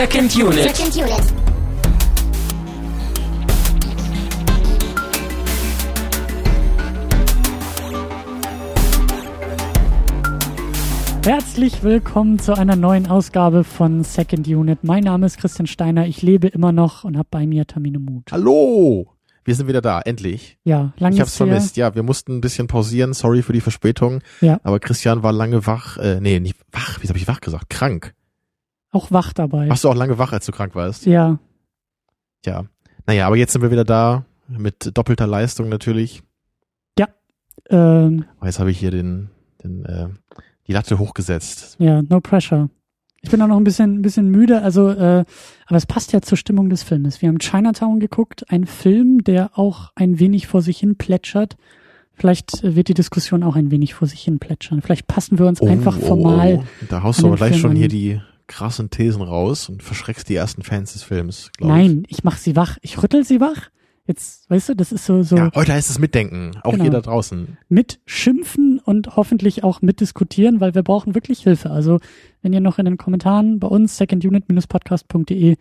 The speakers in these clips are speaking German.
Second Unit. Second Unit. Herzlich willkommen zu einer neuen Ausgabe von Second Unit. Mein Name ist Christian Steiner. Ich lebe immer noch und habe bei mir Tamino Mut. Hallo! Wir sind wieder da, endlich. Ja, lange Ich hab's vermisst. Ja, wir mussten ein bisschen pausieren. Sorry für die Verspätung. Ja. Aber Christian war lange wach. Äh, nee, nicht wach. Wie habe ich wach gesagt? Krank. Auch wach dabei. Warst du auch lange wach, als du krank warst? Ja, Ja. Naja, aber jetzt sind wir wieder da. Mit doppelter Leistung natürlich. ähm, Oh, jetzt habe ich hier den, den, äh, die Latte hochgesetzt. ja, no pressure. Ich bin auch noch ein bisschen, ein bisschen müde, also, äh, aber es passt ja zur Stimmung des Filmes. Wir haben Chinatown geguckt, ein Film, der auch ein wenig vor sich hin plätschert. Vielleicht äh, wird die Diskussion auch ein wenig vor sich hin plätschern. Vielleicht passen wir uns einfach formal. oh. Da haust du aber gleich Film schon an. hier die krassen Thesen raus und verschreckst die ersten Fans des Films, Nein, ich mach sie wach. Ich rüttel sie wach. Jetzt, weißt du, das ist so, so ich. Ja, heute heißt es Mitdenken. Auch Genau. da draußen. mit schimpfen und hoffentlich auch mitdiskutieren, weil wir brauchen wirklich Hilfe. Also, wenn ihr noch in den Kommentaren bei uns, secondunit-podcast.de,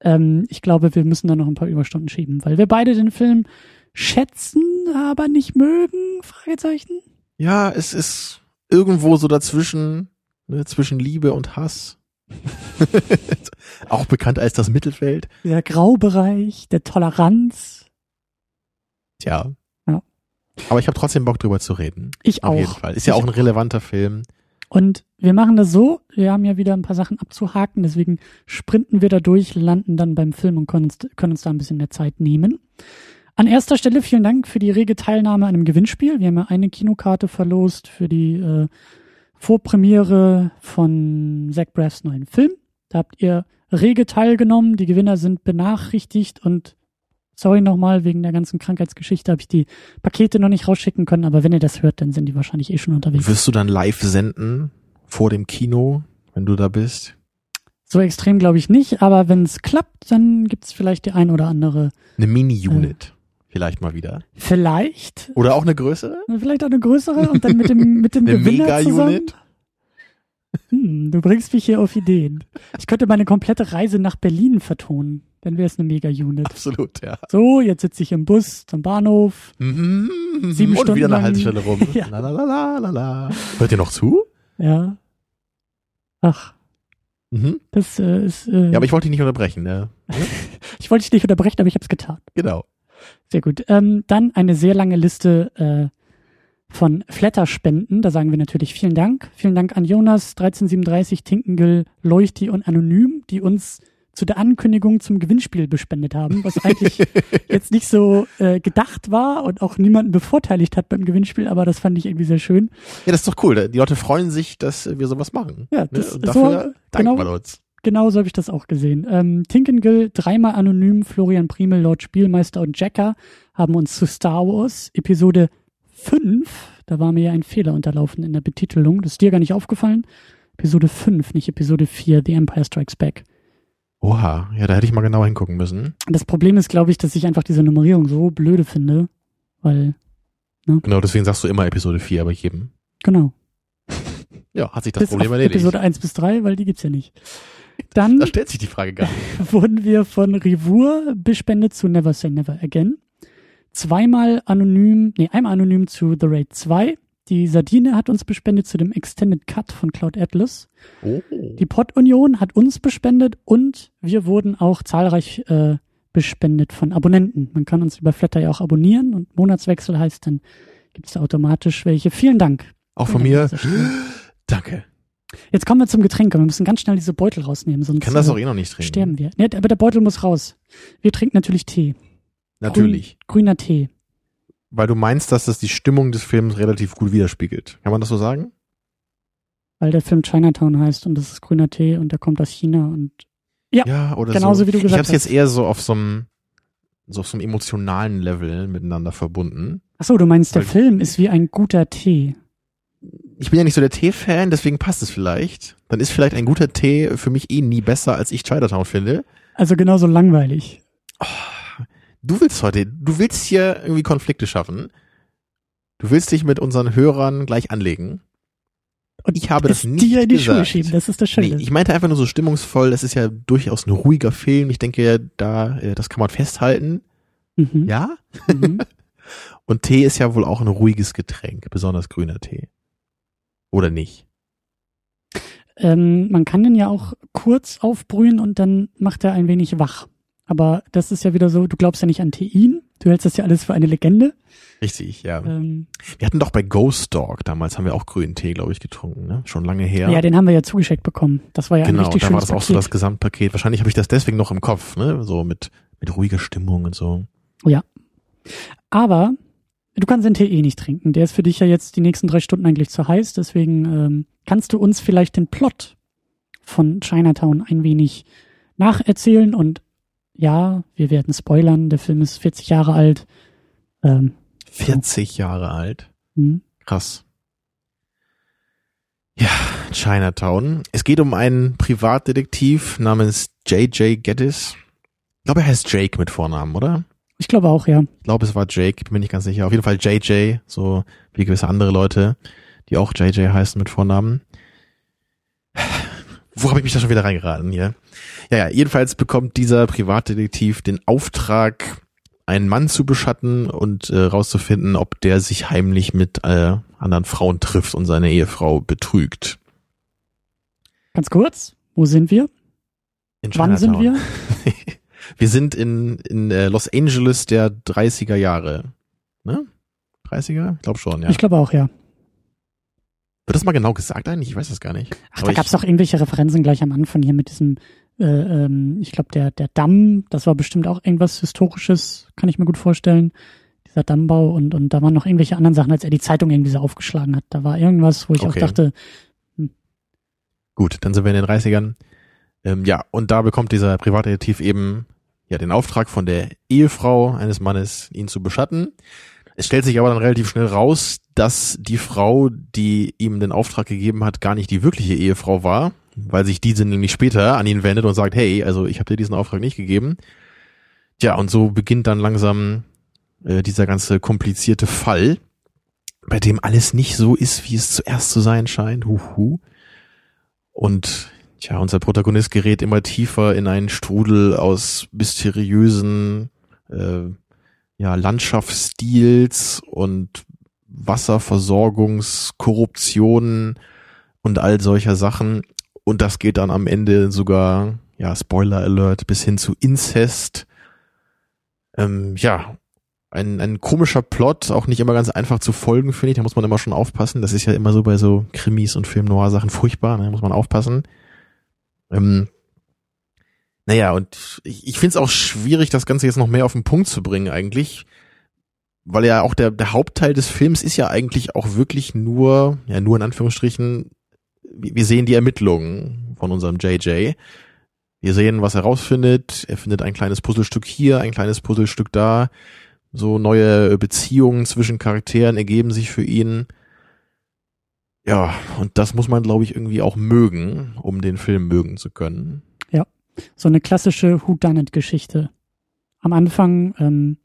ähm, ich glaube, wir müssen da noch ein paar Überstunden schieben, weil wir beide den Film schätzen, aber nicht mögen, Fragezeichen. Ja, es ist irgendwo so dazwischen, ne, zwischen Liebe und Hass. Auch bekannt als das Mittelfeld. Der Graubereich, der Toleranz. Tja. Ja. Aber ich habe trotzdem Bock drüber zu reden. Ich Auf auch. jeden Fall. Ist ja Ich auch ein relevanter Film. Und wir machen das so, wir haben ja wieder ein paar Sachen abzuhaken, deswegen sprinten wir da durch, landen dann beim Film und können uns, können uns da ein bisschen mehr Zeit nehmen. An erster Stelle vielen Dank für die rege Teilnahme an einem Gewinnspiel. Wir haben ja eine Kinokarte verlost für die äh, Vorpremiere von Zach Braffs neuen Film. Da habt ihr rege teilgenommen. Die Gewinner sind benachrichtigt und sorry nochmal, wegen der ganzen Krankheitsgeschichte habe ich die Pakete noch nicht rausschicken können, aber wenn ihr das hört, dann sind die wahrscheinlich eh schon unterwegs. Wirst du dann live senden vor dem Kino, wenn du da bist? So extrem glaube ich nicht, aber wenn es klappt, dann gibt es vielleicht die ein oder andere. Eine Mini-Unit. Vielleicht mal wieder. Vielleicht, Oder auch eine größere? vielleicht auch eine größere und dann mit dem, mit dem Eine Gewinner zusammen. Mega-Unit? Hm, du bringst mich hier auf Ideen. Ich könnte meine komplette Reise nach Berlin vertonen. Dann wäre es eine Mega-Unit. Absolut, ja. So, jetzt sitze ich im Bus zum Bahnhof. Mhm. Sieben Und Stunden wieder eine lang- Haltestelle rum. Ja. La, la, la, la, la. Hört ihr noch zu? Ja. Ach, Mhm. das äh, ist. Äh, Ja, aber ich wollte dich nicht unterbrechen. Ne? ich wollte dich nicht unterbrechen, aber ich habe es getan. Genau. Sehr gut. Ähm, dann eine sehr lange Liste äh, von Flatterspenden. Da sagen wir natürlich vielen Dank. Vielen Dank an Jonas, 1337, Tinkengel, Leuchti und Anonym, die uns zu der Ankündigung zum Gewinnspiel bespendet haben, was eigentlich jetzt nicht so äh, gedacht war und auch niemanden bevorteiligt hat beim Gewinnspiel, aber das fand ich irgendwie sehr schön. Ja, das ist doch cool. Die Leute freuen sich, dass wir sowas machen. Ja, Ne? das- Und dafür so- dankt genau. man uns. Genauso habe ich das auch gesehen. Ähm, Tinkengill, dreimal anonym, Florian Primel, Lord Spielmeister und Jacker haben uns zu Star Wars Episode 5, da war mir ja ein Fehler unterlaufen in der Betitelung, das ist dir gar nicht aufgefallen. Episode 5, nicht Episode 4, The Empire Strikes Back. Oha, ja, da hätte ich mal genauer hingucken müssen. Das Problem ist, glaube ich, dass ich einfach diese Nummerierung so blöde finde, weil, Genau, deswegen sagst du immer Episode 4 bei jedem. genau, Ja, hat sich das bis Problem erledigt. Episode 1 bis 3, weil die gibt's ja nicht. Dann Da stellt sich die Frage gar nicht. wurden wir von Rivur bespendet zu Never Say Never Again. Zweimal anonym, nee, einmal anonym zu The Raid 2. Die Sardine hat uns bespendet zu dem Extended Cut von Cloud Atlas. Oh. Die Pod Union hat uns bespendet und wir wurden auch zahlreich äh, bespendet von Abonnenten. Man kann uns über Flatter ja auch abonnieren und Monatswechsel heißt, dann gibt es da automatisch welche. Vielen Dank. Auch von mir. Danke. Jetzt kommen wir zum Getränk. Wir müssen ganz schnell diese Beutel rausnehmen, sonst Ich kann das äh, auch eh noch nicht trinken. sterben wir. Nee, aber der Beutel muss raus. Wir trinken natürlich Tee. Natürlich. Grün, grüner Tee. Weil du meinst, dass das die Stimmung des Films relativ gut widerspiegelt. Kann man das so sagen? Weil der Film Chinatown heißt und das ist grüner Tee und der kommt aus China und Ja, Ja, oder genauso so. wie du ich gesagt habe es jetzt hast. eher so auf so einem so auf so einem emotionalen Level miteinander verbunden. Ach so, du meinst, der Film ist wie ein guter Tee. Ich bin ja nicht so der Tee-Fan, deswegen passt es vielleicht. Dann ist vielleicht ein guter Tee für mich eh nie besser, als ich Chinatown finde. Also genauso langweilig. Du willst heute, du willst hier irgendwie Konflikte schaffen. Du willst dich mit unseren Hörern gleich anlegen. Und ich habe das nicht dir in die Schuhe gesagt. schieben, das ist das Schöne. Nee, ich meinte einfach nur so stimmungsvoll, das ist ja durchaus ein ruhiger Film. Ich denke, da, äh, das kann man festhalten. mhm. Ja? Mhm. Und Tee ist ja wohl auch ein ruhiges Getränk, besonders grüner Tee. Oder nicht? Ähm, man kann den ja auch kurz aufbrühen und dann macht er ein wenig wach. Aber das ist ja wieder so, du glaubst ja nicht an Tein, du hältst das ja alles für eine Legende. Richtig, ja. Ähm, Wir hatten doch bei Ghost Dog, damals haben wir auch grünen Tee, glaube ich, getrunken, ne? Schon lange her. ja. den haben wir ja zugeschickt bekommen. Das war ja ein genau, richtig da war schönes das auch so das Paket. Gesamtpaket. Wahrscheinlich habe ich das deswegen noch im Kopf, ne? So mit, mit ruhiger Stimmung und so. Aber du kannst den Tee eh nicht trinken. Der ist für dich ja jetzt die nächsten drei Stunden eigentlich zu heiß. Deswegen ähm, kannst du uns vielleicht den Plot von Chinatown ein wenig nacherzählen. Und ja, wir werden spoilern. Der Film ist 40 Jahre alt. Ähm, 40 Jahre alt. hm. Krass. Ja, Chinatown. Es geht um einen Privatdetektiv namens J.J. Geddes. Ich glaube, er heißt Jake mit Vornamen, oder? Ich glaube auch, ja. Ich glaube, es war Jake, bin mir nicht ganz sicher. Auf jeden Fall JJ, so wie gewisse andere Leute, die auch JJ heißen mit Vornamen. Wo habe ich mich da schon wieder reingeraten hier? Ja, ja, jedenfalls bekommt dieser Privatdetektiv den Auftrag, einen Mann zu beschatten und äh, rauszufinden, ob der sich heimlich mit äh, anderen Frauen trifft und seine Ehefrau betrügt. Ganz kurz, wo sind wir? In Wann sind wir? Wir sind in, in äh, Los Angeles der 30er Jahre. Ne? 30er? Ich glaube schon, ja. Ich glaube auch, ja. Wird das mal genau gesagt eigentlich? Ich weiß das gar nicht. Ach, Aber da gab es auch irgendwelche Referenzen gleich am Anfang hier mit diesem, äh, ähm, ich glaube, der, der Damm, das war bestimmt auch irgendwas Historisches, kann ich mir gut vorstellen. Dieser Dammbau und, und da waren noch irgendwelche anderen Sachen, als er die Zeitung irgendwie so aufgeschlagen hat. Da war irgendwas, wo ich Okay. auch dachte, Gut, dann sind wir in den 30ern. Ähm, ja, und da bekommt dieser Privatdetektiv eben ja den Auftrag von der Ehefrau eines Mannes, ihn zu beschatten. Es stellt sich aber dann relativ schnell raus, dass die Frau, die ihm den Auftrag gegeben hat, gar nicht die wirkliche Ehefrau war, weil sich diese nämlich später an ihn wendet und sagt, hey, also ich habe dir diesen Auftrag nicht gegeben. Tja, und so beginnt dann langsam äh, dieser ganze komplizierte Fall, bei dem alles nicht so ist, wie es zuerst zu sein scheint. Huhu. Und tja, unser Protagonist gerät immer tiefer in einen Strudel aus mysteriösen äh, ja, Landschaftsstils und Wasserversorgungskorruptionen und all solcher Sachen. Und das geht dann am Ende sogar, ja, Spoiler Alert, bis hin zu Inzest. Ähm, ja, ein, ein komischer Plot, auch nicht immer ganz einfach zu folgen, finde ich. Da muss man immer schon aufpassen. Das ist ja immer so bei so Krimis und Film-Noir-Sachen furchtbar, ne? da muss man aufpassen. Ähm, naja, und ich, ich finde es auch schwierig, das Ganze jetzt noch mehr auf den Punkt zu bringen, eigentlich. Weil ja auch der, der Hauptteil des Films ist ja eigentlich auch wirklich nur, ja, nur in Anführungsstrichen, wir sehen die Ermittlungen von unserem JJ. Wir sehen, was er rausfindet. Er findet ein kleines Puzzlestück hier, ein kleines Puzzlestück da. So neue Beziehungen zwischen Charakteren ergeben sich für ihn. Ja, und das muss man, glaube ich, irgendwie auch mögen, um den Film mögen zu können. so eine klassische Whodunit-Geschichte. Am Anfang, ähm,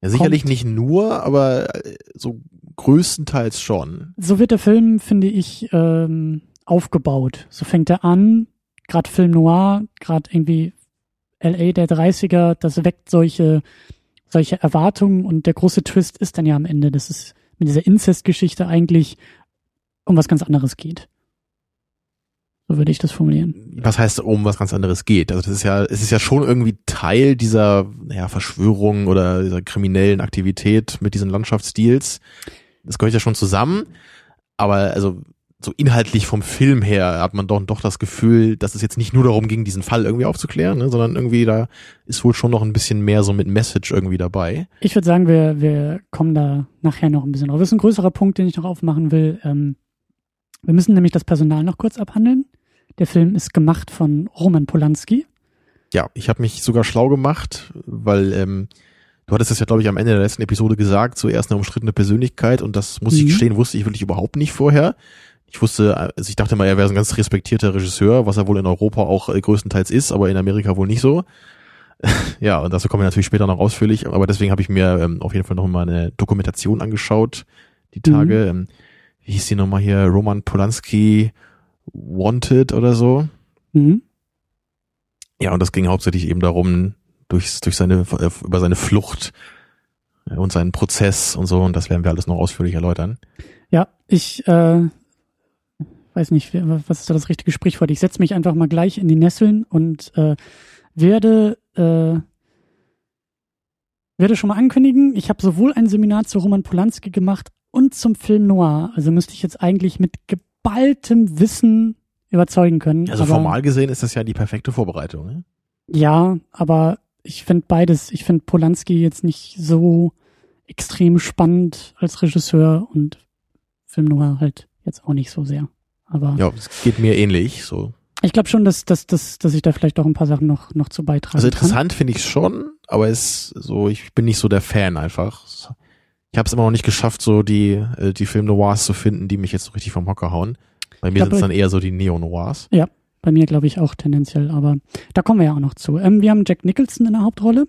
Ja, sicherlich Kommt. nicht nur, aber äh, so größtenteils schon. so wird der Film, finde ich, ähm, aufgebaut. So fängt er an, gerade Film Noir, gerade irgendwie LA der 30er, das weckt solche, solche Erwartungen und der große Twist ist dann ja am Ende, dass es mit dieser Inzest-Geschichte eigentlich um was ganz anderes geht. So würde ich das formulieren. Was heißt, um was ganz anderes geht? Also das ist ja, es ist ja schon irgendwie Teil dieser ja, Verschwörung oder dieser kriminellen Aktivität mit diesen Landschaftsstils. Das gehört ja schon zusammen. Aber also so inhaltlich vom Film her hat man doch, doch das Gefühl, dass es jetzt nicht nur darum ging, diesen Fall irgendwie aufzuklären, ne, sondern irgendwie da ist wohl schon noch ein bisschen mehr so mit Message irgendwie dabei. Ich würde sagen, wir, wir kommen da nachher noch ein bisschen drauf. Das ist ein größerer Punkt, den ich noch aufmachen will. Ähm, wir müssen nämlich das Personal noch kurz abhandeln. Der Film ist gemacht von Roman Polanski. Ja, ich habe mich sogar schlau gemacht, weil ähm, du hattest es ja, glaube ich, am Ende der letzten Episode gesagt, zuerst eine umstrittene Persönlichkeit und das muss ich Mhm. gestehen, wusste ich wirklich überhaupt nicht vorher. Ich wusste, also ich dachte mal, er wäre so ein ganz respektierter Regisseur, was er wohl in Europa auch äh, größtenteils ist, aber in Amerika wohl nicht so. ja, und dazu kommen wir natürlich später noch ausführlich, aber deswegen habe ich mir ähm, auf jeden Fall noch mal eine Dokumentation angeschaut, die Tage. Ähm, wie hieß die nochmal hier, Roman Polanski Wanted oder so. Mhm. Ja, und das ging hauptsächlich eben darum, durch, durch seine, über seine Flucht äh, und seinen Prozess und so, und das werden wir alles noch ausführlich erläutern. Ja, ich äh, weiß nicht, was ist da das richtige Sprichwort? Ich setze mich einfach mal gleich in die Nesseln und äh, werde äh, werde schon mal ankündigen, ich habe sowohl ein Seminar zu Roman Polanski gemacht und zum Film Noir. Also müsste ich jetzt eigentlich mit geballtem Wissen überzeugen können. Also formal gesehen ist das ja die perfekte Vorbereitung. Ne? Ja, aber ich finde beides. Ich finde Polanski jetzt nicht so extrem spannend als Regisseur und Film Noir halt jetzt auch nicht so sehr. Aber ja, es geht mir ähnlich. So. Ich glaube schon, dass, dass, dass, dass ich da vielleicht auch ein paar Sachen noch, noch zu beitragen Also interessant finde ich schon, aber es so, ich bin nicht so der Fan einfach. Ich habe es immer noch nicht geschafft, so die, äh, die Film Noirs zu finden, die mich jetzt so richtig vom Hocker hauen. Bei mir sind es dann eher so die Neo-Noirs. Ja, bei mir glaube ich auch tendenziell, aber da kommen wir ja auch noch zu. Ähm, wir haben Jack Nicholson in der Hauptrolle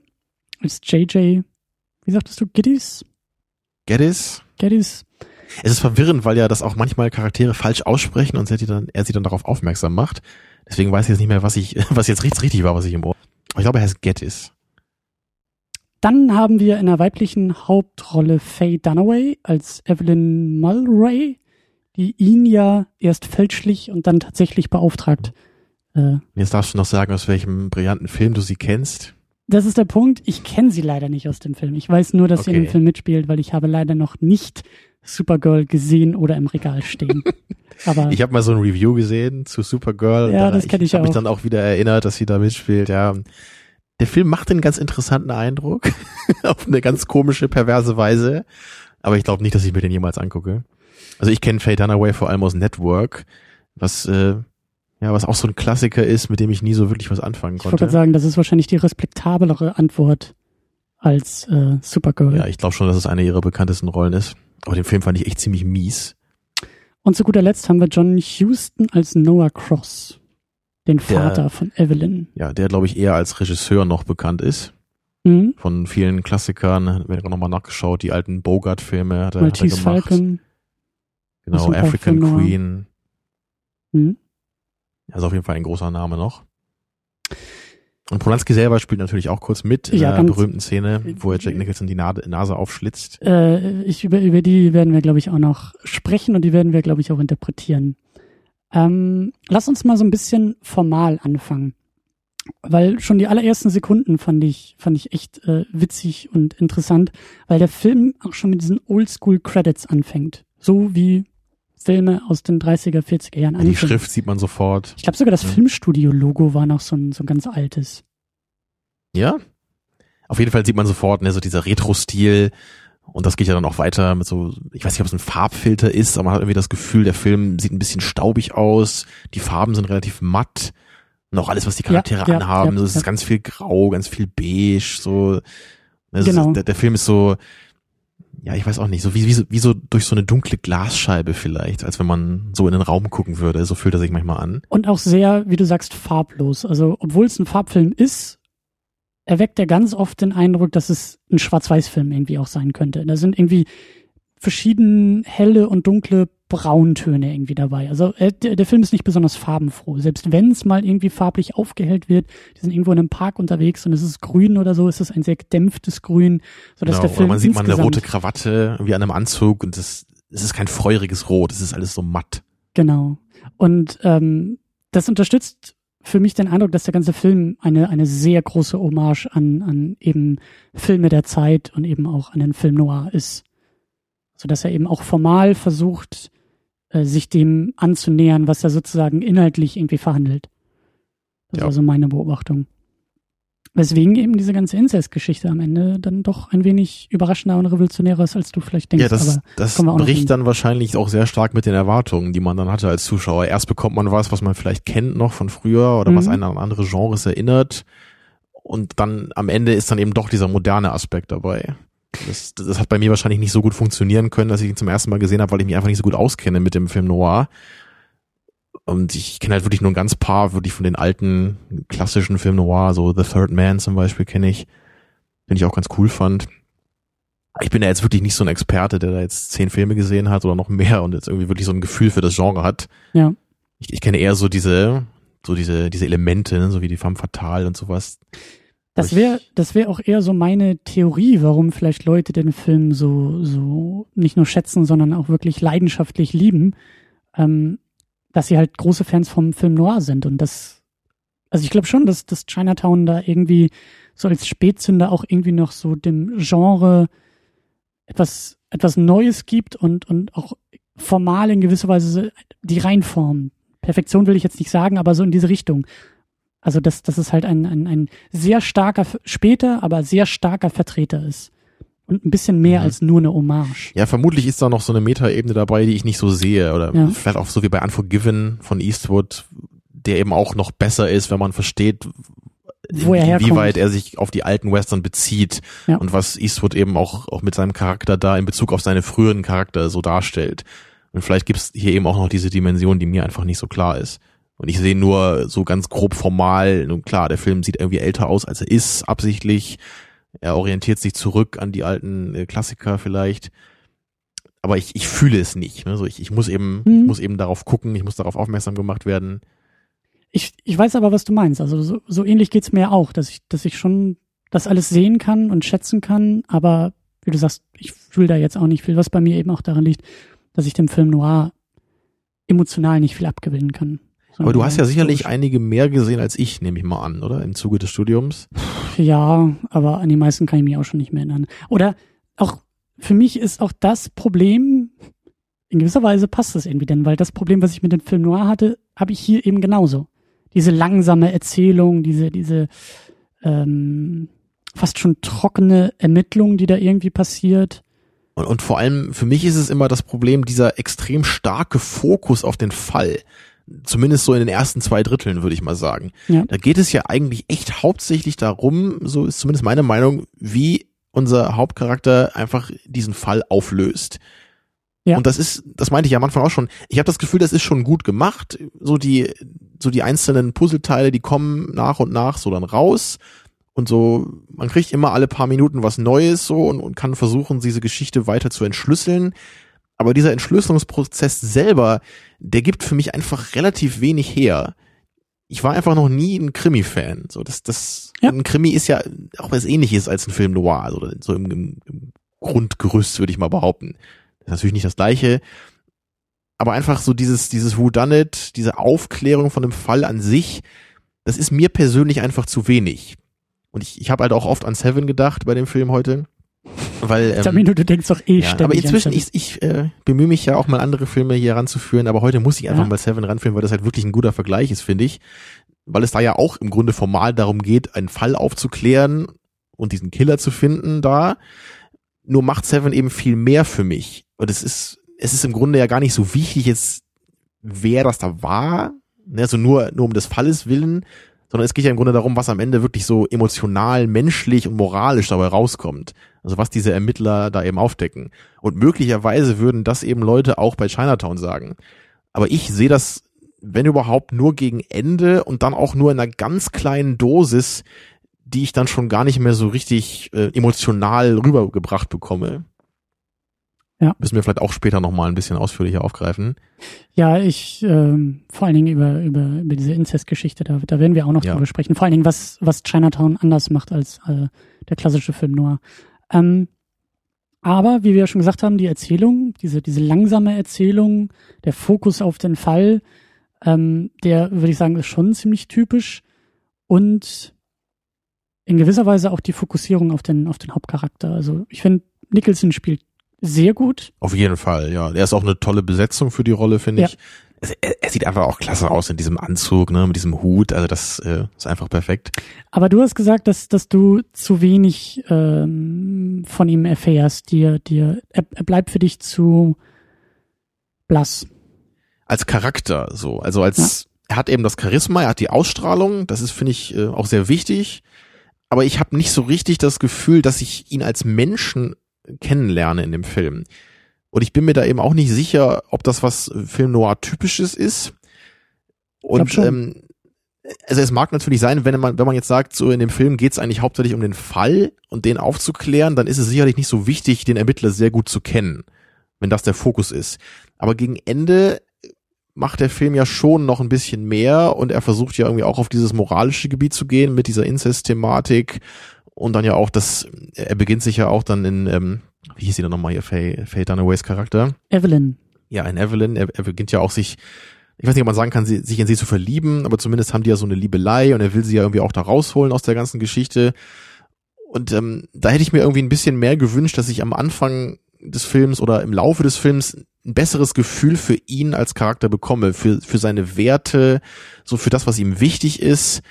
als JJ, wie sagtest du, Giddys? Geddes? Geddes. Es ist verwirrend, weil ja das auch manchmal Charaktere falsch aussprechen und sie dann, er sie dann darauf aufmerksam macht. Deswegen weiß ich jetzt nicht mehr, was ich, was jetzt richtig, richtig war, was ich im Ohr. Ich glaube, er heißt Geddes. Dann haben wir in der weiblichen Hauptrolle Faye Dunaway als Evelyn Mulray, die ihn ja erst fälschlich und dann tatsächlich beauftragt. Äh, Jetzt darfst du noch sagen, aus welchem brillanten Film du sie kennst. Das ist der Punkt. Ich kenne sie leider nicht aus dem Film. Ich weiß nur, dass okay. sie in dem Film mitspielt, weil ich habe leider noch nicht Supergirl gesehen oder im Regal stehen. Aber ich habe mal so ein Review gesehen zu Supergirl. Ja, da, das kenne ich, ich hab auch. mich dann auch wieder erinnert, dass sie da mitspielt. Ja, der Film macht einen ganz interessanten Eindruck auf eine ganz komische, perverse Weise. Aber ich glaube nicht, dass ich mir den jemals angucke. Also ich kenne Faye Dunaway vor allem aus Network, was äh, ja, was auch so ein Klassiker ist, mit dem ich nie so wirklich was anfangen konnte. Ich wollte sagen, das ist wahrscheinlich die respektablere Antwort als äh, Supergirl. Ja, ich glaube schon, dass es eine ihrer bekanntesten Rollen ist. Aber den Film fand ich echt ziemlich mies. Und zu guter Letzt haben wir John Huston als Noah Cross, den Vater der, von Evelyn. Ja, der glaube ich eher als Regisseur noch bekannt ist. Mhm. Von vielen Klassikern, wenn ich nochmal nachgeschaut, die alten Bogart-Filme hat, er, hat er gemacht. Falcon. Genau, African Queen. Mhm. Also auf jeden Fall ein großer Name noch. Und Polanski selber spielt natürlich auch kurz mit in ja, der berühmten Szene, wo er Jack Nicholson die Nase aufschlitzt. Äh, ich, über, über die werden wir, glaube ich, auch noch sprechen und die werden wir, glaube ich, auch interpretieren. Ähm, lass uns mal so ein bisschen formal anfangen. Weil schon die allerersten Sekunden fand ich, fand ich echt äh, witzig und interessant, weil der Film auch schon mit diesen Oldschool-Credits anfängt. So wie Filme aus den 30er, 40er Jahren anfangen. Die Schrift sieht man sofort. Ich glaube sogar das ja. Filmstudio-Logo war noch so ein, so ein ganz altes. Ja? Auf jeden Fall sieht man sofort, ne, so dieser Retro-Stil. Und das geht ja dann auch weiter mit so, ich weiß nicht, ob es ein Farbfilter ist, aber man hat irgendwie das Gefühl, der Film sieht ein bisschen staubig aus, die Farben sind relativ matt. Und auch alles, was die Charaktere ja, anhaben, ja, ja, es ist ganz viel grau, ganz viel beige, so. Also genau. der, der Film ist so, ja, ich weiß auch nicht, so wie, wie, so, wie so durch so eine dunkle Glasscheibe vielleicht, als wenn man so in den Raum gucken würde. So fühlt er sich manchmal an. Und auch sehr, wie du sagst, farblos. Also, obwohl es ein Farbfilm ist, erweckt er ganz oft den Eindruck, dass es ein Schwarz-Weiß-Film irgendwie auch sein könnte. Da sind irgendwie verschieden helle und dunkle Brauntöne irgendwie dabei. Also äh, der, der, Film ist nicht besonders farbenfroh. Selbst wenn es mal irgendwie farblich aufgehellt wird, die sind irgendwo in einem Park unterwegs und es ist grün oder so, ist es ein sehr gedämpftes Grün, sodass genau, der Film oder man sieht mal eine rote Krawatte wie an einem Anzug und das, es ist kein feuriges Rot, es ist alles so matt. Genau. Und ähm, das unterstützt für mich den Eindruck, dass der ganze Film eine, eine sehr große Hommage an, an eben Filme der Zeit und eben auch an den Film Noir ist. So dass er eben auch formal versucht, äh, sich dem anzunähern, was er sozusagen inhaltlich irgendwie verhandelt. Das ja. war so meine Beobachtung. Weswegen eben diese ganze Incest-Geschichte am Ende dann doch ein wenig überraschender und revolutionärer ist, als du vielleicht denkst. Ja, das, das bricht dann wahrscheinlich auch sehr stark mit den Erwartungen, die man dann hatte als Zuschauer. Erst bekommt man was, was man vielleicht kennt noch von früher oder mhm. was einen an andere Genres erinnert. Und dann am Ende ist dann eben doch dieser moderne Aspekt dabei. Das, das hat bei mir wahrscheinlich nicht so gut funktionieren können, dass ich ihn zum ersten Mal gesehen habe, weil ich mich einfach nicht so gut auskenne mit dem Film Noir. Und ich kenne halt wirklich nur ein ganz paar, wirklich von den alten klassischen Film Noir, so The Third Man zum Beispiel kenne ich, den ich auch ganz cool fand. ich bin ja jetzt wirklich nicht so ein Experte, der da jetzt zehn Filme gesehen hat oder noch mehr und jetzt irgendwie wirklich so ein Gefühl für das Genre hat. Ja. Ich, ich kenne eher so diese, so diese, diese Elemente, ne, so wie die Femme Fatale und sowas. Das wäre, das wäre auch eher so meine Theorie, warum vielleicht Leute den Film so, so nicht nur schätzen, sondern auch wirklich leidenschaftlich lieben, ähm, dass sie halt große Fans vom Film Noir sind und das, also ich glaube schon, dass, dass Chinatown da irgendwie so als Spätzünder auch irgendwie noch so dem Genre etwas, etwas Neues gibt und, und auch formal in gewisser Weise die Reinform. Perfektion will ich jetzt nicht sagen, aber so in diese Richtung. Also, dass, dass es halt ein, ein, ein sehr starker, später, aber sehr starker Vertreter ist. Und ein bisschen mehr mhm. als nur eine Hommage. Ja, vermutlich ist da noch so eine Metaebene dabei, die ich nicht so sehe. Oder ja. vielleicht auch so wie bei Unforgiven von Eastwood, der eben auch noch besser ist, wenn man versteht, Wo er herkommt. wie weit er sich auf die alten Western bezieht ja. und was Eastwood eben auch, auch mit seinem Charakter da in Bezug auf seine früheren Charakter so darstellt. Und vielleicht gibt's hier eben auch noch diese Dimension, die mir einfach nicht so klar ist. Und ich sehe nur so ganz grob formal, nun klar, der Film sieht irgendwie älter aus, als er ist, absichtlich. Er orientiert sich zurück an die alten äh, Klassiker vielleicht. Aber ich, ich fühle es nicht. Ne? So ich, ich muss eben, mhm. muss eben darauf gucken, ich muss darauf aufmerksam gemacht werden. Ich, ich weiß aber, was du meinst. Also so, so ähnlich geht's mir auch, dass ich, dass ich schon das alles sehen kann und schätzen kann, aber wie du sagst, ich fühle da jetzt auch nicht viel, was bei mir eben auch daran liegt, dass ich dem Film Noir emotional nicht viel abgewinnen kann. Aber du hast ja sicherlich einige mehr gesehen als ich, nehme ich mal an, oder? Im Zuge des Studiums. Ja, aber an die meisten kann ich mich auch schon nicht mehr erinnern. Oder auch für mich ist auch das Problem, in gewisser Weise passt das irgendwie denn, weil das Problem, was ich mit dem Film Noir hatte, habe ich hier eben genauso. Diese langsame Erzählung, diese, diese ähm, fast schon trockene Ermittlung, die da irgendwie passiert. Und, und vor allem für mich ist es immer das Problem, dieser extrem starke Fokus auf den Fall zumindest so in den ersten zwei Dritteln, würde ich mal sagen. Ja. Da geht es ja eigentlich echt hauptsächlich darum, so ist zumindest meine Meinung, wie unser Hauptcharakter einfach diesen Fall auflöst. Ja. Und das ist, das meinte ich ja am Anfang auch schon. Ich habe das Gefühl, das ist schon gut gemacht. So die, so die einzelnen Puzzleteile, die kommen nach und nach so dann raus. Und so, man kriegt immer alle paar Minuten was Neues so und, und kann versuchen, diese Geschichte weiter zu entschlüsseln. Aber dieser Entschlüsselungsprozess selber, der gibt für mich einfach relativ wenig her. Ich war einfach noch nie ein Krimi-Fan. So, das, das, ja. ein Krimi ist ja auch was ähnliches als ein Film noir, also so im, im, im Grundgerüst würde ich mal behaupten. Das ist natürlich nicht das gleiche. Aber einfach so dieses, dieses Who Done It, diese Aufklärung von dem Fall an sich, das ist mir persönlich einfach zu wenig. Und ich, ich habe halt auch oft an Seven gedacht bei dem Film heute. Weil, ähm, du denkst doch eh ja, ständig. Aber inzwischen, ich, ich äh, bemühe mich ja auch mal andere Filme hier ranzuführen, aber heute muss ich einfach ja. mal Seven ranführen, weil das halt wirklich ein guter Vergleich ist, finde ich. Weil es da ja auch im Grunde formal darum geht, einen Fall aufzuklären und diesen Killer zu finden da. Nur macht Seven eben viel mehr für mich. Und es ist, es ist im Grunde ja gar nicht so wichtig jetzt, wer das da war. Ne, also nur, nur um des Falles willen, sondern es geht ja im Grunde darum, was am Ende wirklich so emotional, menschlich und moralisch dabei rauskommt. Also was diese Ermittler da eben aufdecken. Und möglicherweise würden das eben Leute auch bei Chinatown sagen. Aber ich sehe das, wenn überhaupt, nur gegen Ende und dann auch nur in einer ganz kleinen Dosis, die ich dann schon gar nicht mehr so richtig äh, emotional rübergebracht bekomme. Ja. Müssen wir vielleicht auch später nochmal ein bisschen ausführlicher aufgreifen. Ja, ich, ähm, vor allen Dingen über, über, über diese Inzestgeschichte, da, da werden wir auch noch ja. drüber sprechen. Vor allen Dingen, was, was Chinatown anders macht als äh, der klassische Film Noir. Ähm, aber, wie wir ja schon gesagt haben, die Erzählung, diese, diese langsame Erzählung, der Fokus auf den Fall, ähm, der, würde ich sagen, ist schon ziemlich typisch. Und in gewisser Weise auch die Fokussierung auf den, auf den Hauptcharakter. Also ich finde, Nicholson spielt sehr gut. Auf jeden Fall, ja. Er ist auch eine tolle Besetzung für die Rolle, finde ja. ich. Er, er, sieht einfach auch klasse aus in diesem Anzug, ne, mit diesem Hut. Also das äh, ist einfach perfekt. Aber du hast gesagt, dass, dass du zu wenig ähm, von ihm erfährst. Dir, dir, er, er bleibt für dich zu blass. Als Charakter so. Also als ja. er hat eben das Charisma, er hat die Ausstrahlung, das ist, finde ich, äh, auch sehr wichtig. Aber ich habe nicht so richtig das Gefühl, dass ich ihn als Menschen kennenlerne in dem Film. Und ich bin mir da eben auch nicht sicher, ob das was Film Noir typisches ist. Und ähm, also es mag natürlich sein, wenn man, wenn man jetzt sagt, so in dem Film geht es eigentlich hauptsächlich um den Fall und den aufzuklären, dann ist es sicherlich nicht so wichtig, den Ermittler sehr gut zu kennen, wenn das der Fokus ist. Aber gegen Ende macht der Film ja schon noch ein bisschen mehr und er versucht ja irgendwie auch auf dieses moralische Gebiet zu gehen mit dieser Inzest-Thematik und dann ja auch das, er beginnt sich ja auch dann in, ähm, wie hieß sie dann nochmal hier, Faye, Faye Dunaways Charakter? Evelyn. Ja, in Evelyn, er, er beginnt ja auch sich ich weiß nicht, ob man sagen kann, sie, sich in sie zu verlieben, aber zumindest haben die ja so eine Liebelei und er will sie ja irgendwie auch da rausholen aus der ganzen Geschichte. Und ähm, da hätte ich mir irgendwie ein bisschen mehr gewünscht, dass ich am Anfang des Films oder im Laufe des Films ein besseres Gefühl für ihn als Charakter bekomme, für, für seine Werte, so für das, was ihm wichtig ist.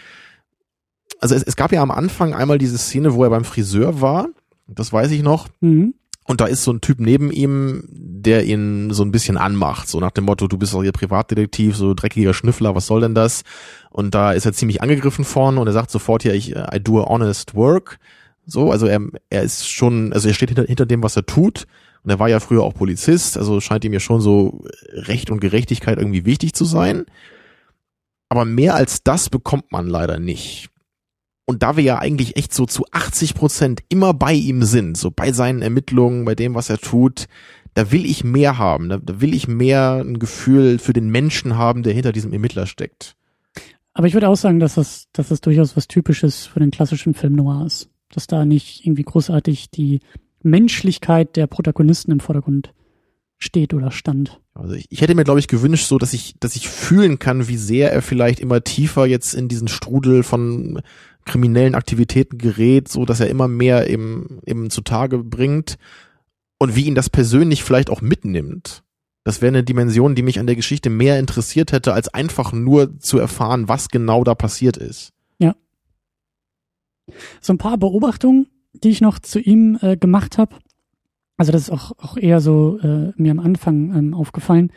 Also es, es gab ja am Anfang einmal diese Szene, wo er beim Friseur war, das weiß ich noch. Mhm. Und da ist so ein Typ neben ihm, der ihn so ein bisschen anmacht, so nach dem Motto, du bist doch hier Privatdetektiv, so dreckiger Schnüffler, was soll denn das? Und da ist er ziemlich angegriffen vorne und er sagt sofort hier, ich, I do honest work. So, also er, er ist schon, also er steht hinter, hinter dem, was er tut. Und er war ja früher auch Polizist, also scheint ihm ja schon so Recht und Gerechtigkeit irgendwie wichtig zu sein. Aber mehr als das bekommt man leider nicht. Und da wir ja eigentlich echt so zu 80 Prozent immer bei ihm sind, so bei seinen Ermittlungen, bei dem, was er tut, da will ich mehr haben. Da, da will ich mehr ein Gefühl für den Menschen haben, der hinter diesem Ermittler steckt. Aber ich würde auch sagen, dass das, dass das durchaus was Typisches für den klassischen Film Noir ist. Dass da nicht irgendwie großartig die Menschlichkeit der Protagonisten im Vordergrund steht oder stand. Also ich, ich hätte mir, glaube ich, gewünscht, so dass ich, dass ich fühlen kann, wie sehr er vielleicht immer tiefer jetzt in diesen Strudel von kriminellen Aktivitäten gerät, so dass er immer mehr eben, eben zutage bringt und wie ihn das persönlich vielleicht auch mitnimmt. Das wäre eine Dimension, die mich an der Geschichte mehr interessiert hätte, als einfach nur zu erfahren, was genau da passiert ist. Ja. So ein paar Beobachtungen, die ich noch zu ihm äh, gemacht habe. Also das ist auch, auch eher so äh, mir am Anfang ähm, aufgefallen.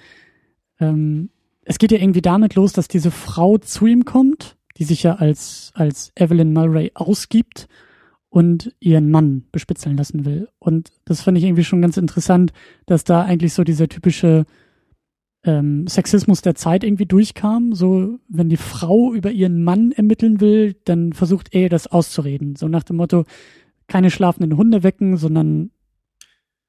Ähm, es geht ja irgendwie damit los, dass diese Frau zu ihm kommt die sich ja als, als Evelyn Mulray ausgibt und ihren Mann bespitzeln lassen will. Und das fand ich irgendwie schon ganz interessant, dass da eigentlich so dieser typische ähm, Sexismus der Zeit irgendwie durchkam. So, wenn die Frau über ihren Mann ermitteln will, dann versucht er das auszureden. So nach dem Motto, keine schlafenden Hunde wecken, sondern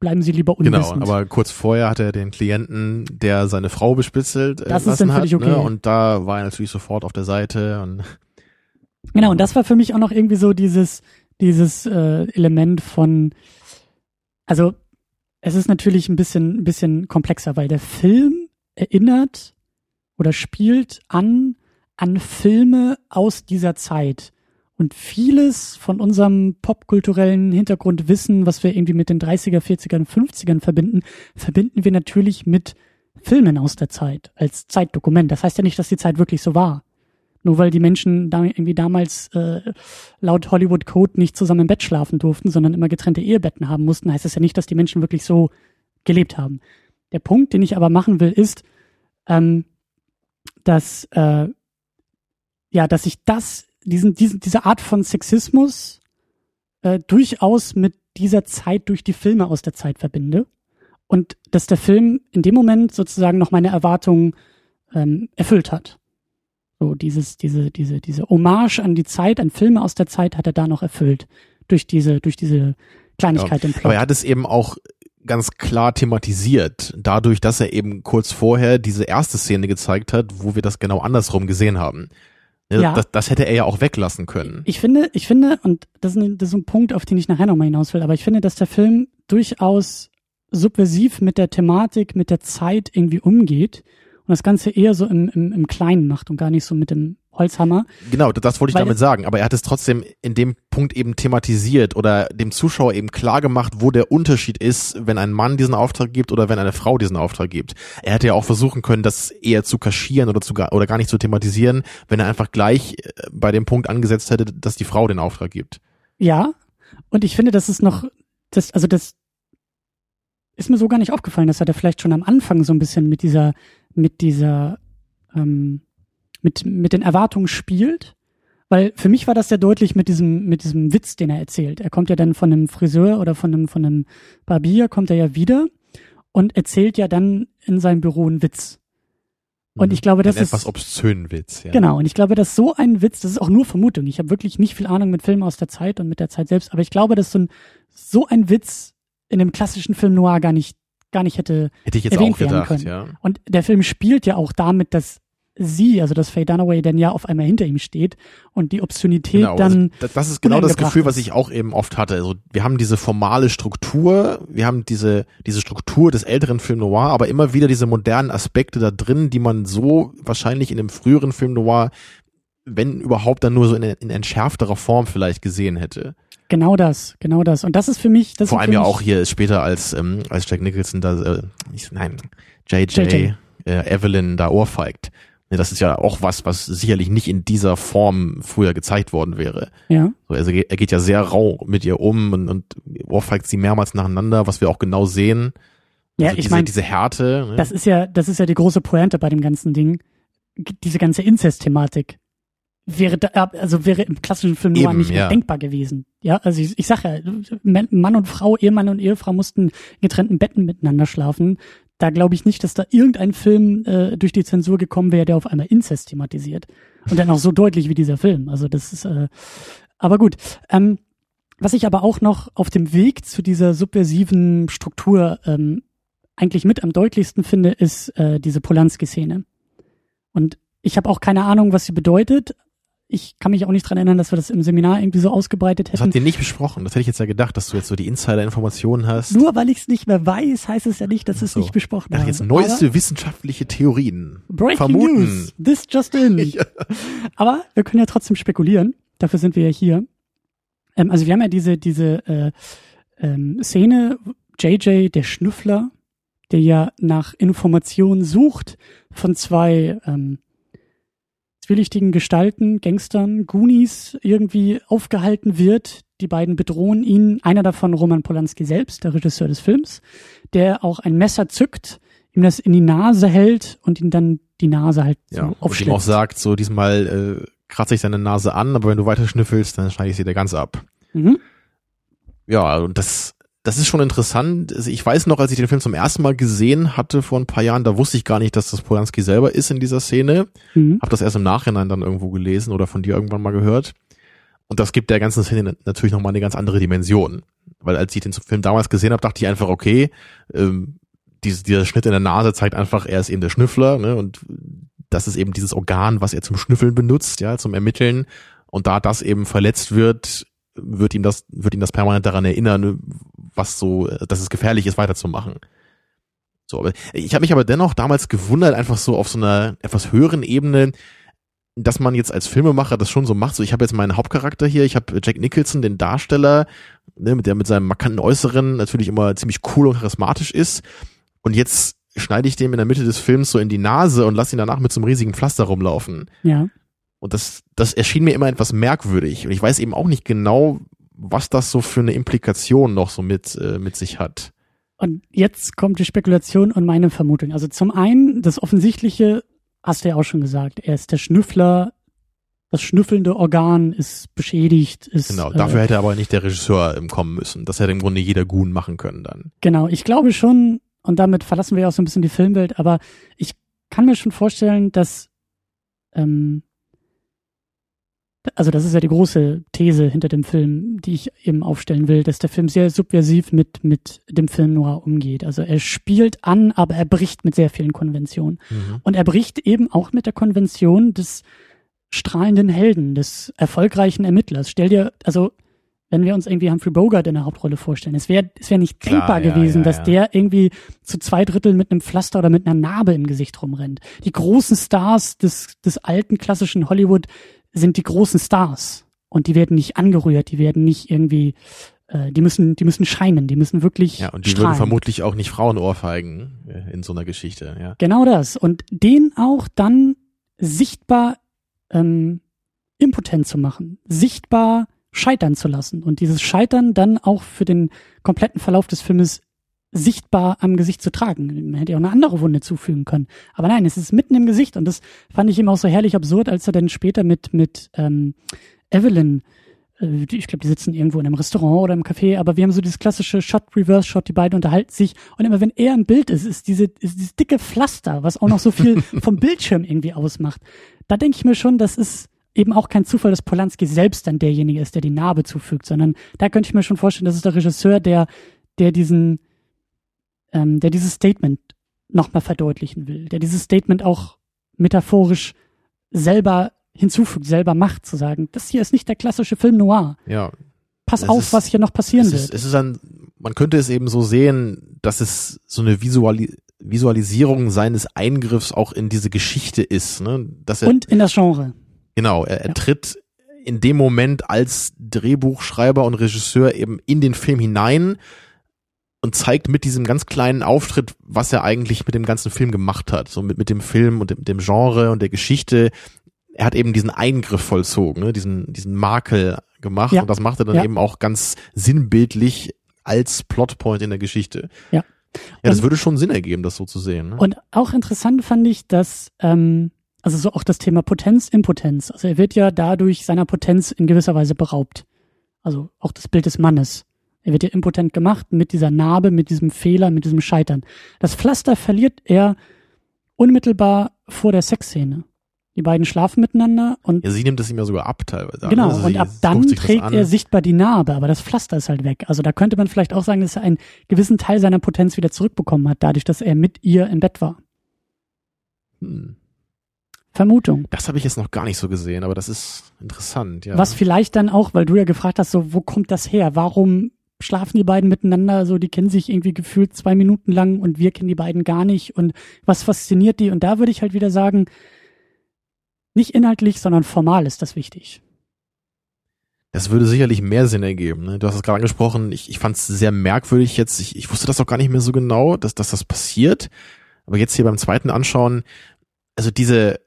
bleiben Sie lieber unwissend. Genau, aber kurz vorher hat er den Klienten, der seine Frau bespitzelt, äh, das ist dann hat, okay. Ne? Und da war er natürlich sofort auf der Seite und Genau, und das war für mich auch noch irgendwie so dieses, dieses äh, Element von, also es ist natürlich ein bisschen, ein bisschen komplexer, weil der Film erinnert oder spielt an, an Filme aus dieser Zeit. Und vieles von unserem popkulturellen Hintergrundwissen, was wir irgendwie mit den 30er, 40er 50ern verbinden, verbinden wir natürlich mit Filmen aus der Zeit als Zeitdokument. Das heißt ja nicht, dass die Zeit wirklich so war. Nur weil die Menschen da irgendwie damals äh, laut Hollywood Code nicht zusammen im Bett schlafen durften, sondern immer getrennte Ehebetten haben mussten, heißt das ja nicht, dass die Menschen wirklich so gelebt haben. Der Punkt, den ich aber machen will, ist, ähm, dass äh, ja, dass ich das diesen, diesen, diese Art von Sexismus äh, durchaus mit dieser Zeit durch die Filme aus der Zeit verbinde. Und dass der Film in dem Moment sozusagen noch meine Erwartungen ähm, erfüllt hat. So dieses, diese, diese, diese Hommage an die Zeit, an Filme aus der Zeit hat er da noch erfüllt. Durch diese, durch diese Kleinigkeit ja, im Plot. Aber er hat es eben auch ganz klar thematisiert, dadurch, dass er eben kurz vorher diese erste Szene gezeigt hat, wo wir das genau andersrum gesehen haben. Ja. Das, das hätte er ja auch weglassen können. Ich finde, ich finde, und das ist, ein, das ist ein Punkt, auf den ich nachher nochmal hinaus will, aber ich finde, dass der Film durchaus subversiv mit der Thematik, mit der Zeit irgendwie umgeht und das Ganze eher so im, im, im Kleinen macht und gar nicht so mit dem Holzhammer. Genau, das wollte ich damit sagen. Aber er hat es trotzdem in dem Punkt eben thematisiert oder dem Zuschauer eben klar gemacht, wo der Unterschied ist, wenn ein Mann diesen Auftrag gibt oder wenn eine Frau diesen Auftrag gibt. Er hätte ja auch versuchen können, das eher zu kaschieren oder zu oder gar nicht zu thematisieren, wenn er einfach gleich äh, bei dem Punkt angesetzt hätte, dass die Frau den Auftrag gibt. Ja, und ich finde, das ist noch, das, also das ist mir so gar nicht aufgefallen, dass er da vielleicht schon am Anfang so ein bisschen mit dieser, mit dieser ähm, mit, mit den Erwartungen spielt. Weil für mich war das sehr deutlich mit diesem, mit diesem Witz, den er erzählt. Er kommt ja dann von einem Friseur oder von einem, von einem Barbier, kommt er ja wieder und erzählt ja dann in seinem Büro einen Witz. Und Mhm. ich glaube, das Ein ist etwas obszönen Witz, ja. Genau, und ich glaube, dass so ein Witz, das ist auch nur Vermutung. Ich habe wirklich nicht viel Ahnung mit Filmen aus der Zeit und mit der Zeit selbst, aber ich glaube, dass so ein, so ein Witz in einem klassischen Film noir gar nicht, gar nicht hätte. Hätte ich jetzt auch werden gedacht, können. ja. Und der Film spielt ja auch damit, dass sie, also dass Faye Dunaway dann ja auf einmal hinter ihm steht und die Obszönität Genau, dann. also das, ist genau das Gefühl, was ich auch eben oft hatte. Also wir haben diese formale Struktur, wir haben diese diese Struktur des älteren Film Noir, aber immer wieder diese modernen Aspekte da drin, die man so wahrscheinlich in dem früheren Film Noir, wenn überhaupt, dann nur so in, in entschärfterer Form vielleicht gesehen hätte. Genau das, genau das. Und das ist für mich, das Vor allem ja auch hier später als ähm, als Jack Nicholson da, äh, ich, nein, JJ, JJ. Äh, Evelyn da ohrfeigt. Ne, Das ist ja auch was, was sicherlich nicht in dieser Form früher gezeigt worden wäre. Ja, So, Also er geht ja sehr rau mit ihr um und, und ohrfeigt sie mehrmals nacheinander, was wir auch genau sehen. ja, also ich diese, meine, diese Härte. Ne? das ist ja, das ist ja die große Pointe bei dem ganzen Ding. Diese ganze Inzest-Thematik wäre da, also wäre im klassischen Film noir Eben, nicht ja. denkbar gewesen. Ja, also ich, ich sag ja, Mann und Frau, Ehemann und Ehefrau mussten in getrennten Betten miteinander schlafen. Da glaube ich nicht, dass da irgendein Film äh, durch die Zensur gekommen wäre, der auf einmal Inzest thematisiert. Und dann auch so deutlich wie dieser Film. Also das ist, äh, aber gut. Ähm, was ich aber auch noch auf dem Weg zu dieser subversiven Struktur ähm, eigentlich mit am deutlichsten finde, ist äh, diese Polanski-Szene. Und ich habe auch keine Ahnung, was sie bedeutet. Ich kann mich auch nicht dran erinnern, dass wir das im Seminar irgendwie so ausgebreitet das hätten. habt ihr nicht besprochen. Das hätte ich jetzt ja gedacht, dass du jetzt so die Insider-Informationen hast. Nur weil ich es nicht mehr weiß, heißt es ja nicht, dass es so. nicht besprochen habe. jetzt neueste wissenschaftliche Theorien. Aber Breaking vermuten. News. This just in. Ja. Aber wir können ja trotzdem spekulieren. Dafür sind wir ja hier. Ähm, also wir haben ja diese, diese äh, ähm, Szene, JJ, der Schnüffler, der ja nach Informationen sucht von zwei ähm, zwielichtigen Gestalten, Gangstern, Goonies irgendwie aufgehalten wird. Die beiden bedrohen ihn. Einer davon Roman Polanski selbst, der Regisseur des Films, der auch ein Messer zückt, ihm das in die Nase hält und ihn dann die Nase halt so Ja, und ihm auch sagt, so diesmal äh, kratze ich deine Nase an, aber wenn du weiter schnüffelst, dann schneide ich sie dir ganz ab. Mhm. Ja, und das, das ist schon interessant. Also Ich weiß noch, als ich den Film zum ersten Mal gesehen hatte vor ein paar Jahren, da wusste ich gar nicht, dass das Polanski selber ist in dieser Szene. Mhm. Hab das erst im Nachhinein dann irgendwo gelesen oder von dir irgendwann mal gehört. Und das gibt der ganzen Szene natürlich nochmal eine ganz andere Dimension. Weil als ich den Film damals gesehen habe, dachte ich einfach, okay, ähm, dieses, dieser Schnitt in der Nase zeigt einfach, er ist eben der Schnüffler, ne? Und das ist eben dieses Organ, was er zum Schnüffeln benutzt, ja, zum Ermitteln. Und da das eben verletzt wird, wird ihm das, wird ihm das permanent daran erinnern, was so, dass es gefährlich ist, weiterzumachen. So, aber ich habe mich aber dennoch damals gewundert, einfach so auf so einer etwas höheren Ebene, dass man jetzt als Filmemacher das schon so macht. So, ich habe jetzt meinen Hauptcharakter hier, ich habe Jack Nicholson, den Darsteller, ne, mit der mit seinem markanten Äußeren natürlich immer ziemlich cool und charismatisch ist. Und jetzt schneide ich dem in der Mitte des Films so in die Nase und lasse ihn danach mit so einem riesigen Pflaster rumlaufen. Ja. Und das, das erschien mir immer etwas merkwürdig. Und ich weiß eben auch nicht genau, was das so für eine Implikation noch so mit, äh, mit sich hat. Und jetzt kommt die Spekulation und meine Vermutung. Also zum einen, das Offensichtliche hast du ja auch schon gesagt. Er ist der Schnüffler. Das schnüffelnde Organ ist beschädigt. Ist, Genau, äh, dafür hätte aber nicht der Regisseur kommen müssen. Das hätte im Grunde jeder Goon machen können dann. Genau, ich glaube schon, und damit verlassen wir auch so ein bisschen die Filmwelt, aber ich kann mir schon vorstellen, dass, ähm, also das ist ja die große These hinter dem Film, die ich eben aufstellen will, dass der Film sehr subversiv mit, mit dem Film Noir umgeht. Also er spielt an, aber er bricht mit sehr vielen Konventionen. Mhm. Und er bricht eben auch mit der Konvention des strahlenden Helden, des erfolgreichen Ermittlers. Stell dir, also wenn wir uns irgendwie Humphrey Bogart in der Hauptrolle vorstellen, es wäre es wär nicht Klar, denkbar ja, gewesen, ja, dass ja. der irgendwie zu zwei Drittel mit einem Pflaster oder mit einer Narbe im Gesicht rumrennt. Die großen Stars des, des alten klassischen Hollywood sind die großen Stars. Und die werden nicht angerührt, die werden nicht irgendwie, äh, die müssen, die müssen scheinen, die müssen wirklich Ja, und die strahlen. würden vermutlich auch nicht Frauen ohrfeigen äh, in so einer Geschichte, ja. Genau das. Und den auch dann sichtbar ähm, impotent zu machen, sichtbar scheitern zu lassen und dieses Scheitern dann auch für den kompletten Verlauf des Filmes sichtbar am Gesicht zu tragen. Man hätte ja auch eine andere Wunde zufügen können. Aber nein, es ist mitten im Gesicht und das fand ich ihm auch so herrlich absurd, als er dann später mit, mit ähm, Evelyn äh, ich glaube, die sitzen irgendwo in einem Restaurant oder im Café, aber wir haben so dieses klassische Shot, Reverse Shot, die beiden unterhalten sich und immer wenn er im Bild ist, ist diese, ist dieses dicke Pflaster, was auch noch so viel vom Bildschirm irgendwie ausmacht. Da denke ich mir schon, das ist eben auch kein Zufall, dass Polanski selbst dann derjenige ist, der die Narbe zufügt, sondern da könnte ich mir schon vorstellen, das ist der Regisseur, der, der diesen, ähm, der dieses Statement nochmal verdeutlichen will, der dieses Statement auch metaphorisch selber hinzufügt, selber macht, zu sagen, das hier ist nicht der klassische Film noir. Ja. Pass auf, ist, was hier noch passieren es wird. Ist, es ist ein, man könnte es eben so sehen, dass es so eine Visuali Visualisierung seines Eingriffs auch in diese Geschichte ist. Ne? Dass er, Und in das Genre. Genau, er, er ja. tritt in dem Moment als Drehbuchschreiber und Regisseur eben in den Film hinein und zeigt mit diesem ganz kleinen Auftritt, was er eigentlich mit dem ganzen Film gemacht hat. So mit, mit dem Film und dem, dem Genre und der Geschichte, er hat eben diesen Eingriff vollzogen, ne? diesen, diesen Makel gemacht ja. und das macht er dann ja. eben auch ganz sinnbildlich als Plotpoint in der Geschichte. Ja. Ja, das und, würde schon Sinn ergeben, das so zu sehen. Ne? Und auch interessant fand ich, dass, ähm, also so auch das Thema Potenz, Impotenz. Also er wird ja dadurch seiner Potenz in gewisser Weise beraubt. Also auch das Bild des Mannes. Er wird ja impotent gemacht mit dieser Narbe, mit diesem Fehler, mit diesem Scheitern. Das Pflaster verliert er unmittelbar vor der Sexszene. Die beiden schlafen miteinander und. Ja, sie nimmt es ihm ja sogar ab teilweise. Genau, also und ab dann trägt er sichtbar die Narbe, aber das Pflaster ist halt weg. Also da könnte man vielleicht auch sagen, dass er einen gewissen Teil seiner Potenz wieder zurückbekommen hat, dadurch, dass er mit ihr im Bett war. Hm. Vermutung. Das habe ich jetzt noch gar nicht so gesehen, aber das ist interessant, ja. Was vielleicht dann auch, weil du ja gefragt hast, so, wo kommt das her? Warum schlafen die beiden miteinander? So, die kennen sich irgendwie gefühlt zwei Minuten lang und wir kennen die beiden gar nicht und was fasziniert die? Und da würde ich halt wieder sagen, nicht inhaltlich, sondern formal ist das wichtig. Das würde sicherlich mehr Sinn ergeben. Ne? Du hast es gerade angesprochen, ich, ich fand es sehr merkwürdig jetzt. Ich, ich wusste das auch gar nicht mehr so genau, dass, dass das passiert. Aber jetzt hier beim zweiten Anschauen, also diese,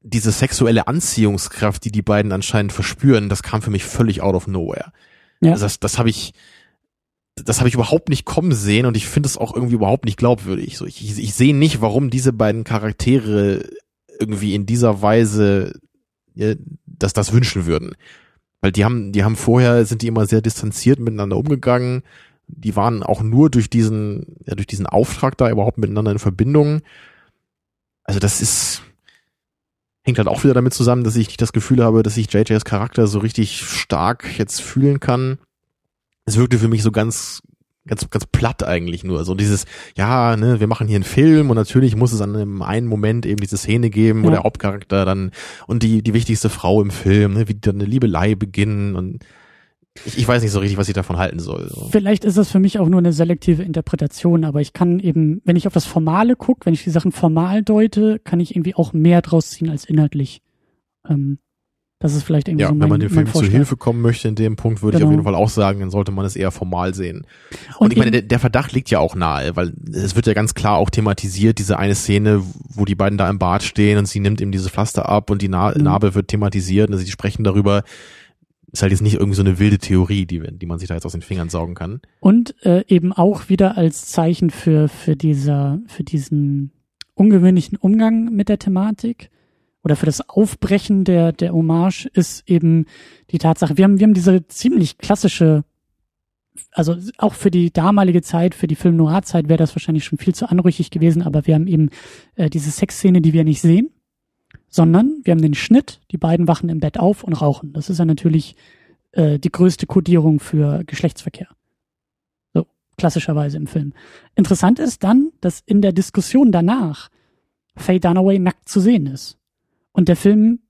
diese sexuelle Anziehungskraft, die die beiden anscheinend verspüren, das kam für mich völlig out of nowhere. Ja. Also das, das habe ich, das habe ich überhaupt nicht kommen sehen und ich finde es auch irgendwie überhaupt nicht glaubwürdig. So, ich, ich, ich sehe nicht, warum diese beiden Charaktere irgendwie in dieser Weise ja, dass das wünschen würden. Weil die haben, die haben vorher, sind die immer sehr distanziert miteinander umgegangen. Die waren auch nur durch diesen, ja, durch diesen Auftrag da überhaupt miteinander in Verbindung. Also das ist, hängt halt auch wieder damit zusammen, dass ich nicht das Gefühl habe, dass ich JJs Charakter so richtig stark jetzt fühlen kann. Es wirkte für mich so ganz, ganz, ganz platt eigentlich nur. So dieses, ja, ne, wir machen hier einen Film und natürlich muss es an einem einen Moment eben diese Szene geben, wo ja. der Hauptcharakter dann und die, die wichtigste Frau im Film, ne, wie dann eine Liebelei beginnen und ich, ich weiß nicht so richtig, was ich davon halten soll. So. Vielleicht ist das für mich auch nur eine selektive Interpretation, aber ich kann eben, wenn ich auf das Formale gucke, wenn ich die Sachen formal deute, kann ich irgendwie auch mehr draus ziehen als inhaltlich. Ähm, das ist vielleicht irgendwie ja, so mein, wenn man dem Film zu Hilfe kommen möchte in dem Punkt, würde genau. ich auf genau. jeden Fall auch sagen, dann sollte man es eher formal sehen. Und, und ich meine, der, der, Verdacht liegt ja auch nahe, weil es wird ja ganz klar auch thematisiert, diese eine Szene, wo die beiden da im Bad stehen und sie nimmt ihm diese Pflaster ab und die Na mhm. Narbe wird thematisiert, also sie sprechen darüber. Ist halt jetzt nicht irgendwie so eine wilde Theorie, die, die man sich da jetzt aus den Fingern saugen kann. Und äh, eben auch wieder als Zeichen für, für dieser, für diesen ungewöhnlichen Umgang mit der Thematik oder für das Aufbrechen der, der Hommage ist eben die Tatsache, wir haben, wir haben diese ziemlich klassische, also auch für die damalige Zeit, für die Film Noir Zeit wäre das wahrscheinlich schon viel zu anrüchig gewesen, aber wir haben eben äh, diese Sexszene, die wir nicht sehen, sondern wir haben den Schnitt, die beiden wachen im Bett auf und rauchen. Das ist ja natürlich äh, die größte Kodierung für Geschlechtsverkehr. So, klassischerweise im Film. Interessant ist dann, dass in der Diskussion danach Faye Dunaway nackt zu sehen ist und der Film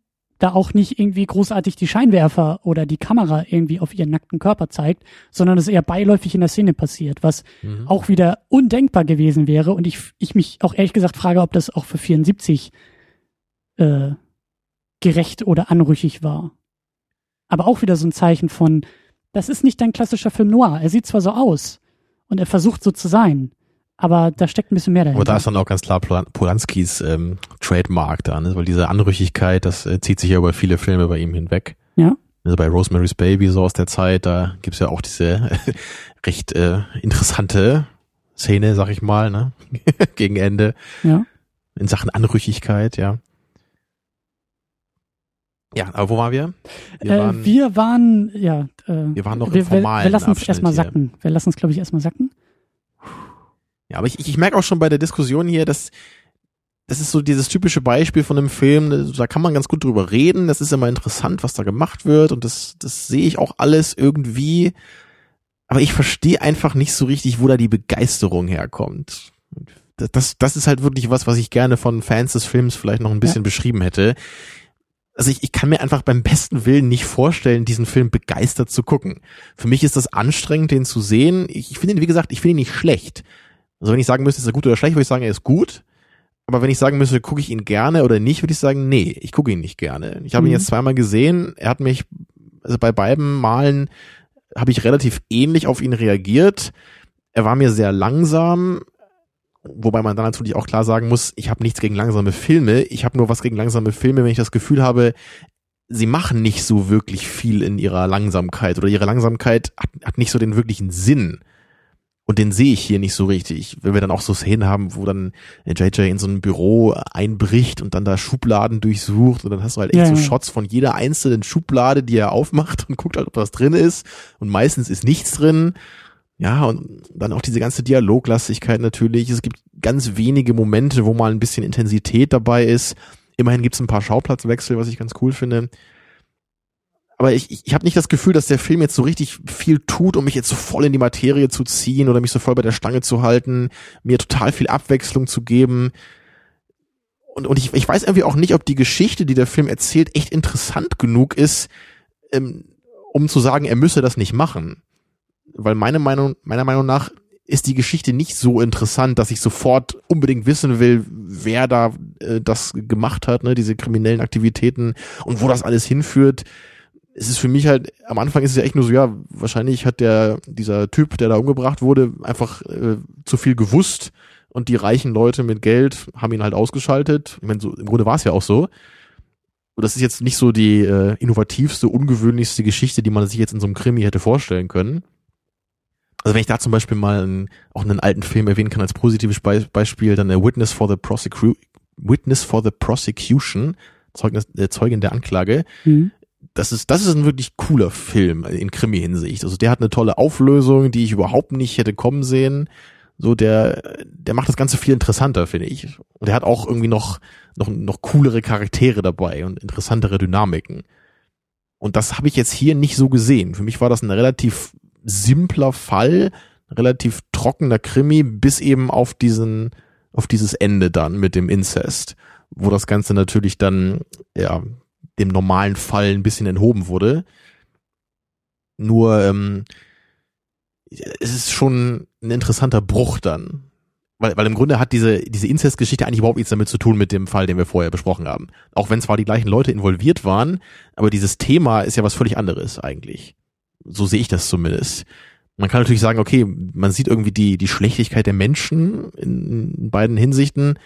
da auch nicht irgendwie großartig die Scheinwerfer oder die Kamera irgendwie auf ihren nackten Körper zeigt, sondern es eher beiläufig in der Szene passiert, was mhm. auch wieder undenkbar gewesen wäre und ich, ich mich auch ehrlich gesagt frage, ob das auch für 74 äh, gerecht oder anrüchig war. Aber auch wieder so ein Zeichen von, das ist nicht dein klassischer Film noir. Er sieht zwar so aus und er versucht so zu sein, aber da steckt ein bisschen mehr dahinter. Aber da ist dann auch ganz klar Polanskis ähm, Trademark da, ne? weil diese Anrüchigkeit, das äh, zieht sich ja über viele Filme bei ihm hinweg. Ja. Also bei Rosemary's Baby so aus der Zeit, da gibt's ja auch diese äh, recht äh, interessante Szene, sag ich mal, ne? gegen Ende. Ja. In Sachen Anrüchigkeit, ja. Ja, aber wo waren wir? Wir, äh, waren, wir waren, ja. Äh, wir waren noch wir, im formalen Wir, wir lassen es erstmal sacken. Wir lassen es, glaube ich, erstmal sacken. Ja, aber ich, ich, ich merke auch schon bei der Diskussion hier, dass das ist so dieses typische Beispiel von einem Film, da kann man ganz gut drüber reden, das ist immer interessant, was da gemacht wird und das, das sehe ich auch alles irgendwie, aber ich verstehe einfach nicht so richtig, wo da die Begeisterung herkommt. Das, das ist halt wirklich was, was ich gerne von Fans des Films vielleicht noch ein bisschen ja. beschrieben hätte. Also ich, ich kann mir einfach beim besten Willen nicht vorstellen, diesen Film begeistert zu gucken. Für mich ist das anstrengend, den zu sehen. Ich, ich finde ihn, wie gesagt, ich finde ihn nicht schlecht. Also wenn ich sagen müsste, ist er gut oder schlecht, würde ich sagen, er ist gut. Aber wenn ich sagen müsste, gucke ich ihn gerne oder nicht, würde ich sagen, nee, ich gucke ihn nicht gerne. Ich habe mhm. ihn jetzt zweimal gesehen. Er hat mich, also bei beiden Malen habe ich relativ ähnlich auf ihn reagiert. Er war mir sehr langsam, wobei man dann natürlich auch klar sagen muss, ich habe nichts gegen langsame Filme. Ich habe nur was gegen langsame Filme, wenn ich das Gefühl habe, sie machen nicht so wirklich viel in ihrer Langsamkeit oder ihre Langsamkeit hat, hat nicht so den wirklichen Sinn. Und den sehe ich hier nicht so richtig. Wenn wir dann auch so Szenen haben, wo dann JJ in so ein Büro einbricht und dann da Schubladen durchsucht und dann hast du halt echt ja, so Shots von jeder einzelnen Schublade, die er aufmacht und guckt halt, ob was drin ist. Und meistens ist nichts drin. Ja, und dann auch diese ganze Dialoglastigkeit natürlich. Es gibt ganz wenige Momente, wo mal ein bisschen Intensität dabei ist. Immerhin gibt es ein paar Schauplatzwechsel, was ich ganz cool finde aber ich, ich, ich habe nicht das Gefühl, dass der Film jetzt so richtig viel tut, um mich jetzt so voll in die Materie zu ziehen oder mich so voll bei der Stange zu halten, mir total viel Abwechslung zu geben. Und, und ich, ich weiß irgendwie auch nicht, ob die Geschichte, die der Film erzählt, echt interessant genug ist, ähm, um zu sagen, er müsse das nicht machen. Weil meine Meinung, meiner Meinung nach ist die Geschichte nicht so interessant, dass ich sofort unbedingt wissen will, wer da äh, das gemacht hat, ne, diese kriminellen Aktivitäten und wo das alles hinführt es ist für mich halt, am Anfang ist es ja echt nur so, ja, wahrscheinlich hat der, dieser Typ, der da umgebracht wurde, einfach äh, zu viel gewusst und die reichen Leute mit Geld haben ihn halt ausgeschaltet. Ich meine, so, im Grunde war es ja auch so. Und das ist jetzt nicht so die äh, innovativste, ungewöhnlichste Geschichte, die man sich jetzt in so einem Krimi hätte vorstellen können. Also wenn ich da zum Beispiel mal einen, auch einen alten Film erwähnen kann als positives Be Beispiel, dann der Witness for the Prosecu Witness for the Prosecution, Zeugnis, äh, Zeugin der Anklage, mhm das ist, das ist ein wirklich cooler Film in Krimi-Hinsicht. Also der hat eine tolle Auflösung, die ich überhaupt nicht hätte kommen sehen. So, der, der macht das Ganze viel interessanter, finde ich. Und der hat auch irgendwie noch, noch, noch coolere Charaktere dabei und interessantere Dynamiken. Und das habe ich jetzt hier nicht so gesehen. Für mich war das ein relativ simpler Fall, relativ trockener Krimi, bis eben auf diesen, auf dieses Ende dann mit dem Incest, wo das Ganze natürlich dann, ja, dem normalen Fall ein bisschen enthoben wurde. Nur ähm, es ist schon ein interessanter Bruch dann. Weil, weil im Grunde hat diese, diese Inzestgeschichte eigentlich überhaupt nichts damit zu tun mit dem Fall, den wir vorher besprochen haben. Auch wenn zwar die gleichen Leute involviert waren, aber dieses Thema ist ja was völlig anderes eigentlich. So sehe ich das zumindest. Man kann natürlich sagen, okay, man sieht irgendwie die, die Schlechtigkeit der Menschen in, in beiden Hinsichten,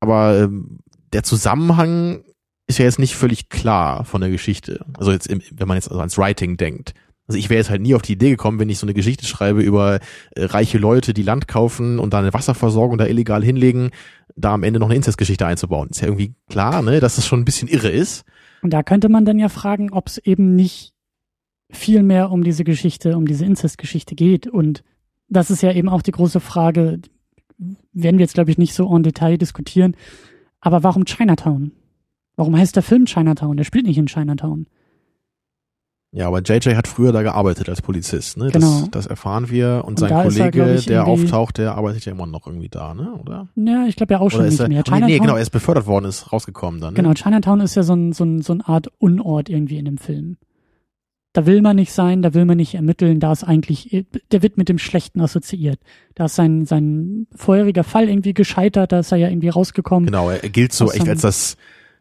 aber ähm, der Zusammenhang ist ja jetzt nicht völlig klar von der Geschichte. Also jetzt, im, wenn man jetzt also ans Writing denkt. Also ich wäre jetzt halt nie auf die Idee gekommen, wenn ich so eine Geschichte schreibe über äh, reiche Leute, die Land kaufen und da eine Wasserversorgung da illegal hinlegen, da am Ende noch eine Inzestgeschichte einzubauen. Ist ja irgendwie klar, ne, dass das schon ein bisschen irre ist. Und da könnte man dann ja fragen, ob es eben nicht viel mehr um diese Geschichte, um diese Inzestgeschichte geht. Und das ist ja eben auch die große Frage, werden wir jetzt, glaube ich, nicht so en Detail diskutieren. Aber warum Chinatown? Warum heißt der Film Chinatown? Der spielt nicht in Chinatown. Ja, aber JJ hat früher da gearbeitet als Polizist, ne? Genau. Das, das erfahren wir. Und, und sein Kollege, er, der auftaucht, der arbeitet ja immer noch irgendwie da, ne? Oder? Ja, ich glaube ja auch schon nicht er, mehr. Chinatown, nee, genau, er ist befördert worden, ist rausgekommen dann. Ne? Genau, Chinatown ist ja so, ein, so, ein, so eine Art Unort irgendwie in dem Film. Da will man nicht sein, da will man nicht ermitteln, da ist eigentlich, der wird mit dem Schlechten assoziiert. Da ist sein, sein vorheriger Fall irgendwie gescheitert, da ist er ja irgendwie rausgekommen. Genau, er gilt so echt als das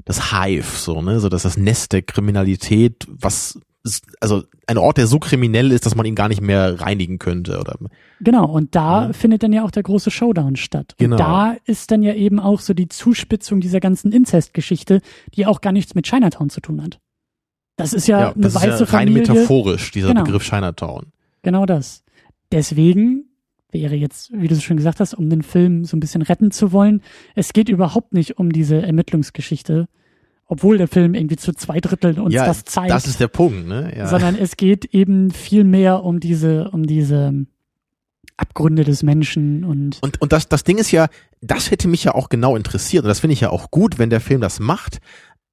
das Hive, so, ne, so dass das Nest der Kriminalität, was ist, also ein Ort, der so kriminell ist, dass man ihn gar nicht mehr reinigen könnte, oder? Genau, und da ja. findet dann ja auch der große Showdown statt. Genau. Und da ist dann ja eben auch so die Zuspitzung dieser ganzen Inzestgeschichte, die auch gar nichts mit Chinatown zu tun hat. Das ist ja, ja eine weiße ist ja rein Familie. metaphorisch, dieser genau. Begriff Chinatown. Genau das. Deswegen wäre jetzt, wie du schon gesagt hast, um den Film so ein bisschen retten zu wollen. Es geht überhaupt nicht um diese Ermittlungsgeschichte obwohl der Film irgendwie zu zwei Dritteln uns ja, das zeigt. Das ist der Punkt, ne? Ja. Sondern es geht eben viel mehr um diese, um diese Abgründe des Menschen und. Und, und das, das Ding ist ja, das hätte mich ja auch genau interessiert. Und das finde ich ja auch gut, wenn der Film das macht.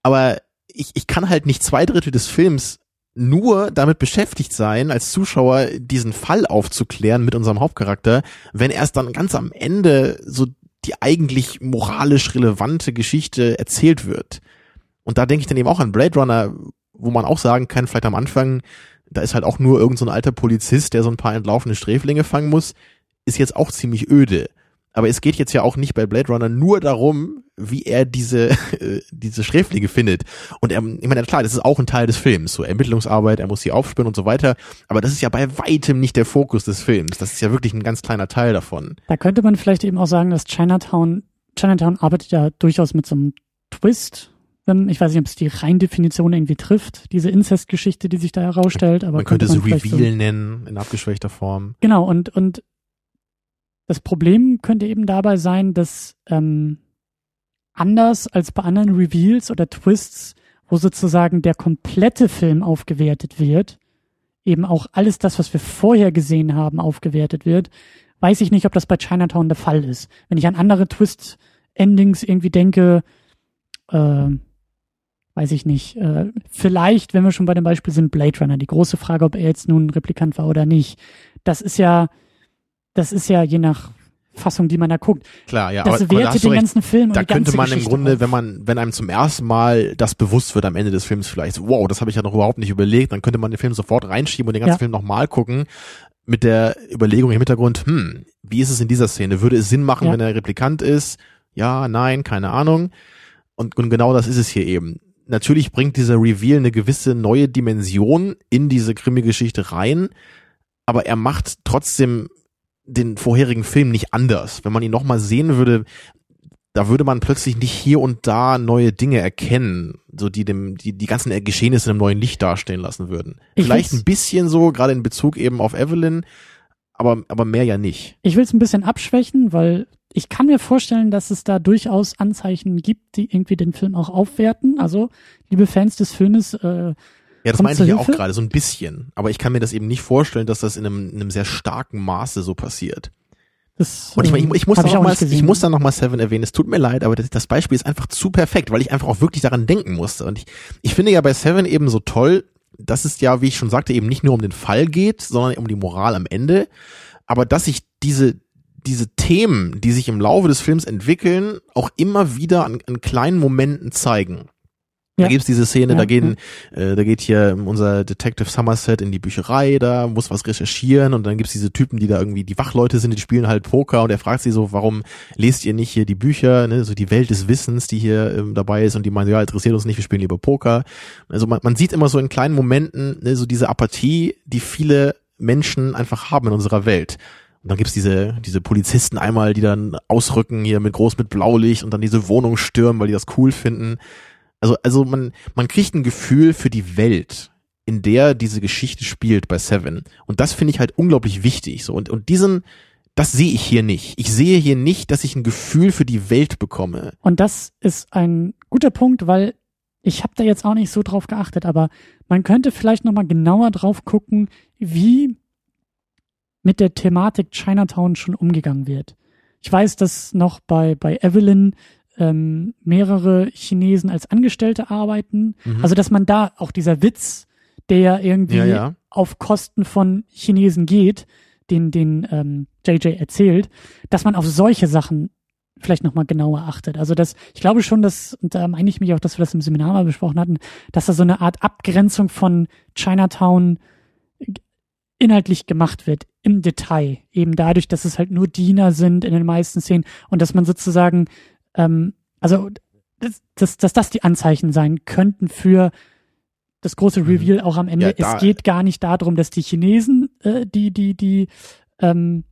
Aber ich, ich kann halt nicht zwei Drittel des Films nur damit beschäftigt sein, als Zuschauer diesen Fall aufzuklären mit unserem Hauptcharakter, wenn erst dann ganz am Ende so die eigentlich moralisch relevante Geschichte erzählt wird. Und da denke ich dann eben auch an Blade Runner, wo man auch sagen kann, vielleicht am Anfang, da ist halt auch nur irgendein so alter Polizist, der so ein paar entlaufene Sträflinge fangen muss, ist jetzt auch ziemlich öde. Aber es geht jetzt ja auch nicht bei Blade Runner nur darum, wie er diese, äh, diese Schräflinge findet. Und er, ich meine, klar, das ist auch ein Teil des Films, so Ermittlungsarbeit, er muss sie aufspüren und so weiter. Aber das ist ja bei weitem nicht der Fokus des Films. Das ist ja wirklich ein ganz kleiner Teil davon. Da könnte man vielleicht eben auch sagen, dass Chinatown, Chinatown arbeitet ja durchaus mit so einem Twist. Ich weiß nicht, ob es die Reindefinition irgendwie trifft, diese Inzestgeschichte, die sich da herausstellt. Aber man könnte, könnte man sie Reveal so, nennen, in abgeschwächter Form. Genau, und, und das Problem könnte eben dabei sein, dass ähm, anders als bei anderen Reveals oder Twists, wo sozusagen der komplette Film aufgewertet wird, eben auch alles das, was wir vorher gesehen haben, aufgewertet wird, weiß ich nicht, ob das bei Chinatown der Fall ist. Wenn ich an andere Twist-Endings irgendwie denke, äh, weiß ich nicht, äh, vielleicht, wenn wir schon bei dem Beispiel sind, Blade Runner, die große Frage, ob er jetzt nun ein Replikant war oder nicht. Das ist ja, das ist ja je nach Fassung, die man da guckt. Klar, ja. Das aber, wertet aber da den recht. ganzen Film Da und könnte man Geschichte im Grunde, auf. wenn man, wenn einem zum ersten Mal das bewusst wird am Ende des Films vielleicht, wow, das habe ich ja noch überhaupt nicht überlegt, dann könnte man den Film sofort reinschieben und den ganzen ja. Film nochmal gucken mit der Überlegung im Hintergrund, hm, wie ist es in dieser Szene? Würde es Sinn machen, ja. wenn er Replikant ist? Ja, nein, keine Ahnung. Und, und genau das ist es hier eben. Natürlich bringt dieser Reveal eine gewisse neue Dimension in diese Krimi-Geschichte rein, aber er macht trotzdem den vorherigen Film nicht anders. Wenn man ihn nochmal sehen würde, da würde man plötzlich nicht hier und da neue Dinge erkennen, so die dem die die ganzen Geschehnisse im neuen Licht dastehen lassen würden. Ich Vielleicht ein bisschen so, gerade in Bezug eben auf Evelyn, aber aber mehr ja nicht. Ich will es ein bisschen abschwächen, weil ich kann mir vorstellen, dass es da durchaus Anzeichen gibt, die irgendwie den Film auch aufwerten. Also, liebe Fans des Filmes, äh, ja, das meinte ich ja auch gerade, so ein bisschen. Aber ich kann mir das eben nicht vorstellen, dass das in einem, in einem sehr starken Maße so passiert. Das, und ich, meine, ich, ich muss da noch mal, ich muss da noch mal Seven erwähnen. Es tut mir leid, aber das, das, Beispiel ist einfach zu perfekt, weil ich einfach auch wirklich daran denken musste. Und ich, ich finde ja bei Seven eben so toll, dass es ja, wie ich schon sagte, eben nicht nur um den Fall geht, sondern um die Moral am Ende. Aber dass sich diese, diese Themen, die sich im Laufe des Films entwickeln, auch immer wieder an, an kleinen Momenten zeigen. Da gibt's diese Szene, ja, da gehen, ja. äh, da geht hier unser Detective Somerset in die Bücherei, da muss was recherchieren und dann gibt's diese Typen, die da irgendwie die Wachleute sind, die spielen halt Poker und er fragt sie so, warum lest ihr nicht hier die Bücher, ne, so die Welt des Wissens, die hier ähm, dabei ist und die meinen, ja, interessiert uns nicht, wir spielen lieber Poker. Also man, man sieht immer so in kleinen Momenten ne, so diese Apathie, die viele Menschen einfach haben in unserer Welt. Und dann gibt's diese, diese Polizisten einmal, die dann ausrücken hier mit groß mit Blaulicht und dann diese Wohnung stürmen, weil die das cool finden. Also, also man, man kriegt ein Gefühl für die Welt, in der diese Geschichte spielt bei Seven. Und das finde ich halt unglaublich wichtig. So, und, und diesen, das sehe ich hier nicht. Ich sehe hier nicht, dass ich ein Gefühl für die Welt bekomme. Und das ist ein guter Punkt, weil ich habe da jetzt auch nicht so drauf geachtet, aber man könnte vielleicht nochmal genauer drauf gucken, wie mit der Thematik Chinatown schon umgegangen wird. Ich weiß, dass noch bei, bei Evelyn ähm, mehrere Chinesen als Angestellte arbeiten. Mhm. Also dass man da auch dieser Witz, der irgendwie ja, ja. auf Kosten von Chinesen geht, den den ähm, JJ erzählt, dass man auf solche Sachen vielleicht nochmal genauer achtet. Also das, ich glaube schon, dass, und da meine ich mich auch, dass wir das im Seminar mal besprochen hatten, dass da so eine Art Abgrenzung von Chinatown inhaltlich gemacht wird, im Detail. Eben dadurch, dass es halt nur Diener sind in den meisten Szenen und dass man sozusagen ähm, also, dass, dass, dass das die Anzeichen sein könnten für das große mhm. Reveal auch am Ende. Ja, es geht gar nicht darum, dass die Chinesen äh, die, die, die ähm,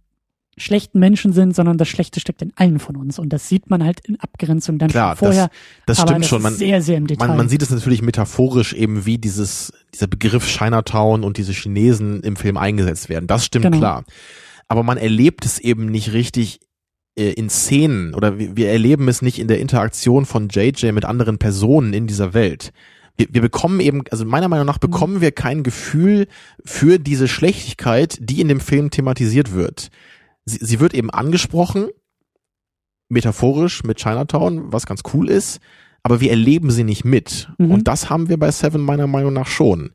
schlechten Menschen sind, sondern das Schlechte steckt in allen von uns. Und das sieht man halt in Abgrenzung dann Klar, vorher. Das, das stimmt schon. Man, sehr, sehr im Detail. Man, man sieht es natürlich metaphorisch eben, wie dieses, dieser Begriff Chinatown und diese Chinesen im Film eingesetzt werden. Das stimmt genau. klar. Aber man erlebt es eben nicht richtig in Szenen oder wir, wir erleben es nicht in der Interaktion von JJ mit anderen Personen in dieser Welt. Wir, wir bekommen eben, also meiner Meinung nach bekommen wir kein Gefühl für diese Schlechtigkeit, die in dem Film thematisiert wird. Sie, sie wird eben angesprochen, metaphorisch mit Chinatown, was ganz cool ist, aber wir erleben sie nicht mit. Mhm. Und das haben wir bei Seven meiner Meinung nach schon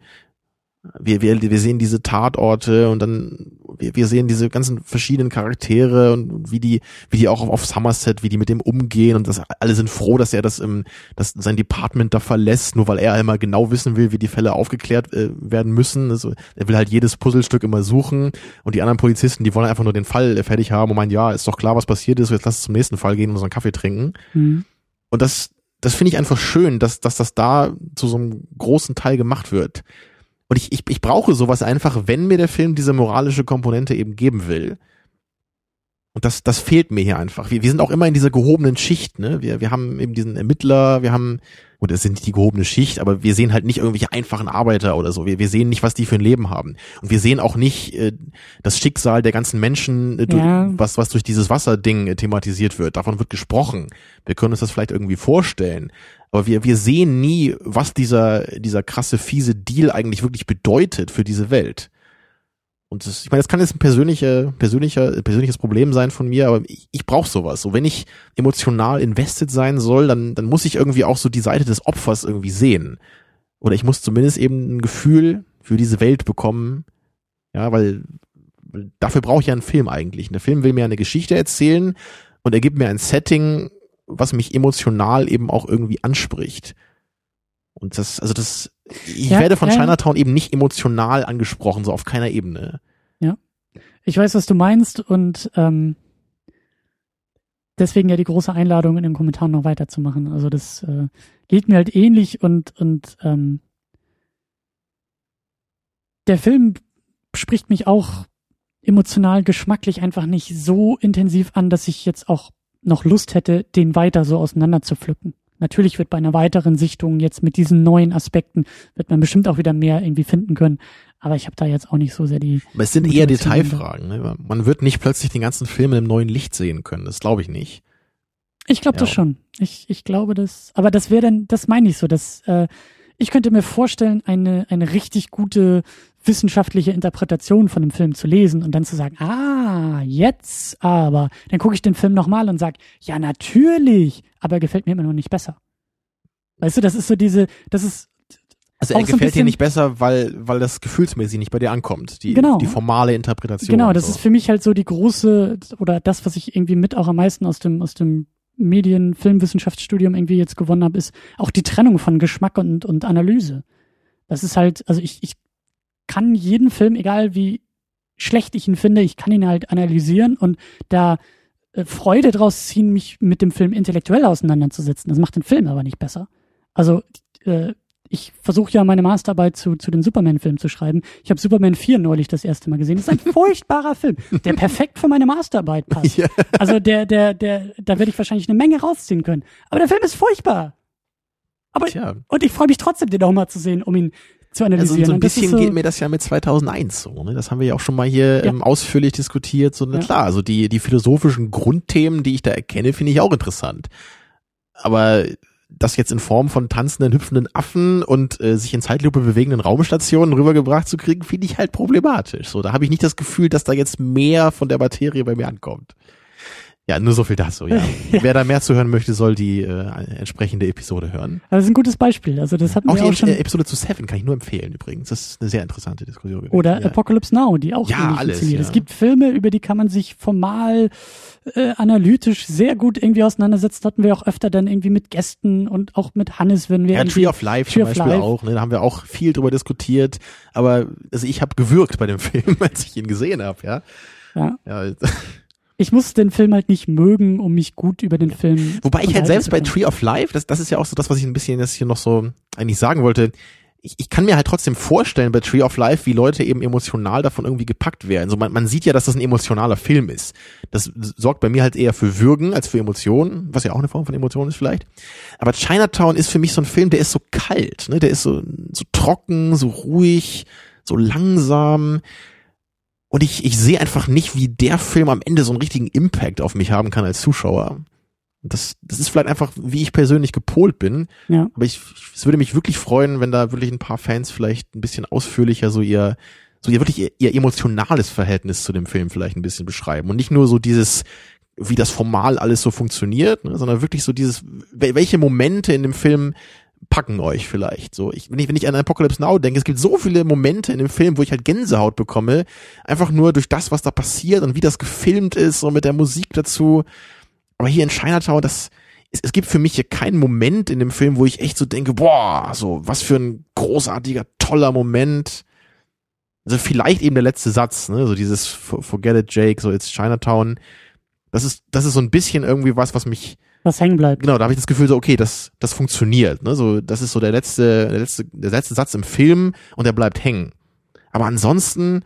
wir, wir, wir sehen diese Tatorte und dann wir, wir sehen diese ganzen verschiedenen Charaktere und wie die wie die auch auf, auf Somerset wie die mit dem umgehen und das alle sind froh dass er das im dass sein Department da verlässt nur weil er immer genau wissen will wie die Fälle aufgeklärt äh, werden müssen. Also er will halt jedes Puzzlestück immer suchen und die anderen Polizisten die wollen einfach nur den Fall fertig haben und meinen ja ist doch klar was passiert ist jetzt lass uns zum nächsten Fall gehen und unseren Kaffee trinken. Mhm. und das das finde ich einfach schön dass dass das da zu so einem großen Teil gemacht wird und ich, ich, ich brauche sowas einfach, wenn mir der Film diese moralische Komponente eben geben will. Und das, das fehlt mir hier einfach. Wir, wir sind auch immer in dieser gehobenen Schicht, ne? Wir, wir haben eben diesen Ermittler, wir haben, und es sind nicht die gehobene Schicht, aber wir sehen halt nicht irgendwelche einfachen Arbeiter oder so. Wir, wir sehen nicht, was die für ein Leben haben. Und wir sehen auch nicht äh, das Schicksal der ganzen Menschen, äh, Ja. was, was durch dieses Wasserding äh, thematisiert wird. Davon wird gesprochen. Wir können uns das vielleicht irgendwie vorstellen. Aber wir, wir sehen nie, was dieser, dieser krasse, fiese Deal eigentlich wirklich bedeutet für diese Welt. Und das, ich meine, das kann jetzt ein persönlicher, persönlicher, persönliches Problem sein von mir, aber ich, ich brauche sowas. So, wenn ich emotional invested sein soll, dann, dann muss ich irgendwie auch so die Seite des Opfers irgendwie sehen. Oder ich muss zumindest eben ein Gefühl für diese Welt bekommen. Ja, weil, dafür brauche ich ja einen Film eigentlich. Der Film will mir eine Geschichte erzählen und er gibt mir ein Setting, was mich emotional eben auch irgendwie anspricht. Und das, also das, ich Ja, werde von ja, ja. Chinatown eben nicht emotional angesprochen, so auf keiner Ebene. Ich weiß, was du meinst und ähm, deswegen ja die große Einladung in den Kommentaren noch weiterzumachen. Also das äh, geht mir halt ähnlich und und ähm, der Film spricht mich auch emotional, geschmacklich einfach nicht so intensiv an, dass ich jetzt auch noch Lust hätte, den weiter so auseinander zu pflücken. Natürlich wird bei einer weiteren Sichtung jetzt mit diesen neuen Aspekten wird man bestimmt auch wieder mehr irgendwie finden können. Aber ich habe da jetzt auch nicht so sehr die Aber es sind eher Detailfragen. Ne? Man wird nicht plötzlich den ganzen Film in einem neuen Licht sehen können. Das glaube ich nicht. Ich glaube das Ja. schon. Ich, ich glaube das. Aber das wäre dann, das meine ich so, dass äh, ich könnte mir vorstellen, eine, eine richtig gute wissenschaftliche Interpretation von dem Film zu lesen und dann zu sagen, ah, jetzt aber. Dann gucke ich den Film nochmal und sage, ja, natürlich, aber er gefällt mir immer noch nicht besser. Weißt du, das ist so diese, das ist, Also er Auch so gefällt dir nicht besser, weil, weil das gefühlsmäßig nicht bei dir ankommt. Die, Genau. die formale Interpretation. genau, das so. ist für mich halt so die große, oder das, was ich irgendwie mit auch am meisten aus dem, aus dem Medien-, Filmwissenschaftsstudium irgendwie jetzt gewonnen habe, ist auch die Trennung von Geschmack und, und Analyse. Das ist halt, also ich, ich kann jeden Film, egal wie schlecht ich ihn finde, ich kann ihn halt analysieren und da äh, Freude draus ziehen, mich mit dem Film intellektuell auseinanderzusetzen. Das macht den Film aber nicht besser. Also äh, ich versuche ja meine Masterarbeit zu, zu den Superman-Filmen zu schreiben. Ich habe Superman 4 neulich das erste Mal gesehen. Das ist ein furchtbarer Film, der perfekt für meine Masterarbeit passt. Ja. Also der, der, der, da werde ich wahrscheinlich eine Menge rausziehen können. Aber der Film ist furchtbar. Aber Tja. und ich freue mich trotzdem, den auch mal zu sehen, um ihn zu Also analysieren. so ein bisschen so, geht mir das ja mit 2001 so. Ne? Das haben wir ja auch schon mal hier Ja. ähm, ausführlich diskutiert. So, na Ja. klar, also die, die philosophischen Grundthemen, die ich da erkenne, finde ich auch interessant. Aber das jetzt in Form von tanzenden, hüpfenden Affen und äh, sich in Zeitlupe bewegenden Raumstationen rübergebracht zu kriegen, finde ich halt problematisch. So, da habe ich nicht das Gefühl, dass da jetzt mehr von der Materie bei mir ankommt. Ja, nur so viel dazu, ja. Ja. Wer da mehr zu hören möchte, soll die äh, entsprechende Episode hören. das ist ein gutes Beispiel. Also das hatten Auch wir die auch schon. äh, Episode zu Seven kann ich nur empfehlen übrigens. Das ist eine sehr interessante Diskussion. gewesen. Oder ja. Apocalypse Now, die auch Ja, alles, funktioniert. ja. Es gibt Filme, über die kann man sich formal, äh, analytisch sehr gut irgendwie auseinandersetzen. Hatten wir auch öfter dann irgendwie mit Gästen und auch mit Hannes, wenn wir Ja, Tree of Life Tree zum Beispiel Life. auch. Ne? Da haben wir auch viel drüber diskutiert. Aber also ich habe gewürgt bei dem Film, als ich ihn gesehen habe. Ja, Ja. ja. Ich muss den Film halt nicht mögen, um mich gut über den Film. Wobei ich halt selbst zu bei. Tree of Life, das, das ist ja auch so das, was ich ein bisschen jetzt hier noch so eigentlich sagen wollte. Ich, ich kann mir halt trotzdem vorstellen bei Tree of Life, wie Leute eben emotional davon irgendwie gepackt werden. So man, man sieht ja, dass das ein emotionaler Film ist. Das sorgt bei mir halt eher für Würgen als für Emotionen, was ja auch eine Form von Emotion ist vielleicht. Aber Chinatown ist für mich so ein Film, der ist so kalt, ne? Der ist so, so trocken, so ruhig, so langsam. Und ich, ich sehe einfach nicht, wie der Film am Ende so einen richtigen Impact auf mich haben kann als Zuschauer. Das, das ist vielleicht einfach, wie ich persönlich gepolt bin. Ja. Aber ich, es würde mich wirklich freuen, wenn da wirklich ein paar Fans vielleicht ein bisschen ausführlicher so ihr, so ihr wirklich ihr, ihr emotionales Verhältnis zu dem Film vielleicht ein bisschen beschreiben. Und nicht nur so dieses, wie das formal alles so funktioniert, ne, sondern wirklich so dieses, welche Momente in dem Film packen euch vielleicht. So, ich, wenn ich, wenn ich an Apocalypse Now denke, es gibt so viele Momente in dem Film, wo ich halt Gänsehaut bekomme, einfach nur durch das, was da passiert und wie das gefilmt ist und mit der Musik dazu. Aber hier in Chinatown, das, es, es gibt für mich hier keinen Moment in dem Film, wo ich echt so denke, boah, so, was für ein großartiger, toller Moment. Also vielleicht eben der letzte Satz, ne, so dieses Forget it, Jake, so it's Chinatown. Das ist, das ist so ein bisschen irgendwie was, was mich, was hängen bleibt. Genau, da habe ich das Gefühl so, okay, das, das funktioniert. Ne? So, das ist so der letzte, der letzte, der letzte Satz im Film und der bleibt hängen. Aber ansonsten,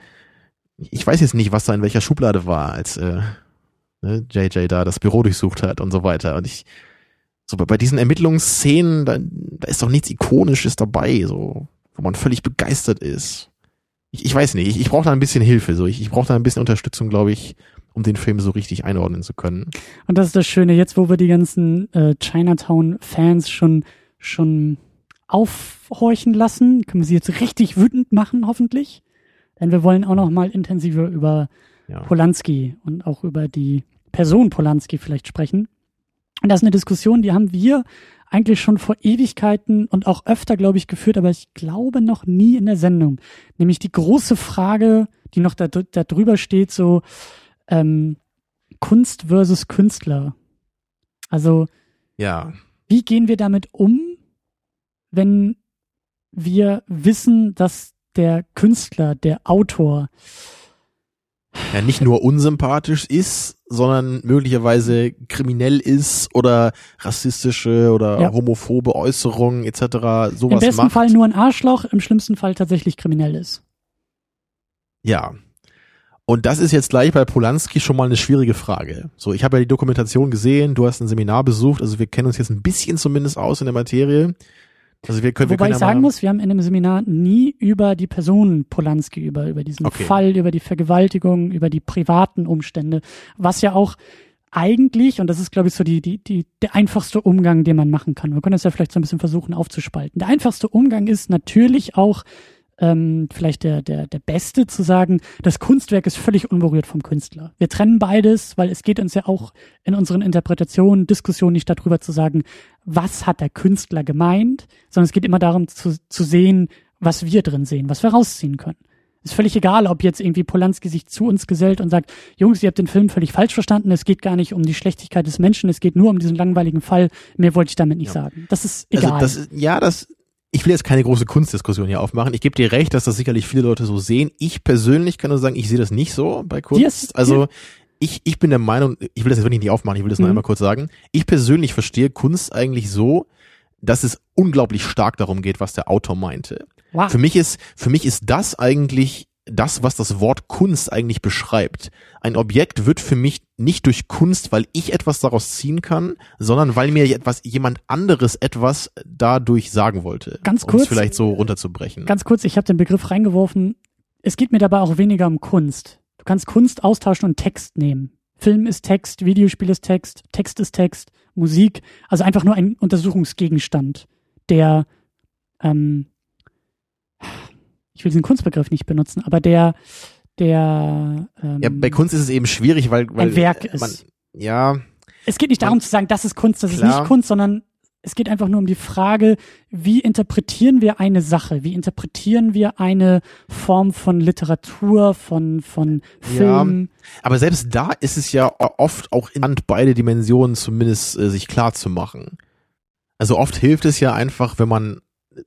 ich weiß jetzt nicht, was da in welcher Schublade war, als äh, ne, JJ da das Büro durchsucht hat und so weiter. Und ich, so bei, bei diesen Ermittlungsszenen, da, da ist doch nichts Ikonisches dabei, so, wo man völlig begeistert ist. Ich, ich weiß nicht, ich, ich brauche da ein bisschen Hilfe, so ich, ich brauche da ein bisschen Unterstützung, glaube ich, um den Film so richtig einordnen zu können. Und das ist das Schöne, jetzt wo wir die ganzen äh, Chinatown-Fans schon, schon aufhorchen lassen, können wir sie jetzt richtig wütend machen, hoffentlich. Denn wir wollen auch noch mal intensiver über ja. Polanski und auch über die Person Polanski vielleicht sprechen. Und das ist eine Diskussion, die haben wir eigentlich schon vor Ewigkeiten und auch öfter, glaube ich, geführt, aber ich glaube noch nie in der Sendung. Nämlich die große Frage, die noch da, da drüber steht, so, ähm, Kunst versus Künstler. Also, ja. wie gehen wir damit um, wenn wir wissen, dass der Künstler, der Autor ja nicht nur unsympathisch ist, sondern möglicherweise kriminell ist oder rassistische oder ja. homophobe Äußerungen etc. sowas Im besten macht. Fall nur ein Arschloch, im schlimmsten Fall tatsächlich kriminell ist. Ja, und das ist jetzt gleich bei Polanski schon mal eine schwierige Frage. So, ich habe ja die Dokumentation gesehen, du hast ein Seminar besucht, also wir kennen uns jetzt ein bisschen zumindest aus in der Materie. Also wir können, Wobei wir können ich sagen muss, wir haben in dem Seminar nie über die Person Polanski, über, über diesen Okay. Fall, über die Vergewaltigung, über die privaten Umstände, was ja auch eigentlich, und das ist, glaube ich, so die, die, die, der einfachste Umgang, den man machen kann. Wir können das ja vielleicht so ein bisschen versuchen aufzuspalten. Der einfachste Umgang ist natürlich auch ähm, vielleicht der, der, der Beste zu sagen, das Kunstwerk ist völlig unberührt vom Künstler. Wir trennen beides, weil es geht uns ja auch in unseren Interpretationen, Diskussionen nicht darüber zu sagen, was hat der Künstler gemeint, sondern es geht immer darum zu, zu sehen, was wir drin sehen, was wir rausziehen können. Ist völlig egal, ob jetzt irgendwie Polanski sich zu uns gesellt und sagt, Jungs, ihr habt den Film völlig falsch verstanden, es geht gar nicht um die Schlechtigkeit des Menschen, es geht nur um diesen langweiligen Fall, mehr wollte ich damit nicht Ja. sagen. Das ist egal. Also das, ja, das, ich will jetzt keine große Kunstdiskussion hier aufmachen. Ich gebe dir recht, dass das sicherlich viele Leute so sehen. Ich persönlich kann nur sagen, ich sehe das nicht so bei Kunst. Ist- also ich, ich bin der Meinung, ich will das jetzt wirklich nicht aufmachen, ich will das nur Mhm. einmal kurz sagen. Ich persönlich verstehe Kunst eigentlich so, dass es unglaublich stark darum geht, was der Autor meinte. wow. Für mich ist, für mich ist das eigentlich das, was das Wort Kunst eigentlich beschreibt. Ein Objekt wird für mich nicht durch Kunst, weil ich etwas daraus ziehen kann, sondern weil mir etwas, jemand anderes etwas dadurch sagen wollte. Ganz Um kurz. es vielleicht so runterzubrechen. Ganz kurz, ich habe den Begriff reingeworfen. Es geht mir dabei auch weniger um Kunst. Du kannst Kunst austauschen und Text nehmen. Film ist Text, Videospiel ist Text, Text ist Text, Musik. Also einfach nur ein Untersuchungsgegenstand, der, ähm, ich will diesen Kunstbegriff nicht benutzen, aber der, der, ähm, ja, bei Kunst ist es eben schwierig, weil, weil ein Werk äh, man, ist. ja, Es geht nicht darum zu sagen, das ist Kunst, das ist Klar. nicht Kunst, sondern es geht einfach nur um die Frage, wie interpretieren wir eine Sache? Wie interpretieren wir eine Form von Literatur, von, von Film? aber selbst da ist es ja oft auch in Hand, beide Dimensionen zumindest äh, sich klar zu machen. Also oft hilft es ja einfach, wenn man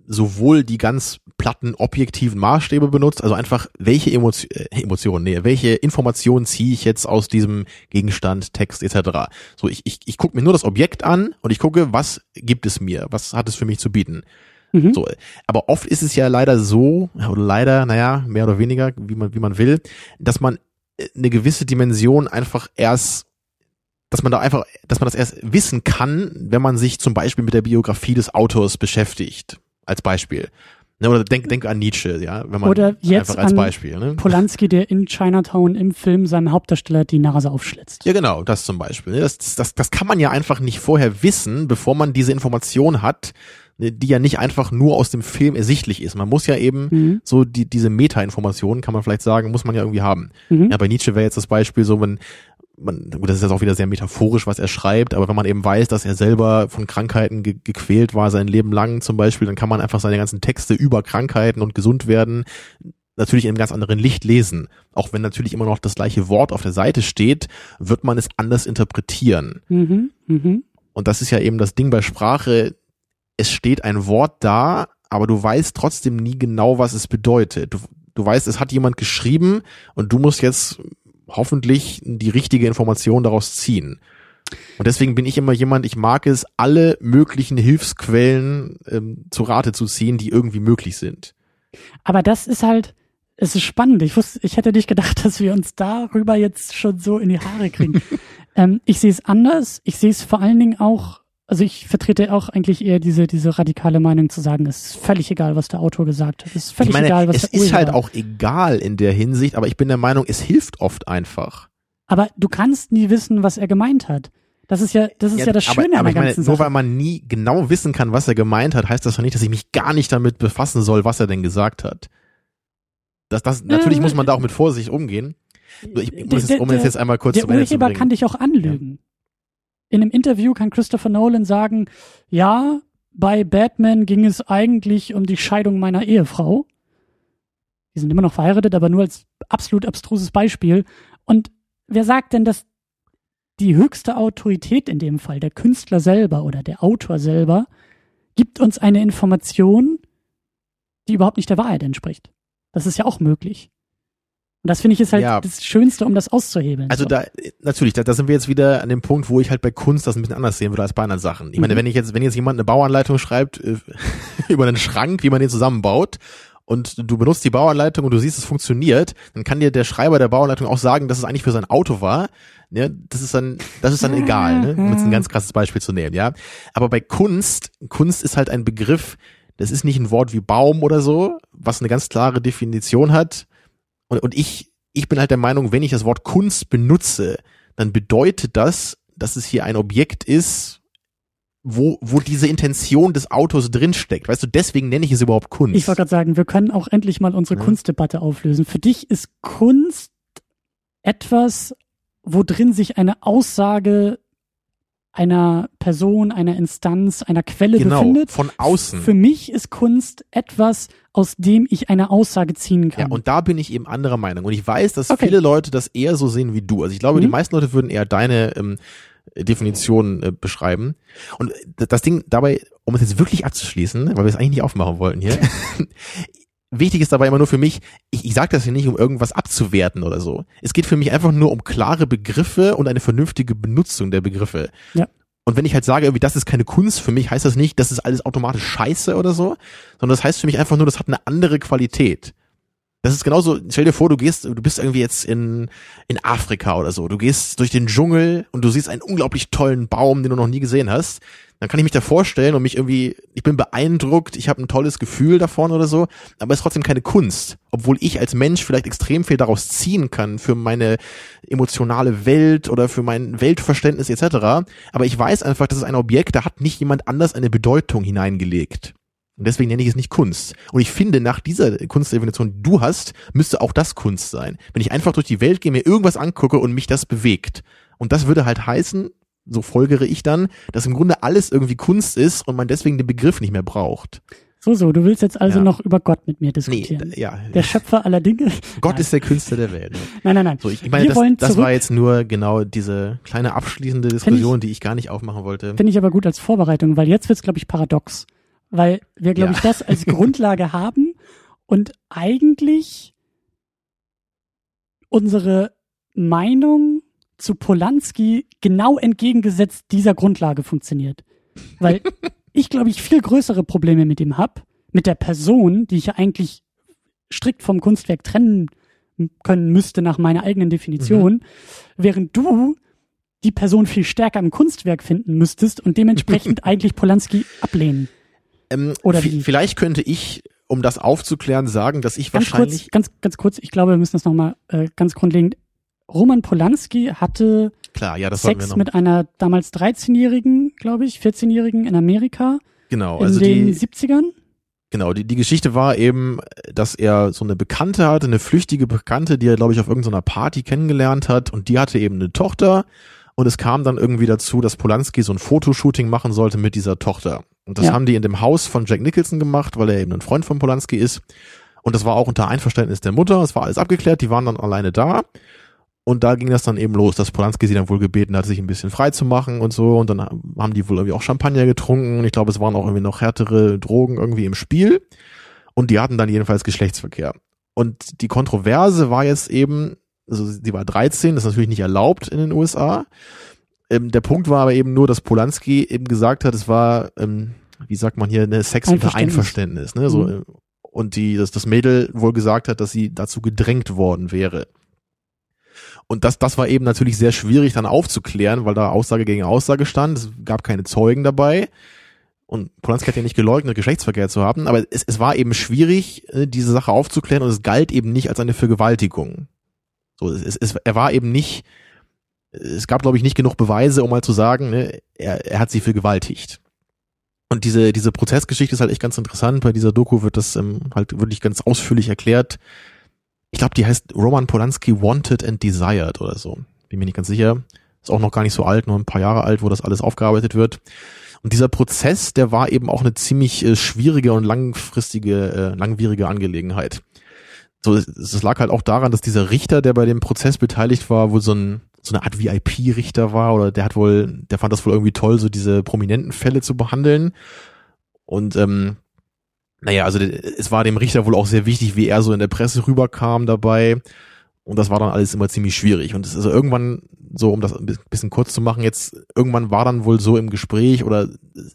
sowohl die ganz platten objektiven Maßstäbe benutzt, also einfach welche Emotio äh, Emotionen, nee, welche Informationen ziehe ich jetzt aus diesem Gegenstand, Text etc. So, ich, ich, ich gucke mir nur das Objekt an und ich gucke, was gibt es mir, was hat es für mich zu bieten. Mhm. So, aber oft ist es ja leider so, oder leider, naja, mehr oder weniger, wie man, wie man will, dass man äh, eine gewisse Dimension einfach erst, dass man da einfach, dass man das erst wissen kann, wenn man sich zum Beispiel mit der Biografie des Autors beschäftigt. Als Beispiel. Ne, oder denk, denk an Nietzsche, ja, wenn man Oder jetzt einfach als Beispiel. Ne? Polanski, der in Chinatown im Film seinem Hauptdarsteller die Nase aufschlitzt. Ja, genau, das zum Beispiel. ne? Das, das, das kann man ja einfach nicht vorher wissen, bevor man diese Information hat, ne, die ja nicht einfach nur aus dem Film ersichtlich ist. Man muss ja eben Mhm. so die, diese Meta-Informationen, kann man vielleicht sagen, muss man ja irgendwie haben. Mhm. Ja, bei Nietzsche wäre jetzt das Beispiel so, wenn man, gut, das ist jetzt auch wieder sehr metaphorisch, was er schreibt, aber wenn man eben weiß, dass er selber von Krankheiten ge gequält war, sein Leben lang zum Beispiel, dann kann man einfach seine ganzen Texte über Krankheiten und gesund werden natürlich in einem ganz anderen Licht lesen. Auch wenn natürlich immer noch das gleiche Wort auf der Seite steht, wird man es anders interpretieren. Mhm. Mhm. Und das ist ja eben das Ding bei Sprache. Es steht ein Wort da, aber du weißt trotzdem nie genau, was es bedeutet. Du, du weißt, es hat jemand geschrieben und du musst jetzt hoffentlich die richtige Information daraus ziehen. Und deswegen bin ich immer jemand, ich mag es, alle möglichen Hilfsquellen ähm, zu Rate zu ziehen, die irgendwie möglich sind. Aber das ist halt, es ist spannend. Ich wusste, ich hätte nicht gedacht, dass wir uns darüber jetzt schon so in die Haare kriegen. ähm, ich sehe es anders. Ich sehe es vor allen Dingen auch, also ich vertrete auch eigentlich eher diese, diese radikale Meinung zu sagen, es ist völlig egal, was der Autor gesagt hat. Es ist völlig meine, egal, was es der ist halt auch egal in der Hinsicht, aber ich bin der Meinung, es hilft oft einfach. Aber du kannst nie wissen, was er gemeint hat. Das ist ja, das ist ja, das aber, Schöne aber an der ich meine, ganzen nur Sache. weil man nie genau wissen kann, was er gemeint hat, heißt das doch nicht, dass ich mich gar nicht damit befassen soll, was er denn gesagt hat. Das, das, natürlich muss man da auch mit Vorsicht umgehen. Nur Ich, ich muss jetzt, um Der- jetzt, jetzt einmal kurz der zum Ende zu Urheber bringen. kann dich auch anlügen. In einem Interview kann Christopher Nolan sagen, ja, bei Batman ging es eigentlich um die Scheidung meiner Ehefrau. Die sind immer noch verheiratet, aber nur als absolut abstruses Beispiel. Und wer sagt denn, dass die höchste Autorität in dem Fall, der Künstler selber oder der Autor selber, gibt uns eine Information, die überhaupt nicht der Wahrheit entspricht? Das ist ja auch möglich. Und das finde ich ist halt Ja. das Schönste, um das auszuhebeln. Also So. da, natürlich, da, da sind wir jetzt wieder an dem Punkt, wo ich halt bei Kunst das ein bisschen anders sehen würde als bei anderen Sachen. Ich meine, Mhm. wenn ich jetzt, wenn jetzt jemand eine Bauanleitung schreibt äh, über einen Schrank, wie man den zusammenbaut, und du benutzt die Bauanleitung und du siehst, es funktioniert, dann kann dir der Schreiber der Bauanleitung auch sagen, dass es eigentlich für sein Auto war. Ja, das ist dann, das ist dann egal, ne? um jetzt ein ganz krasses Beispiel zu nehmen, ja. Aber bei Kunst, Kunst ist halt ein Begriff, das ist nicht ein Wort wie Baum oder so, was eine ganz klare Definition hat. Und, und ich, ich bin halt der Meinung, wenn ich das Wort Kunst benutze, dann bedeutet das, dass es hier ein Objekt ist, wo, wo diese Intention des Autors drinsteckt. Weißt du, deswegen nenne ich es überhaupt Kunst. Ich wollte gerade sagen, wir können auch endlich mal unsere Ja. Kunstdebatte auflösen. Für dich ist Kunst etwas, wo drin sich eine Aussage einer Person, einer Instanz, einer Quelle genau, befindet. von außen. Für mich ist Kunst etwas, aus dem ich eine Aussage ziehen Ja, kann. und da bin ich eben anderer Meinung. Und ich weiß, dass Okay. viele Leute das eher so sehen wie du. Also ich glaube, Mhm. die meisten Leute würden eher deine ähm, Definition äh, beschreiben. Und das Ding dabei, um es jetzt wirklich abzuschließen, weil wir es eigentlich nicht aufmachen wollten hier. Wichtig ist dabei immer nur für mich, ich, ich sage das hier nicht, um irgendwas abzuwerten oder so. Es geht für mich einfach nur um klare Begriffe und eine vernünftige Benutzung der Begriffe. Ja. Und wenn ich halt sage, irgendwie, das ist keine Kunst, für mich heißt das nicht, das ist alles automatisch scheiße oder so, sondern das heißt für mich einfach nur, das hat eine andere Qualität. Das ist genauso, stell dir vor, du gehst, du bist irgendwie jetzt in, in Afrika oder so. Du gehst durch den Dschungel und du siehst einen unglaublich tollen Baum, den du noch nie gesehen hast. Dann kann ich mich da vorstellen und mich irgendwie, ich bin beeindruckt, ich habe ein tolles Gefühl davon oder so, aber es ist trotzdem keine Kunst. Obwohl ich als Mensch vielleicht extrem viel daraus ziehen kann für meine emotionale Welt oder für mein Weltverständnis etc. Aber ich weiß einfach, das ist ein Objekt, da hat nicht jemand anders eine Bedeutung hineingelegt. Und deswegen nenne ich es nicht Kunst. Und ich finde, nach dieser Kunstdefinition, die du hast, müsste auch das Kunst sein. Wenn ich einfach durch die Welt gehe, mir irgendwas angucke und mich das bewegt. Und das würde halt heißen, so folgere ich dann, dass im Grunde alles irgendwie Kunst ist und man deswegen den Begriff nicht mehr braucht. so, so, du willst jetzt also Ja. noch über Gott mit mir Nee, diskutieren. d- ja. Der Schöpfer aller Dinge. Gott Nein. ist der Künstler der Welt. ne? Nein, nein, nein. So, ich, ich meine, Wir das, wollen das zurück- war jetzt nur genau diese kleine abschließende Diskussion, die ich gar nicht aufmachen wollte. Finde ich aber gut als Vorbereitung, weil jetzt wird's, glaube ich, paradox. Weil wir, glaube Ja. ich, das als Grundlage haben und eigentlich unsere Meinung zu Polanski genau entgegengesetzt dieser Grundlage funktioniert. Weil ich, glaube ich, viel größere Probleme mit ihm hab, mit der Person, die ich ja eigentlich strikt vom Kunstwerk trennen können müsste nach meiner eigenen Definition, während du die Person viel stärker im Kunstwerk finden müsstest und dementsprechend eigentlich Polanski ablehnen. Ähm, Oder wie? vielleicht könnte ich um das aufzuklären, sagen, dass ich ganz wahrscheinlich. Kurz, ganz, ganz kurz, ich glaube, wir müssen das nochmal äh, ganz grundlegend. Roman Polanski hatte Klar, ja, das Sex noch. mit einer damals 13-Jährigen, glaube ich, 14-Jährigen in Amerika. Genau, in also den die, 70ern. Genau, die, die Geschichte war eben, dass er so eine Bekannte hatte, eine flüchtige Bekannte, die er, glaube ich, auf irgendeiner Party kennengelernt hat und die hatte eben eine Tochter und es kam dann irgendwie dazu, dass Polanski so ein Fotoshooting machen sollte mit dieser Tochter. Und das Ja. haben die in dem Haus von Jack Nicholson gemacht, weil er eben ein Freund von Polanski ist. Und das war auch unter Einverständnis der Mutter. Es war alles abgeklärt, die waren dann alleine da. Und da ging das dann eben los, dass Polanski sie dann wohl gebeten hat, sich ein bisschen frei zu machen und so. Und dann haben die wohl irgendwie auch Champagner getrunken. Und ich glaube, es waren auch irgendwie noch härtere Drogen irgendwie im Spiel. Und die hatten dann jedenfalls Geschlechtsverkehr. Und die Kontroverse war jetzt eben, also sie war 13, das ist natürlich nicht erlaubt in den USA. Ähm, der Punkt war aber eben nur, dass Polanski eben gesagt hat, es war, ähm, wie sagt man hier, eine Sex unter Einverständnis. Ne? So, Mhm. äh, Und die, dass das Mädel wohl gesagt hat, dass sie dazu gedrängt worden wäre. Und das, das war eben natürlich sehr schwierig dann aufzuklären, weil da Aussage gegen Aussage stand. Es gab keine Zeugen dabei. Und Polanski hat ja nicht geleugnet, Geschlechtsverkehr zu haben, aber es, es war eben schwierig, äh, diese Sache aufzuklären und es galt eben nicht als eine Vergewaltigung. So, es, es, er war eben nicht, es gab, glaube ich, nicht genug Beweise, um mal zu sagen, ne, er, er hat sie vergewaltigt. Und diese, diese Prozessgeschichte ist halt echt ganz interessant. Bei dieser Doku wird das ähm, halt wirklich ganz ausführlich erklärt. Ich glaube, die heißt Roman Polanski Wanted and Desired oder so. Bin mir nicht ganz sicher. Ist auch noch gar nicht so alt, nur ein paar Jahre alt, wo das alles aufgearbeitet wird. Und dieser Prozess, der war eben auch eine ziemlich äh, schwierige und langfristige, äh, langwierige Angelegenheit. So, es, es lag halt auch daran, dass dieser Richter, der bei dem Prozess beteiligt war, wohl so ein so eine Art VIP-Richter war oder der hat wohl, der fand das wohl irgendwie toll, so diese prominenten Fälle zu behandeln. Und ähm, naja, also es war dem Richter wohl auch sehr wichtig, wie er so in der Presse rüberkam dabei. Und das war dann alles immer ziemlich schwierig. Und es ist irgendwann, so um das ein bisschen kurz zu machen, jetzt irgendwann war dann wohl so im Gespräch oder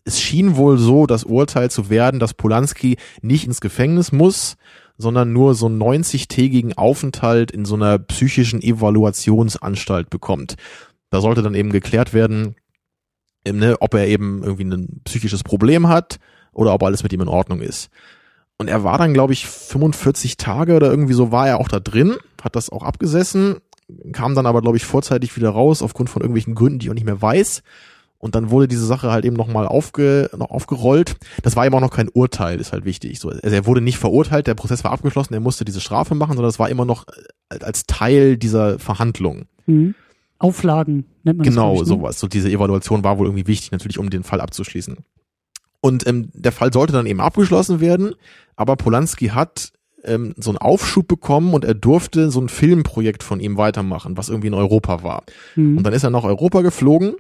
es schien wohl so das Urteil zu werden, dass Polanski nicht ins Gefängnis muss, sondern nur so einen 90-tägigen Aufenthalt in so einer psychischen Evaluationsanstalt bekommt. Da sollte dann eben geklärt werden, ähm, ne, ob er eben irgendwie ein psychisches Problem hat oder ob alles mit ihm in Ordnung ist. Und er war dann, glaube ich, 45 Tage oder irgendwie so war er auch da drin, hat das auch abgesessen, kam dann aber, glaube ich, vorzeitig wieder raus, aufgrund von irgendwelchen Gründen, die ich auch nicht mehr weiß. Und dann wurde diese Sache halt eben nochmal aufge, noch aufgerollt. Das war eben auch noch kein Urteil, ist halt wichtig. So, also er wurde nicht verurteilt, der Prozess war abgeschlossen, er musste diese Strafe machen, sondern es war immer noch äh, als Teil dieser Verhandlung. Mhm. Auflagen nennt man Genau, das. ich, ne? sowas. So diese Evaluation war wohl irgendwie wichtig, natürlich, um den Fall abzuschließen. Und ähm, der Fall sollte dann eben abgeschlossen werden, aber Polanski hat ähm, so einen Aufschub bekommen und er durfte so ein Filmprojekt von ihm weitermachen, was irgendwie in Europa war. Mhm. Und dann ist er nach Europa geflogen,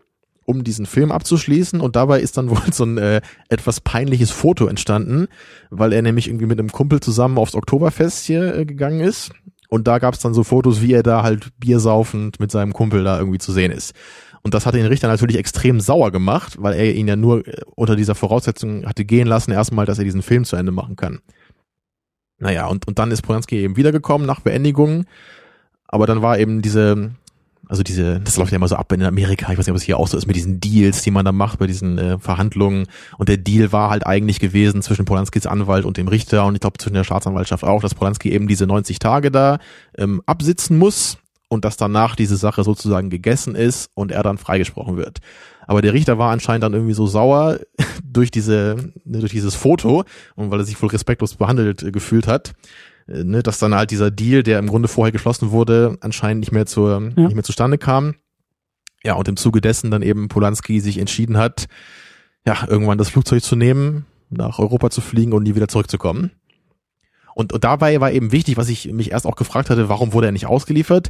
um diesen Film abzuschließen und dabei ist dann wohl so ein äh, etwas peinliches Foto entstanden, weil er nämlich irgendwie mit einem Kumpel zusammen aufs Oktoberfest hier äh, gegangen ist und da gab es dann so Fotos, wie er da halt biersaufend mit seinem Kumpel da irgendwie zu sehen ist. Und das hat den Richter natürlich extrem sauer gemacht, weil er ihn ja nur äh, unter dieser Voraussetzung hatte gehen lassen, erstmal, dass er diesen Film zu Ende machen kann. Naja, und, und dann ist Polanski eben wiedergekommen nach Beendigung. Aber dann war eben diese, also diese, das läuft ja immer so ab in Amerika, ich weiß nicht, ob es hier auch so ist mit diesen Deals, die man da macht bei diesen äh, Verhandlungen. Und der Deal war halt eigentlich gewesen zwischen Polanskis Anwalt und dem Richter und ich glaube zwischen der Staatsanwaltschaft auch, dass Polanski eben diese 90 Tage da ähm, absitzen muss und dass danach diese Sache sozusagen gegessen ist und er dann freigesprochen wird. Aber der Richter war anscheinend dann irgendwie so sauer durch diese, durch dieses Foto und weil er sich wohl respektlos behandelt äh, gefühlt hat, ne, dass dann halt dieser Deal, der im Grunde vorher geschlossen wurde, anscheinend nicht mehr zur, Ja. nicht mehr zustande kam. Ja, und im Zuge dessen dann eben Polanski sich entschieden hat, ja, irgendwann das Flugzeug zu nehmen, nach Europa zu fliegen und nie wieder zurückzukommen. Und, und dabei war eben wichtig, was ich mich erst auch gefragt hatte, warum wurde er nicht ausgeliefert?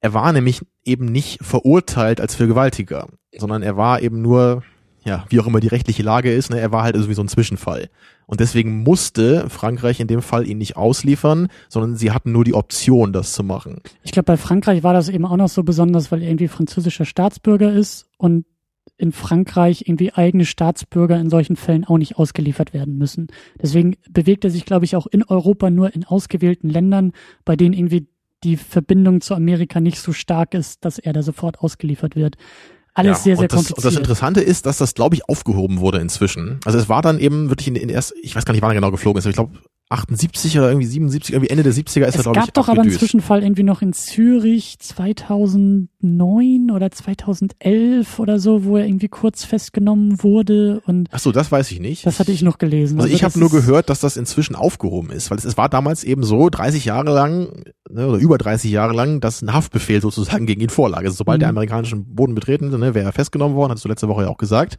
Er war nämlich eben nicht verurteilt als Vergewaltiger, sondern er war eben nur, ja, wie auch immer die rechtliche Lage ist, ne, er war halt irgendwie so ein Zwischenfall. Und deswegen musste Frankreich in dem Fall ihn nicht ausliefern, sondern sie hatten nur die Option, das zu machen. Ich glaube, bei Frankreich war das eben auch noch so besonders, weil er irgendwie französischer Staatsbürger ist und in Frankreich irgendwie eigene Staatsbürger in solchen Fällen auch nicht ausgeliefert werden müssen. Deswegen bewegt er sich, glaube ich, auch in Europa nur in ausgewählten Ländern, bei denen irgendwie die Verbindung zu Amerika nicht so stark ist, dass er da sofort ausgeliefert wird. Alles sehr, sehr und das, kompliziert. Und das Interessante ist, dass das, glaube ich, aufgehoben wurde inzwischen. Also es war dann eben wirklich in, in erst, ich weiß gar nicht, wann er genau geflogen ist, aber ich glaube 78 oder irgendwie 77, irgendwie Ende der 70er ist es er, glaube ich, gab doch aber einen. Zwischenfall irgendwie noch in Zürich 2009 oder 2011 oder so, wo er irgendwie kurz festgenommen wurde und Ach so, das weiß ich nicht. das hatte ich noch gelesen. Also ich das habe nur gehört, dass das inzwischen aufgehoben ist, weil es, es war damals eben so, 30 Jahre lang ne, oder über 30 Jahre lang, dass ein Haftbefehl sozusagen gegen ihn vorlag. Also sobald Mhm. der amerikanischen Boden betreten, ne, wäre er festgenommen worden, hattest du letzte Woche ja auch gesagt.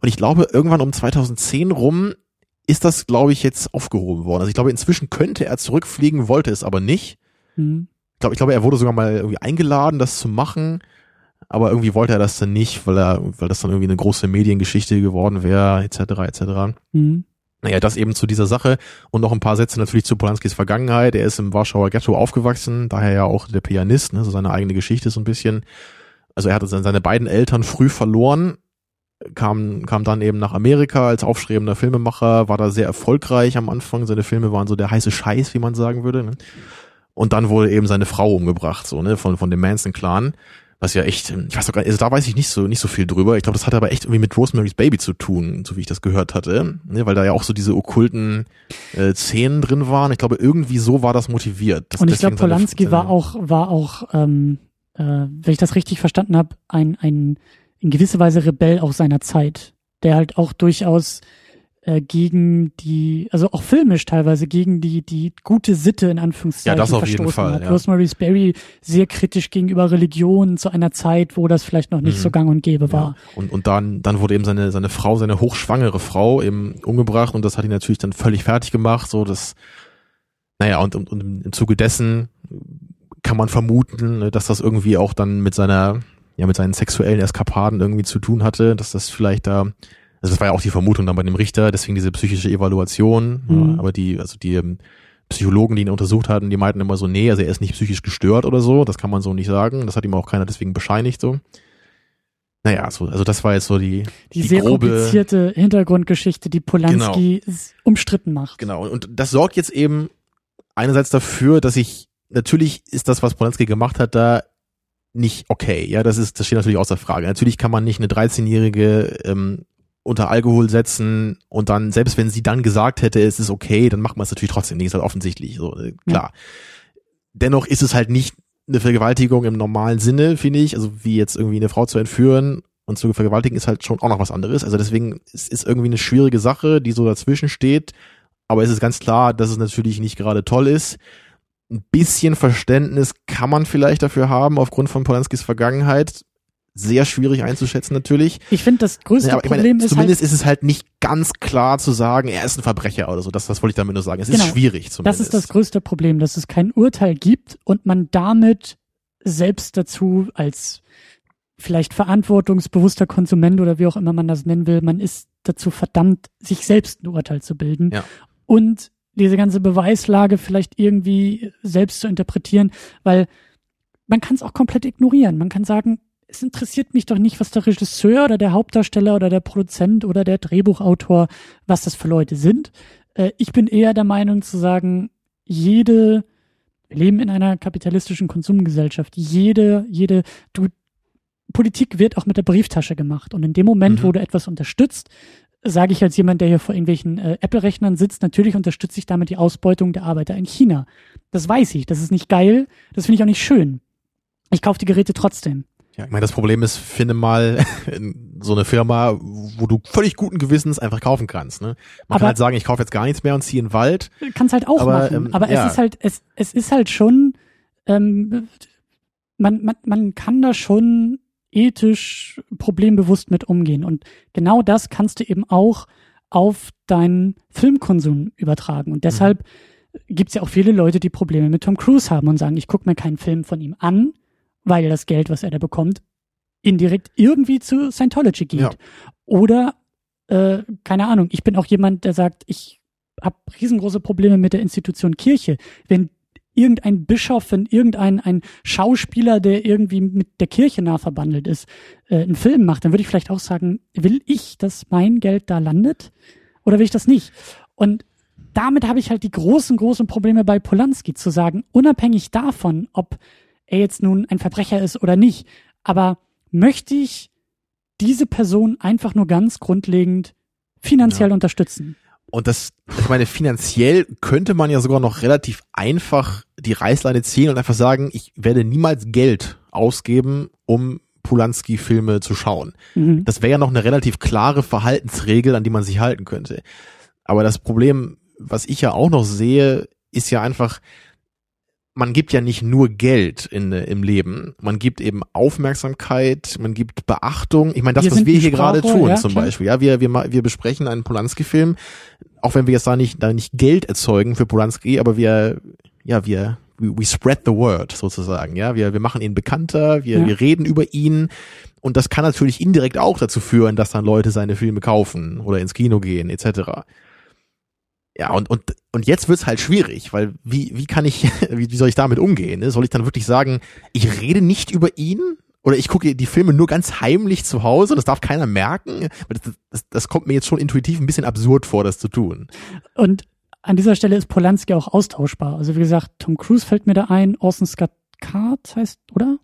Und ich glaube, irgendwann um 2010 rum ist das, glaube ich, jetzt aufgehoben worden. Also ich glaube, inzwischen könnte er zurückfliegen, wollte es aber nicht. Mhm. Ich glaube, ich glaube, er wurde sogar mal irgendwie eingeladen, das zu machen. Aber irgendwie wollte er das dann nicht, weil er, weil das dann irgendwie eine große Mediengeschichte geworden wäre, etc., etc. Mhm. Naja, das eben zu dieser Sache und noch ein paar Sätze natürlich zu Polanskis Vergangenheit. Er ist im Warschauer Ghetto aufgewachsen, daher ja auch der Pianist, ne, so seine eigene Geschichte so ein bisschen. Also er hatte seine beiden Eltern früh verloren, kam, kam dann eben nach Amerika als aufstrebender Filmemacher, war da sehr erfolgreich am Anfang. Seine Filme waren so der heiße Scheiß, wie man sagen würde. Ne? Und dann wurde eben seine Frau umgebracht, so, ne, von, von dem Manson-Clan. Was ja echt, ich weiß doch gar nicht, also da weiß ich nicht so, nicht so viel drüber. Ich glaube, das hatte aber echt irgendwie mit Rosemary's Baby zu tun, so wie ich das gehört hatte, ne, weil da ja auch so diese okkulten äh, Szenen drin waren. Ich glaube, irgendwie so war das motiviert. dass Und ich glaube, deswegen seine- Polanski seine- war auch, war auch, ähm, äh, wenn ich das richtig verstanden habe, ein, ein in gewisser Weise Rebell auch seiner Zeit, der halt auch durchaus äh, gegen die, also auch filmisch teilweise gegen die die gute Sitte in Anführungszeichen Ja, das auf jeden Fall, hat. ja. Rosemary's Baby sehr kritisch gegenüber Religion zu einer Zeit, wo das vielleicht noch nicht Mhm. so gang und gäbe war. Ja. Und, und dann, dann wurde eben seine, seine Frau, seine hochschwangere Frau eben umgebracht und das hat ihn natürlich dann völlig fertig gemacht, so das, naja, und, und, und im Zuge dessen kann man vermuten, ne, dass das irgendwie auch dann mit seiner, ja, mit seinen sexuellen Eskapaden irgendwie zu tun hatte, dass das vielleicht da, also das war ja auch die Vermutung dann bei dem Richter, deswegen diese psychische Evaluation, Mhm. ja, aber die, also die ähm, Psychologen, die ihn untersucht hatten, die meinten immer so, nee, also er ist nicht psychisch gestört oder so, das kann man so nicht sagen, das hat ihm auch keiner deswegen bescheinigt so. Naja, so, also das war jetzt so die, Die, Die sehr grobe- komplizierte Hintergrundgeschichte, die Polanski s- umstritten macht. Genau, und das sorgt jetzt eben einerseits dafür, dass ich, natürlich ist das, was Polanski gemacht hat, da nicht okay. Ja, das ist, das steht natürlich außer Frage. Natürlich kann man nicht eine 13-Jährige ähm, unter Alkohol setzen und dann, selbst wenn sie dann gesagt hätte, es ist okay, dann macht man es natürlich trotzdem nicht, ist halt offensichtlich, so, äh, klar. Dennoch ist es halt nicht eine Vergewaltigung im normalen Sinne, finde ich, also wie jetzt irgendwie eine Frau zu entführen und zu vergewaltigen ist halt schon auch noch was anderes. Also deswegen es ist irgendwie eine schwierige Sache, die so dazwischen steht. Aber es ist ganz klar, dass es natürlich nicht gerade toll ist. Ein bisschen Verständnis kann man vielleicht dafür haben, aufgrund von Polanskis Vergangenheit. Sehr schwierig einzuschätzen natürlich. Ich finde, das größte Ja, aber ich meine, Problem ist halt, zumindest ist es halt nicht ganz klar zu sagen, er ist ein Verbrecher oder so. Das, das wollte ich damit nur sagen. Es Genau. ist schwierig zumindest. Das ist das größte Problem, dass es kein Urteil gibt und man damit selbst dazu als vielleicht verantwortungsbewusster Konsument oder wie auch immer man das nennen will, man ist dazu verdammt, sich selbst ein Urteil zu bilden Ja. und diese ganze Beweislage vielleicht irgendwie selbst zu interpretieren, weil man kann es auch komplett ignorieren. Man kann sagen, es interessiert mich doch nicht, was der Regisseur oder der Hauptdarsteller oder der Produzent oder der Drehbuchautor, was das für Leute sind. Äh, ich bin eher der Meinung zu sagen, jede, wir leben in einer kapitalistischen Konsumgesellschaft, jede, jede, du, Politik wird auch mit der Brieftasche gemacht. Und in dem Moment, Mhm. wo du etwas unterstützt, sage ich als jemand, der hier vor irgendwelchen äh, Apple-Rechnern sitzt, natürlich unterstütze ich damit die Ausbeutung der Arbeiter in China. Das weiß ich, das ist nicht geil, das finde ich auch nicht schön. Ich kaufe die Geräte trotzdem. Ja, ich meine, das Problem ist, finde mal so eine Firma, wo du völlig guten Gewissens einfach kaufen kannst. Ne? Man Aber- kann halt sagen, ich kaufe jetzt gar nichts mehr und ziehe in den Wald. Kann's halt auch Aber, machen. ähm, aber ja. es ist halt, es, es ist halt schon, ähm, man, man, man kann da schon ethisch problembewusst mit umgehen. Und genau das kannst du eben auch auf deinen Filmkonsum übertragen. Und deshalb gibt's ja auch viele Leute, die Probleme mit Tom Cruise haben und sagen, ich gucke mir keinen Film von ihm an, weil das Geld, was er da bekommt, indirekt irgendwie zu Scientology geht. Ja. Oder, äh, keine Ahnung, ich bin auch jemand, der sagt, ich habe riesengroße Probleme mit der Institution Kirche. Wenn irgendein Bischof, wenn irgendein ein Schauspieler, der irgendwie mit der Kirche nah verbandelt ist, äh, einen Film macht, dann würde ich vielleicht auch sagen, will ich, dass mein Geld da landet oder will ich das nicht? Und damit habe ich halt die großen, großen Probleme bei Polanski zu sagen, unabhängig davon, ob er jetzt nun ein Verbrecher ist oder nicht, aber möchte ich diese Person einfach nur ganz grundlegend finanziell Ja. unterstützen? Und das, ich meine, finanziell könnte man ja sogar noch relativ einfach die Reißleine ziehen und einfach sagen, ich werde niemals Geld ausgeben, um Polanski-Filme zu schauen. Mhm. Das wäre ja noch eine relativ klare Verhaltensregel, an die man sich halten könnte. Aber das Problem, was ich ja auch noch sehe, ist ja einfach, man gibt ja nicht nur Geld in, im Leben, man gibt eben Aufmerksamkeit, man gibt Beachtung. Ich meine, das, wir was wir hier gerade tun, ja, zum klar. Beispiel, ja, wir, wir, wir besprechen einen Polanski-Film, auch wenn wir jetzt da nicht, da nicht Geld erzeugen für Polanski, aber wir, ja, wir, we spread the word sozusagen, ja, wir, wir machen ihn bekannter, wir, ja. wir reden über ihn und das kann natürlich indirekt auch dazu führen, dass dann Leute seine Filme kaufen oder ins Kino gehen, etc. Ja, und, und, und jetzt wird's halt schwierig, weil wie, wie kann ich, wie, wie soll ich damit umgehen? Ne? Soll ich dann wirklich sagen, ich rede nicht über ihn? Oder ich gucke die Filme nur ganz heimlich zu Hause, das darf keiner merken. Das, das, das kommt mir jetzt schon intuitiv ein bisschen absurd vor, das zu tun. Und an dieser Stelle ist Polanski auch austauschbar. Also wie gesagt, Tom Cruise fällt mir da ein, Orson Scott Card heißt, oder?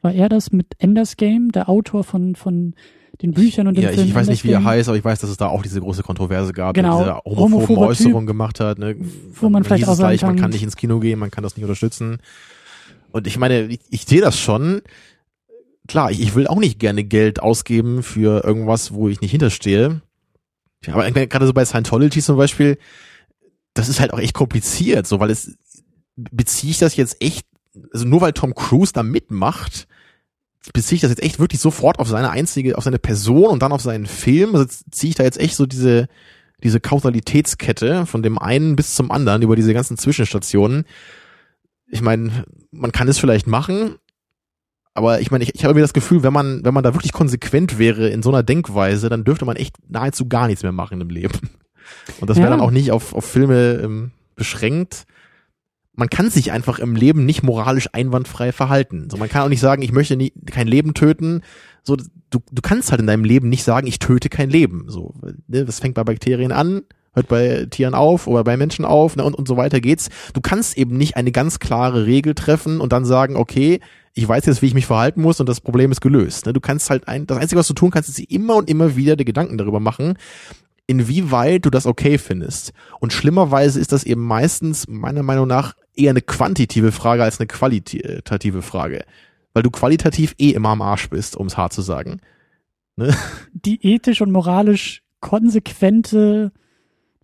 War er das mit Enders Game, der Autor von, von den Büchern und den ja, Filmen. Ja, ich weiß nicht, wie er heißt, aber ich weiß, dass es da auch diese große Kontroverse gab, genau. der diese homophobe Äußerung gemacht hat. Ne? Wo man vielleicht auch sagen gleich, kann, man kann nicht ins Kino gehen, man kann das nicht unterstützen. Und ich meine, ich, ich sehe das schon. Klar, ich, ich will auch nicht gerne Geld ausgeben für irgendwas, wo ich nicht hinterstehe. Aber gerade so bei Scientology zum Beispiel, das ist halt auch echt kompliziert, so, weil es beziehe ich das jetzt echt, also nur weil Tom Cruise da mitmacht, beziehe ich das jetzt echt wirklich sofort auf seine einzige, auf seine Person und dann auf seinen Film. Also ziehe ich da jetzt echt so diese, diese Kausalitätskette von dem einen bis zum anderen über diese ganzen Zwischenstationen. Ich meine, man kann es vielleicht machen, aber ich meine, ich, ich habe mir das Gefühl, wenn man, wenn man da wirklich konsequent wäre in so einer Denkweise, dann dürfte man echt nahezu gar nichts mehr machen im Leben. Und das wäre ja. dann auch nicht auf, auf Filme ähm, beschränkt, man kann sich einfach im Leben nicht moralisch einwandfrei verhalten. So, man kann auch nicht sagen, ich möchte nie, kein Leben töten. So, du, du kannst halt in deinem Leben nicht sagen, ich töte kein Leben. So, ne, das fängt bei Bakterien an, hört bei Tieren auf oder bei Menschen auf ne, und, und so weiter geht's. Du kannst eben nicht eine ganz klare Regel treffen und dann sagen, okay, ich weiß jetzt, wie ich mich verhalten muss und das Problem ist gelöst. Ne? Du kannst halt ein, das Einzige, was du tun kannst, ist immer und immer wieder die Gedanken darüber machen, inwieweit du das okay findest. Und schlimmerweise ist das eben meistens meiner Meinung nach eher eine quantitative Frage als eine qualitative Frage. Weil du qualitativ eh immer am Arsch bist, um es hart zu sagen. Ne? Die ethisch und moralisch konsequente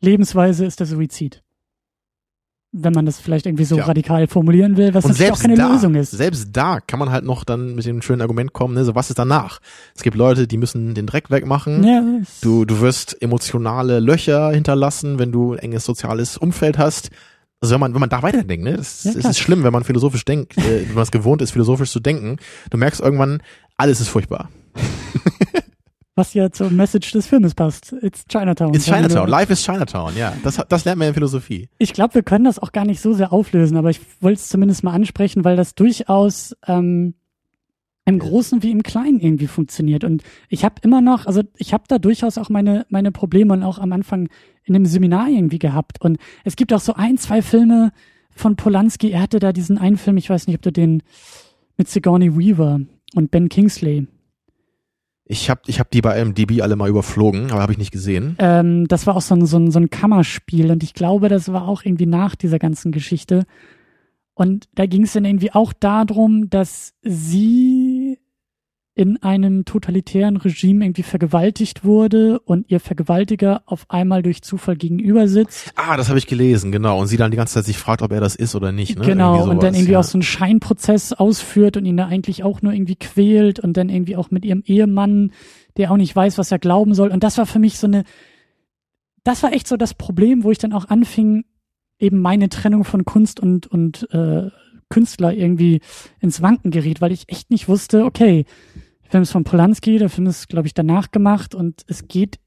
Lebensweise ist der Suizid. Wenn man das vielleicht irgendwie so ja. radikal formulieren will, was natürlich auch keine da, Lösung ist. Selbst da kann man halt noch dann mit dem schönen Argument kommen, ne, so was ist danach? Es gibt Leute, die müssen den Dreck wegmachen. Ja, du, du wirst emotionale Löcher hinterlassen, wenn du ein enges soziales Umfeld hast. Also wenn man, wenn man da weiterdenkt, ne, das, ja, das ist schlimm, wenn man philosophisch denkt, äh, wenn man es gewohnt ist, philosophisch zu denken. Du merkst irgendwann, alles ist furchtbar. Was ja zur Message des Filmes passt. It's Chinatown. It's Chinatown. Life is Chinatown, ja. Das, das lernt man in Philosophie. Ich glaube, wir können das auch gar nicht so sehr auflösen, aber ich wollte es zumindest mal ansprechen, weil das durchaus ähm, im Großen wie im Kleinen irgendwie funktioniert. Und ich habe immer noch, also ich habe da durchaus auch meine, meine Probleme und auch am Anfang in dem Seminar irgendwie gehabt. Und es gibt auch so ein, zwei Filme von Polanski. Er hatte da diesen einen Film, ich weiß nicht, ob du den mit Sigourney Weaver und Ben Kingsley. Ich habe ich hab die bei MDB alle mal überflogen, aber habe ich nicht gesehen. Ähm, das war auch so ein, so, ein, so ein Kammerspiel und ich glaube, das war auch irgendwie nach dieser ganzen Geschichte. Und da ging es dann irgendwie auch darum, dass sie in einem totalitären Regime irgendwie vergewaltigt wurde und ihr Vergewaltiger auf einmal durch Zufall gegenüber sitzt. Ah, das habe ich gelesen, genau. Und sie dann die ganze Zeit sich fragt, ob er das ist oder nicht. Ne? Genau, sowas, und dann irgendwie ja. auch so einen Scheinprozess ausführt und ihn da eigentlich auch nur irgendwie quält und dann irgendwie auch mit ihrem Ehemann, der auch nicht weiß, was er glauben soll. Und das war für mich so eine, das war echt so das Problem, wo ich dann auch anfing, eben meine Trennung von Kunst und, und äh, Künstler irgendwie ins Wanken geriet, weil ich echt nicht wusste, okay, Film ist von Polanski, der Film ist, glaube ich, danach gemacht und es geht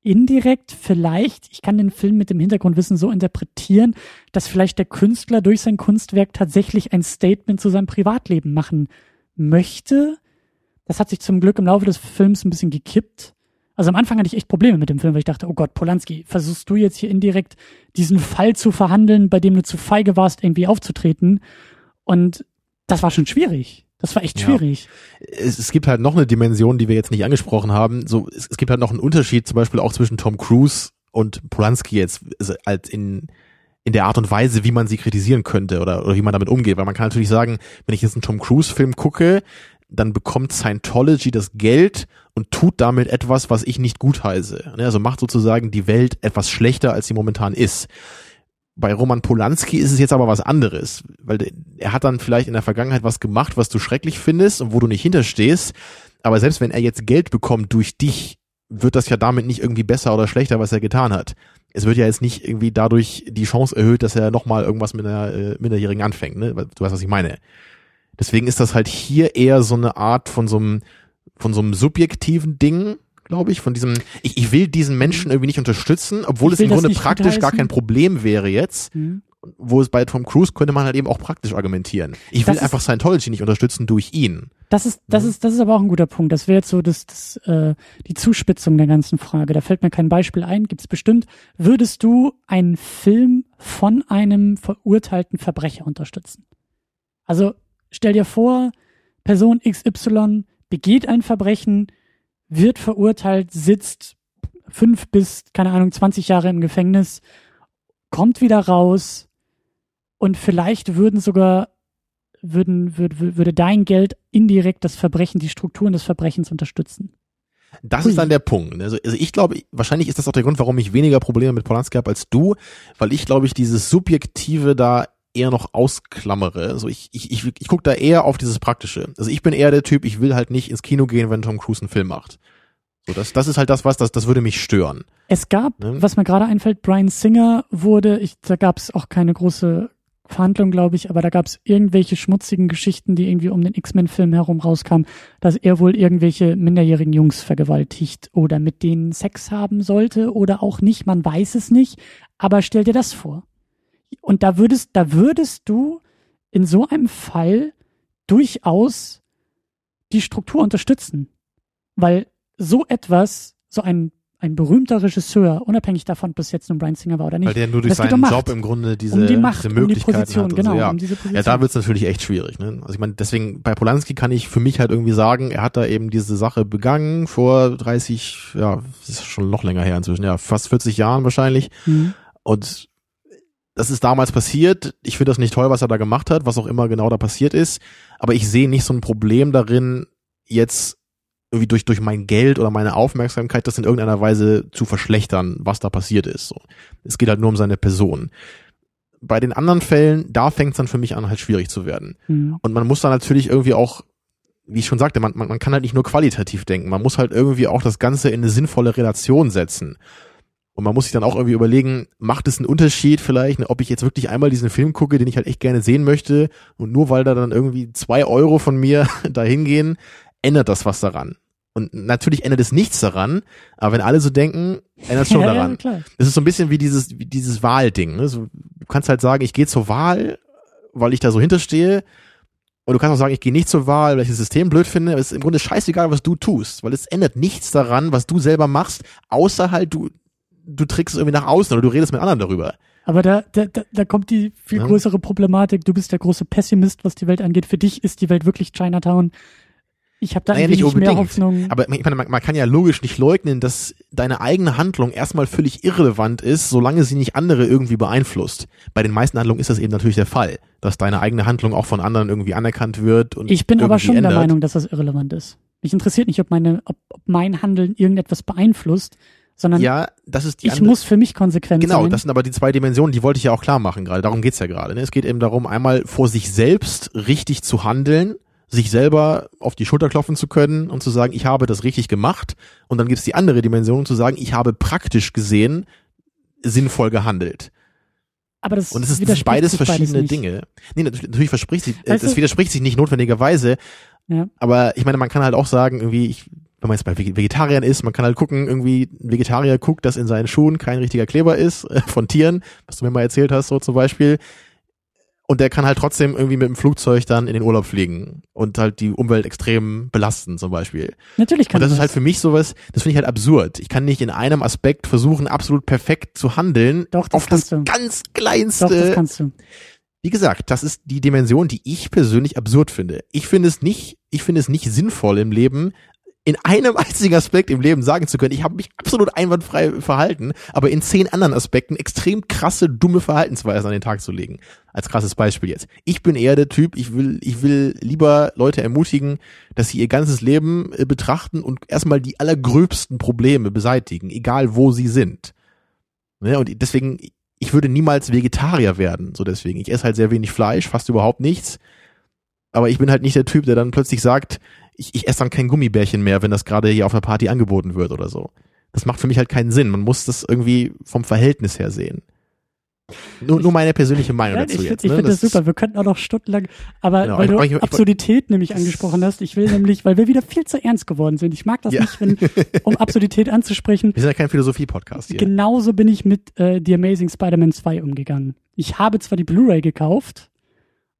indirekt vielleicht, ich kann den Film mit dem Hintergrundwissen so interpretieren, dass vielleicht der Künstler durch sein Kunstwerk tatsächlich ein Statement zu seinem Privatleben machen möchte. Das hat sich zum Glück im Laufe des Films ein bisschen gekippt. Also am Anfang hatte ich echt Probleme mit dem Film, weil ich dachte, oh Gott, Polanski, versuchst du jetzt hier indirekt diesen Fall zu verhandeln, bei dem du zu feige warst, irgendwie aufzutreten? Und das war schon schwierig. Das war echt schwierig. Ja. Es, es, gibt halt noch eine Dimension, die wir jetzt nicht angesprochen haben. So, es, es gibt halt noch einen Unterschied, zum Beispiel auch zwischen Tom Cruise und Polanski jetzt als in in der Art und Weise, wie man sie kritisieren könnte oder, oder wie man damit umgeht. Weil man kann natürlich sagen, wenn ich jetzt einen Tom Cruise-Film gucke, dann bekommt Scientology das Geld und tut damit etwas, was ich nicht gutheiße. Ne, also macht sozusagen die Welt etwas schlechter, als sie momentan ist. Bei Roman Polanski ist es jetzt aber was anderes, weil er hat dann vielleicht in der Vergangenheit was gemacht, was du schrecklich findest und wo du nicht hinterstehst. Aber selbst wenn er jetzt Geld bekommt durch dich, wird das ja damit nicht irgendwie besser oder schlechter, was er getan hat. Es wird ja jetzt nicht irgendwie dadurch die Chance erhöht, dass er nochmal irgendwas mit einer äh, Minderjährigen anfängt. Ne? Du weißt, was ich meine. Deswegen ist das halt hier eher so eine Art von so einem, von so einem subjektiven Ding, glaube ich, von diesem, ich, ich will diesen Menschen irgendwie nicht unterstützen, obwohl es im Grunde praktisch gar kein Problem wäre jetzt. Mhm wo es bei Tom Cruise könnte man halt eben auch praktisch argumentieren. Ich will das einfach Scientology nicht unterstützen durch ihn. Das ist, das ist, das ist aber auch ein guter Punkt. Das wäre jetzt so das, das, äh, die Zuspitzung der ganzen Frage. Da fällt mir kein Beispiel ein, gibt's bestimmt. Würdest du einen Film von einem verurteilten Verbrecher unterstützen? Also stell dir vor, Person XY begeht ein Verbrechen, wird verurteilt, sitzt fünf bis, keine Ahnung, 20 Jahre im Gefängnis, kommt wieder raus, und vielleicht würden sogar, würden, würde, würde dein Geld indirekt das Verbrechen, die Strukturen des Verbrechens unterstützen. Das Hui. ist dann der Punkt. Also, also ich glaube, wahrscheinlich ist das auch der Grund, warum ich weniger Probleme mit Polanski habe als du, weil ich glaube ich dieses Subjektive da eher noch ausklammere. Also ich, ich, ich, ich gucke da eher auf dieses Praktische. Also ich bin eher der Typ, ich will halt nicht ins Kino gehen, wenn Tom Cruise einen Film macht. So, das, das ist halt das, was, das, das würde mich stören. Es gab, ne? was mir gerade einfällt, Brian Singer wurde, ich, da gab es auch keine große Verhandlung, glaube ich, aber da gab es irgendwelche schmutzigen Geschichten, die irgendwie um den X-Men-Film herum rauskamen, dass er wohl irgendwelche minderjährigen Jungs vergewaltigt oder mit denen Sex haben sollte oder auch nicht, man weiß es nicht, aber stell dir das vor. Und da würdest, da würdest du in so einem Fall durchaus die Struktur unterstützen, weil so etwas, so ein ein berühmter Regisseur, unabhängig davon, ob es jetzt nun Brian Singer war oder nicht. Weil der nur durch seinen um Job im Grunde diese, um die Macht, diese Möglichkeiten um die Position, hat. Genau, so, ja. Um diese Position. ja, da wird es natürlich echt schwierig. Ne? Also ich meine, deswegen bei Polanski kann ich für mich halt irgendwie sagen, er hat da eben diese Sache begangen vor 30, ja, das ist schon noch länger her inzwischen, ja, fast 40 Jahren wahrscheinlich. Mhm. Und das ist damals passiert. Ich finde das nicht toll, was er da gemacht hat, was auch immer genau da passiert ist. Aber ich sehe nicht so ein Problem darin, jetzt irgendwie durch, durch mein Geld oder meine Aufmerksamkeit das in irgendeiner Weise zu verschlechtern, was da passiert ist. So. Es geht halt nur um seine Person. Bei den anderen Fällen, da fängt es dann für mich an, halt schwierig zu werden. Mhm. Und man muss da natürlich irgendwie auch, wie ich schon sagte, man, man, man kann halt nicht nur qualitativ denken, man muss halt irgendwie auch das Ganze in eine sinnvolle Relation setzen. Und man muss sich dann auch irgendwie überlegen, macht es einen Unterschied vielleicht, ne, ob ich jetzt wirklich einmal diesen Film gucke, den ich halt echt gerne sehen möchte, und nur weil da dann irgendwie zwei Euro von mir dahin gehen, ändert das was daran. Und natürlich ändert es nichts daran, aber wenn alle so denken, ändert es schon ja, daran. Ja, das ist so ein bisschen wie dieses, wie dieses Wahlding. Ne? So, du kannst halt sagen, ich gehe zur Wahl, weil ich da so hinterstehe. Und du kannst auch sagen, ich gehe nicht zur Wahl, weil ich das System blöd finde. Es ist im Grunde scheißegal, was du tust, weil es ändert nichts daran, was du selber machst, außer halt du, du trickst es irgendwie nach außen oder du redest mit anderen darüber. Aber da, da, da kommt die viel größere Problematik. Du bist der große Pessimist, was die Welt angeht. Für dich ist die Welt wirklich Chinatown. Ich habe da naja, nicht unbedingt. mehr Hoffnung. Aber ich meine, man, man, kann ja logisch nicht leugnen, dass deine eigene Handlung erstmal völlig irrelevant ist, solange sie nicht andere irgendwie beeinflusst. Bei den meisten Handlungen ist das eben natürlich der Fall, dass deine eigene Handlung auch von anderen irgendwie anerkannt wird und Ich bin aber schon ändert. der Meinung, dass das irrelevant ist. Mich interessiert nicht, ob meine, ob, ob mein Handeln irgendetwas beeinflusst, sondern ja, das ist die ich andere, muss für mich konsequent genau, sein. Genau, das sind aber die zwei Dimensionen, die wollte ich ja auch klar machen gerade. Darum geht's ja gerade. Ne? Es geht eben darum, einmal vor sich selbst richtig zu handeln sich selber auf die Schulter klopfen zu können und zu sagen, ich habe das richtig gemacht. Und dann gibt es die andere Dimension zu sagen, ich habe praktisch gesehen sinnvoll gehandelt. Aber das und es ist beides verschiedene beides Dinge. Nee, natürlich verspricht sich, weißt das widerspricht sich nicht notwendigerweise. Ja. Aber ich meine, man kann halt auch sagen, irgendwie, ich, wenn man jetzt bei Vegetariern ist, man kann halt gucken, irgendwie, ein Vegetarier guckt, dass in seinen Schuhen kein richtiger Kleber ist, äh, von Tieren, was du mir mal erzählt hast, so zum Beispiel und der kann halt trotzdem irgendwie mit dem Flugzeug dann in den Urlaub fliegen und halt die Umwelt extrem belasten zum Beispiel. Natürlich kann Und das ist halt für mich sowas, das finde ich halt absurd. Ich kann nicht in einem Aspekt versuchen, absolut perfekt zu handeln. Doch, das auf das du. ganz kleinste. Doch, das kannst du. Wie gesagt, das ist die Dimension, die ich persönlich absurd finde. Ich finde es nicht, ich finde es nicht sinnvoll im Leben, in einem einzigen Aspekt im Leben sagen zu können, ich habe mich absolut einwandfrei verhalten, aber in zehn anderen Aspekten extrem krasse, dumme Verhaltensweisen an den Tag zu legen. Als krasses Beispiel jetzt. Ich bin eher der Typ, ich will, ich will lieber Leute ermutigen, dass sie ihr ganzes Leben äh, betrachten und erstmal die allergröbsten Probleme beseitigen, egal wo sie sind. Ne? Und deswegen, ich würde niemals Vegetarier werden, so deswegen. Ich esse halt sehr wenig Fleisch, fast überhaupt nichts. Aber ich bin halt nicht der Typ, der dann plötzlich sagt, ich, ich esse dann kein Gummibärchen mehr, wenn das gerade hier auf einer Party angeboten wird oder so. Das macht für mich halt keinen Sinn. Man muss das irgendwie vom Verhältnis her sehen. Nur, nur meine persönliche Meinung Ja, dazu ich jetzt. finde Ne? ich find das, ist- super. Wir könnten auch noch stundenlang, aber Genau, weil du ich- ich- ich- Absurdität nämlich angesprochen hast, ich will nämlich, weil wir wieder viel zu ernst geworden sind. Ich mag das Ja. nicht, wenn, um Absurdität anzusprechen. Wir sind ja kein Philosophie-Podcast hier. Genauso bin ich mit äh, The Amazing Spider-Man 2 umgegangen. Ich habe zwar die Blu-ray gekauft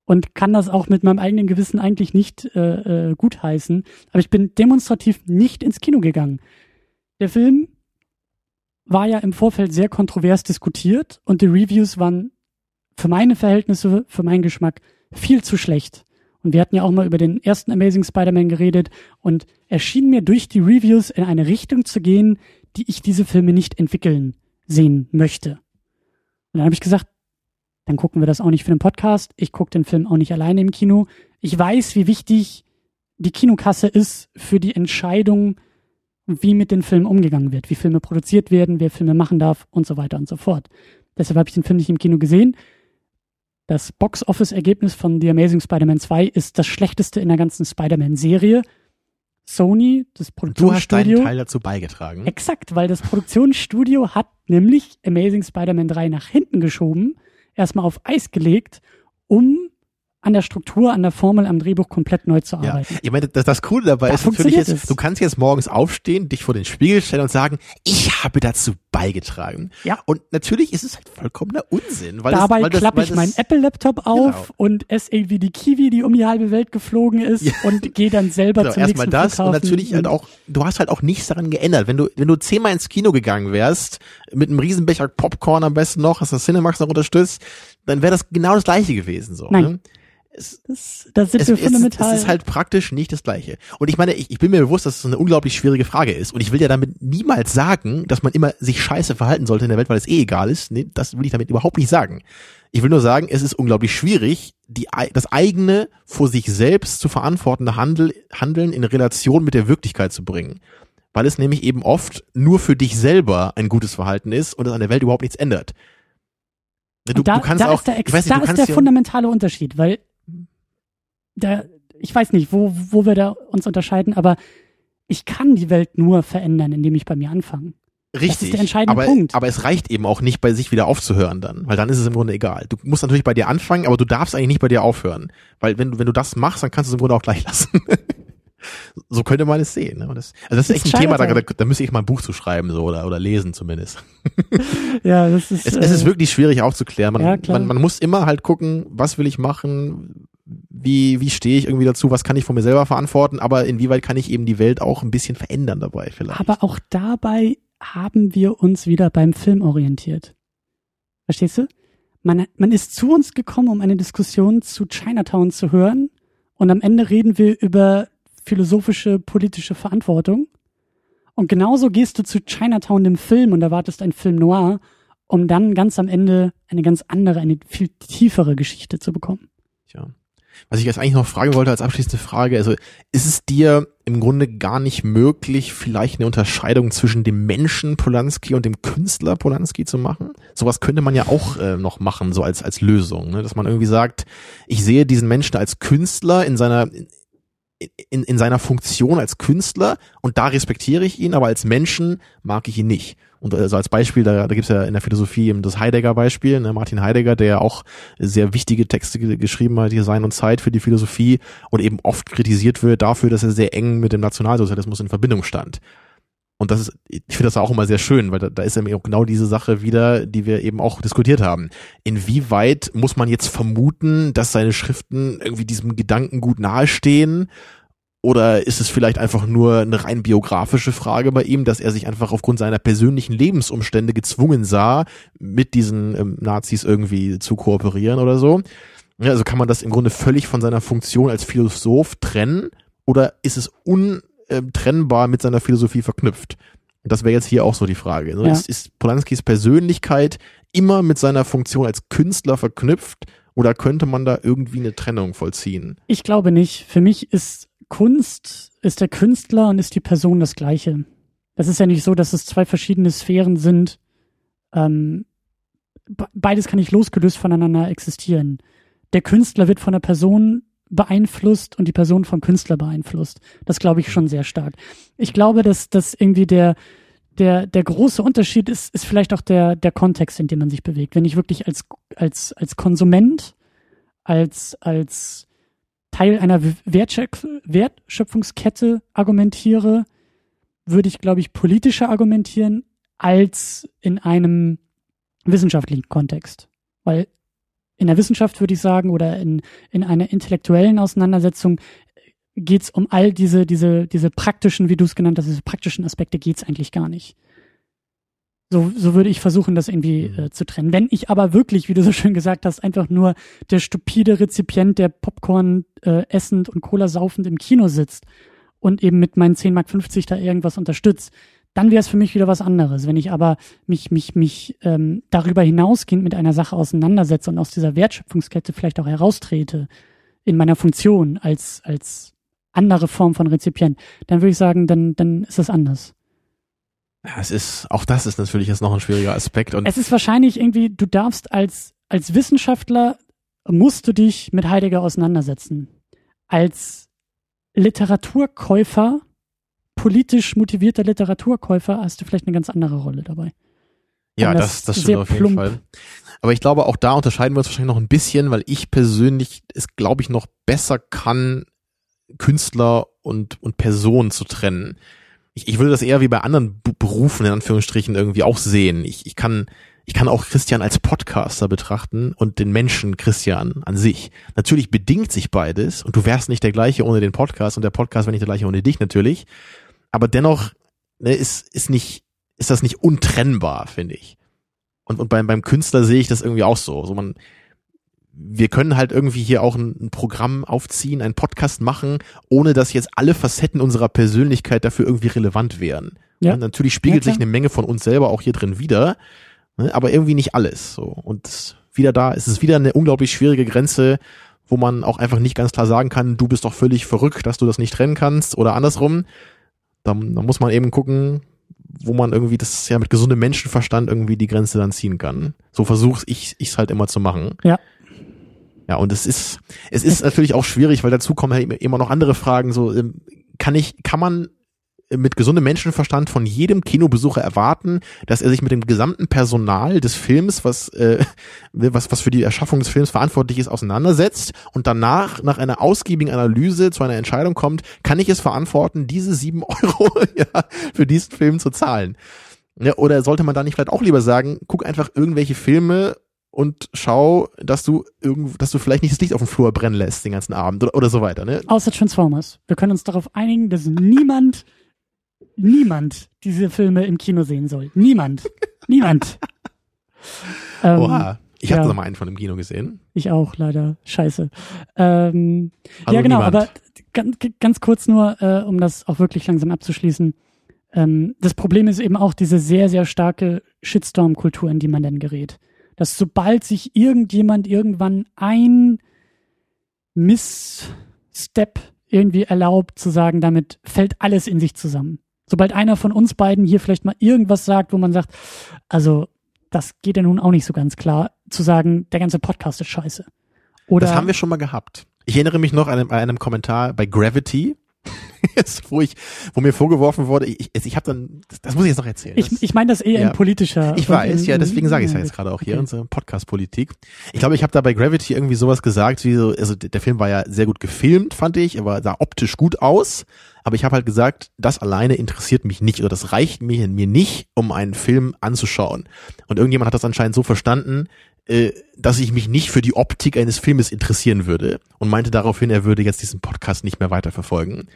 und kann das auch mit meinem eigenen Gewissen eigentlich nicht äh, äh, gutheißen, aber ich bin demonstrativ nicht ins Kino gegangen. Der Film war ja im Vorfeld sehr kontrovers diskutiert und die Reviews waren für meine Verhältnisse, für meinen Geschmack viel zu schlecht. Und wir hatten ja auch mal über den ersten Amazing Spider-Man geredet und er schien mir durch die Reviews in eine Richtung zu gehen, die ich diese Filme nicht entwickeln sehen möchte. Und dann habe ich gesagt, dann gucken wir das auch nicht für den Podcast. Ich gucke den Film auch nicht alleine im Kino. Ich weiß, wie wichtig die Kinokasse ist für die Entscheidung, wie mit den Filmen umgegangen wird, wie Filme produziert werden, wer Filme machen darf und so weiter und so fort. Deshalb habe ich den Film nicht im Kino gesehen. Das Box-Office-Ergebnis von The Amazing Spider-Man 2 ist das schlechteste in der ganzen Spider-Man-Serie. Sony, das Du hast deinen Produktionsstudio, Teil dazu beigetragen. Exakt, weil das Produktionsstudio hat nämlich Amazing Spider-Man 3 nach hinten geschoben, erstmal auf Eis gelegt, um an der Struktur, an der Formel, am Drehbuch komplett neu zu Ja, arbeiten. ich meine, das, das Coole dabei Da ist natürlich jetzt, es. du kannst jetzt morgens aufstehen, dich vor den Spiegel stellen und sagen, ich habe dazu beigetragen. Ja. Und natürlich ist es halt vollkommener Unsinn, weil Dabei das, weil das, klappe weil ich das, meinen Apple-Laptop auf Genau. und esse irgendwie die Kiwi, die um die halbe Welt geflogen ist Ja. und gehe dann selber Genau, zum erstmal nächsten das und Flughafen. natürlich halt auch, du hast halt auch nichts daran geändert. Wenn du, wenn du zehnmal ins Kino gegangen wärst, mit einem Riesenbecher Popcorn am besten noch, hast das Cinemax noch unterstützt, dann wäre das genau das gleiche gewesen, so. Nein. Ne? Es, Das, das sind es, wir es, fundamental. es ist halt praktisch nicht das Gleiche. Und ich meine, ich, ich bin mir bewusst, dass es eine unglaublich schwierige Frage ist. Und ich will ja damit niemals sagen, dass man immer sich scheiße verhalten sollte in der Welt, weil es eh egal ist. Nee, das will ich damit überhaupt nicht sagen. Ich will nur sagen, es ist unglaublich schwierig, die, das eigene vor sich selbst zu verantwortende Handel, Handeln in Relation mit der Wirklichkeit zu bringen. Weil es nämlich eben oft nur für dich selber ein gutes Verhalten ist und es an der Welt überhaupt nichts ändert. Du, Und da, du kannst da auch, ist der, ich weiß nicht, da du ist der fundamentale Unterschied, weil da, ich weiß nicht, wo, wo wir da uns unterscheiden, aber ich kann die Welt nur verändern, indem ich bei mir anfange. Richtig. ist der entscheidende aber, Punkt. Aber es reicht eben auch nicht, bei sich wieder aufzuhören dann, weil dann ist es im Grunde egal. Du musst natürlich bei dir anfangen, aber du darfst eigentlich nicht bei dir aufhören, weil wenn du wenn du das machst, dann kannst du es im Grunde auch gleich lassen. so könnte man es sehen. Ne? Das, also das ist Das echt ein Thema, da, da, scheitert da müsste ich mal ein Buch zu schreiben so oder oder lesen zumindest. Ja, das ist. Es, äh, es ist wirklich schwierig aufzuklären. Man, Ja, man, man muss immer halt gucken, was will ich machen, wie, wie stehe ich irgendwie dazu, was kann ich von mir selber verantworten, aber inwieweit kann ich eben die Welt auch ein bisschen verändern dabei vielleicht. Aber auch dabei haben wir uns wieder beim Film orientiert. Verstehst du? Man, man ist zu uns gekommen, um eine Diskussion zu Chinatown zu hören. Und am Ende reden wir über philosophische, politische Verantwortung. Und genauso gehst du zu Chinatown, dem Film, und erwartest einen Film noir, um dann ganz am Ende eine ganz andere, eine viel tiefere Geschichte zu bekommen. Tja. Was ich jetzt eigentlich noch fragen wollte als abschließende Frage, also ist es dir im Grunde gar nicht möglich, vielleicht eine Unterscheidung zwischen dem Menschen Polanski und dem Künstler Polanski zu machen? Sowas könnte man ja auch äh, noch machen, so als, als Lösung, ne? dass man irgendwie sagt, ich sehe diesen Menschen als Künstler in seiner, in, in seiner Funktion als Künstler und da respektiere ich ihn, aber als Menschen mag ich ihn nicht. Und also als Beispiel, da, da gibt's ja in der Philosophie eben das Heidegger-Beispiel, ne, Martin Heidegger, der ja auch sehr wichtige Texte ge- geschrieben hat, Design und Zeit für die Philosophie und eben oft kritisiert wird dafür, dass er sehr eng mit dem Nationalsozialismus in Verbindung stand. Und das ist, ich finde das auch immer sehr schön, weil da, da ist eben auch genau diese Sache wieder, die wir eben auch diskutiert haben. Inwieweit muss man jetzt vermuten, dass seine Schriften irgendwie diesem Gedankengut nahestehen? Oder ist es vielleicht einfach nur eine rein biografische Frage bei ihm, dass er sich einfach aufgrund seiner persönlichen Lebensumstände gezwungen sah, mit diesen ähm, Nazis irgendwie zu kooperieren oder so? Ja, also kann man das im Grunde völlig von seiner Funktion als Philosoph trennen? Oder ist es un, äh, trennbar mit seiner Philosophie verknüpft. Das wäre jetzt hier auch so die Frage. Ne? Ja. Ist, ist Polanskis Persönlichkeit immer mit seiner Funktion als Künstler verknüpft oder könnte man da irgendwie eine Trennung vollziehen? Ich glaube nicht. Für mich ist Kunst, ist der Künstler und ist die Person das Gleiche. Das ist ja nicht so, dass es zwei verschiedene Sphären sind. Ähm, be- beides kann nicht losgelöst voneinander existieren. Der Künstler wird von der Person beeinflusst und die Person vom Künstler beeinflusst. Das glaube ich schon sehr stark. Ich glaube, dass dass irgendwie der der der große Unterschied ist ist vielleicht auch der der Kontext, in dem man sich bewegt. Wenn ich wirklich als als als Konsument als als Teil einer Wertschöpf Wertschöpfungskette argumentiere, würde ich, glaube ich, politischer argumentieren als in einem wissenschaftlichen Kontext. Weil in der Wissenschaft würde ich sagen, oder in, in einer intellektuellen Auseinandersetzung geht es um all diese, diese, diese praktischen, wie du es genannt hast, diese praktischen Aspekte geht es eigentlich gar nicht. So, so würde ich versuchen, das irgendwie Mhm. äh, zu trennen. Wenn ich aber wirklich, wie du so schön gesagt hast, einfach nur der stupide Rezipient, der Popcorn äh, essend und Cola saufend im Kino sitzt und eben mit meinen 10 Mark 50 da irgendwas unterstützt, dann wäre es für mich wieder was anderes. Wenn ich aber mich, mich, mich ähm, darüber hinausgehend mit einer Sache auseinandersetze und aus dieser Wertschöpfungskette vielleicht auch heraustrete in meiner Funktion als, als andere Form von Rezipient, dann würde ich sagen, dann, dann ist das anders. Ja, es ist, auch das ist natürlich jetzt noch ein schwieriger Aspekt und Es ist wahrscheinlich irgendwie, du darfst als, als Wissenschaftler, musst du dich mit Heidegger auseinandersetzen. Als Literaturkäufer, politisch motivierter Literaturkäufer, hast du vielleicht eine ganz andere Rolle dabei. Ja, Und das, das das sehr stimmt auf jeden plump. Fall. Aber ich glaube, auch da unterscheiden wir uns wahrscheinlich noch ein bisschen, weil ich persönlich es, glaube ich, noch besser kann, Künstler und, und Person zu trennen. Ich, ich würde das eher wie bei anderen Berufen in Anführungsstrichen irgendwie auch sehen. Ich, ich kann, ich kann auch Christian als Podcaster betrachten und den Menschen Christian an sich. Natürlich bedingt sich beides und du wärst nicht der gleiche ohne den Podcast und der Podcast wäre nicht der gleiche ohne dich natürlich. Aber dennoch ne, ist, ist nicht, ist das nicht untrennbar, finde ich. Und, und beim, beim Künstler sehe ich das irgendwie auch so. so man, wir können halt irgendwie hier auch ein, ein Programm aufziehen, einen Podcast machen, ohne dass jetzt alle Facetten unserer Persönlichkeit dafür irgendwie relevant wären. Ja. Ne, natürlich spiegelt Ja, sich eine Menge von uns selber auch hier drin wieder, ne, aber irgendwie nicht alles. So. Und wieder da ist es wieder eine unglaublich schwierige Grenze, wo man auch einfach nicht ganz klar sagen kann, du bist doch völlig verrückt, dass du das nicht trennen kannst oder andersrum. Da, da muss man eben gucken, wo man irgendwie das ja mit gesundem Menschenverstand irgendwie die Grenze dann ziehen kann. So versuche ich ich's halt immer zu machen. Ja. Ja, und es ist es ist natürlich auch schwierig, weil dazu kommen halt immer noch andere Fragen. So ähm, kann ich kann man mit gesundem Menschenverstand von jedem Kinobesucher erwarten, dass er sich mit dem gesamten Personal des Films, was äh, was was für die Erschaffung des Films verantwortlich ist, auseinandersetzt und danach nach einer ausgiebigen Analyse zu einer Entscheidung kommt, kann ich es verantworten, diese sieben Euro ja, für diesen Film zu zahlen? Ja, oder sollte man da nicht vielleicht auch lieber sagen, guck einfach irgendwelche Filme und schau, dass du irgend, dass du vielleicht nicht das Licht auf dem Flur brennen lässt den ganzen Abend oder, oder so weiter. Ne? Außer Transformers. Wir können uns darauf einigen, dass niemand, niemand diese Filme im Kino sehen soll. Niemand. Niemand. Ähm, Oha. Ich ja. habe noch mal einen von dem Kino gesehen. Ich auch, leider. Scheiße. Ähm, Also ja, genau, niemand. aber ganz, ganz kurz nur, äh, um das auch wirklich langsam abzuschließen. Ähm, das Problem ist eben auch diese sehr, sehr starke Shitstorm-Kultur, in die man dann gerät. Dass sobald sich irgendjemand irgendwann ein Missstep irgendwie erlaubt, zu sagen, damit fällt alles in sich zusammen. Sobald einer von uns beiden hier vielleicht mal irgendwas sagt, wo man sagt, also das geht ja nun auch nicht so ganz klar, zu sagen, der ganze Podcast ist scheiße. Oder das haben wir schon mal gehabt. Ich erinnere mich noch an einem, an einem Kommentar bei Gravity, jetzt, wo ich, wo mir vorgeworfen wurde, ich, ich, habe dann, das, das muss ich jetzt noch erzählen. Ich, ich meine das eher Ja. in politischer. Ich weiß, in, ja, deswegen sage ich es ja jetzt gerade auch hier, Okay. unsere Podcast-Politik. Ich glaube, ich habe da bei Gravity irgendwie sowas gesagt, wie so, also der Film war ja sehr gut gefilmt, fand ich, er war, sah optisch gut aus, aber ich habe halt gesagt, das alleine interessiert mich nicht oder das reicht mir, mir nicht, um einen Film anzuschauen. Und irgendjemand hat das anscheinend so verstanden, äh, dass ich mich nicht für die Optik eines Filmes interessieren würde und meinte daraufhin, er würde jetzt diesen Podcast nicht mehr weiterverfolgen.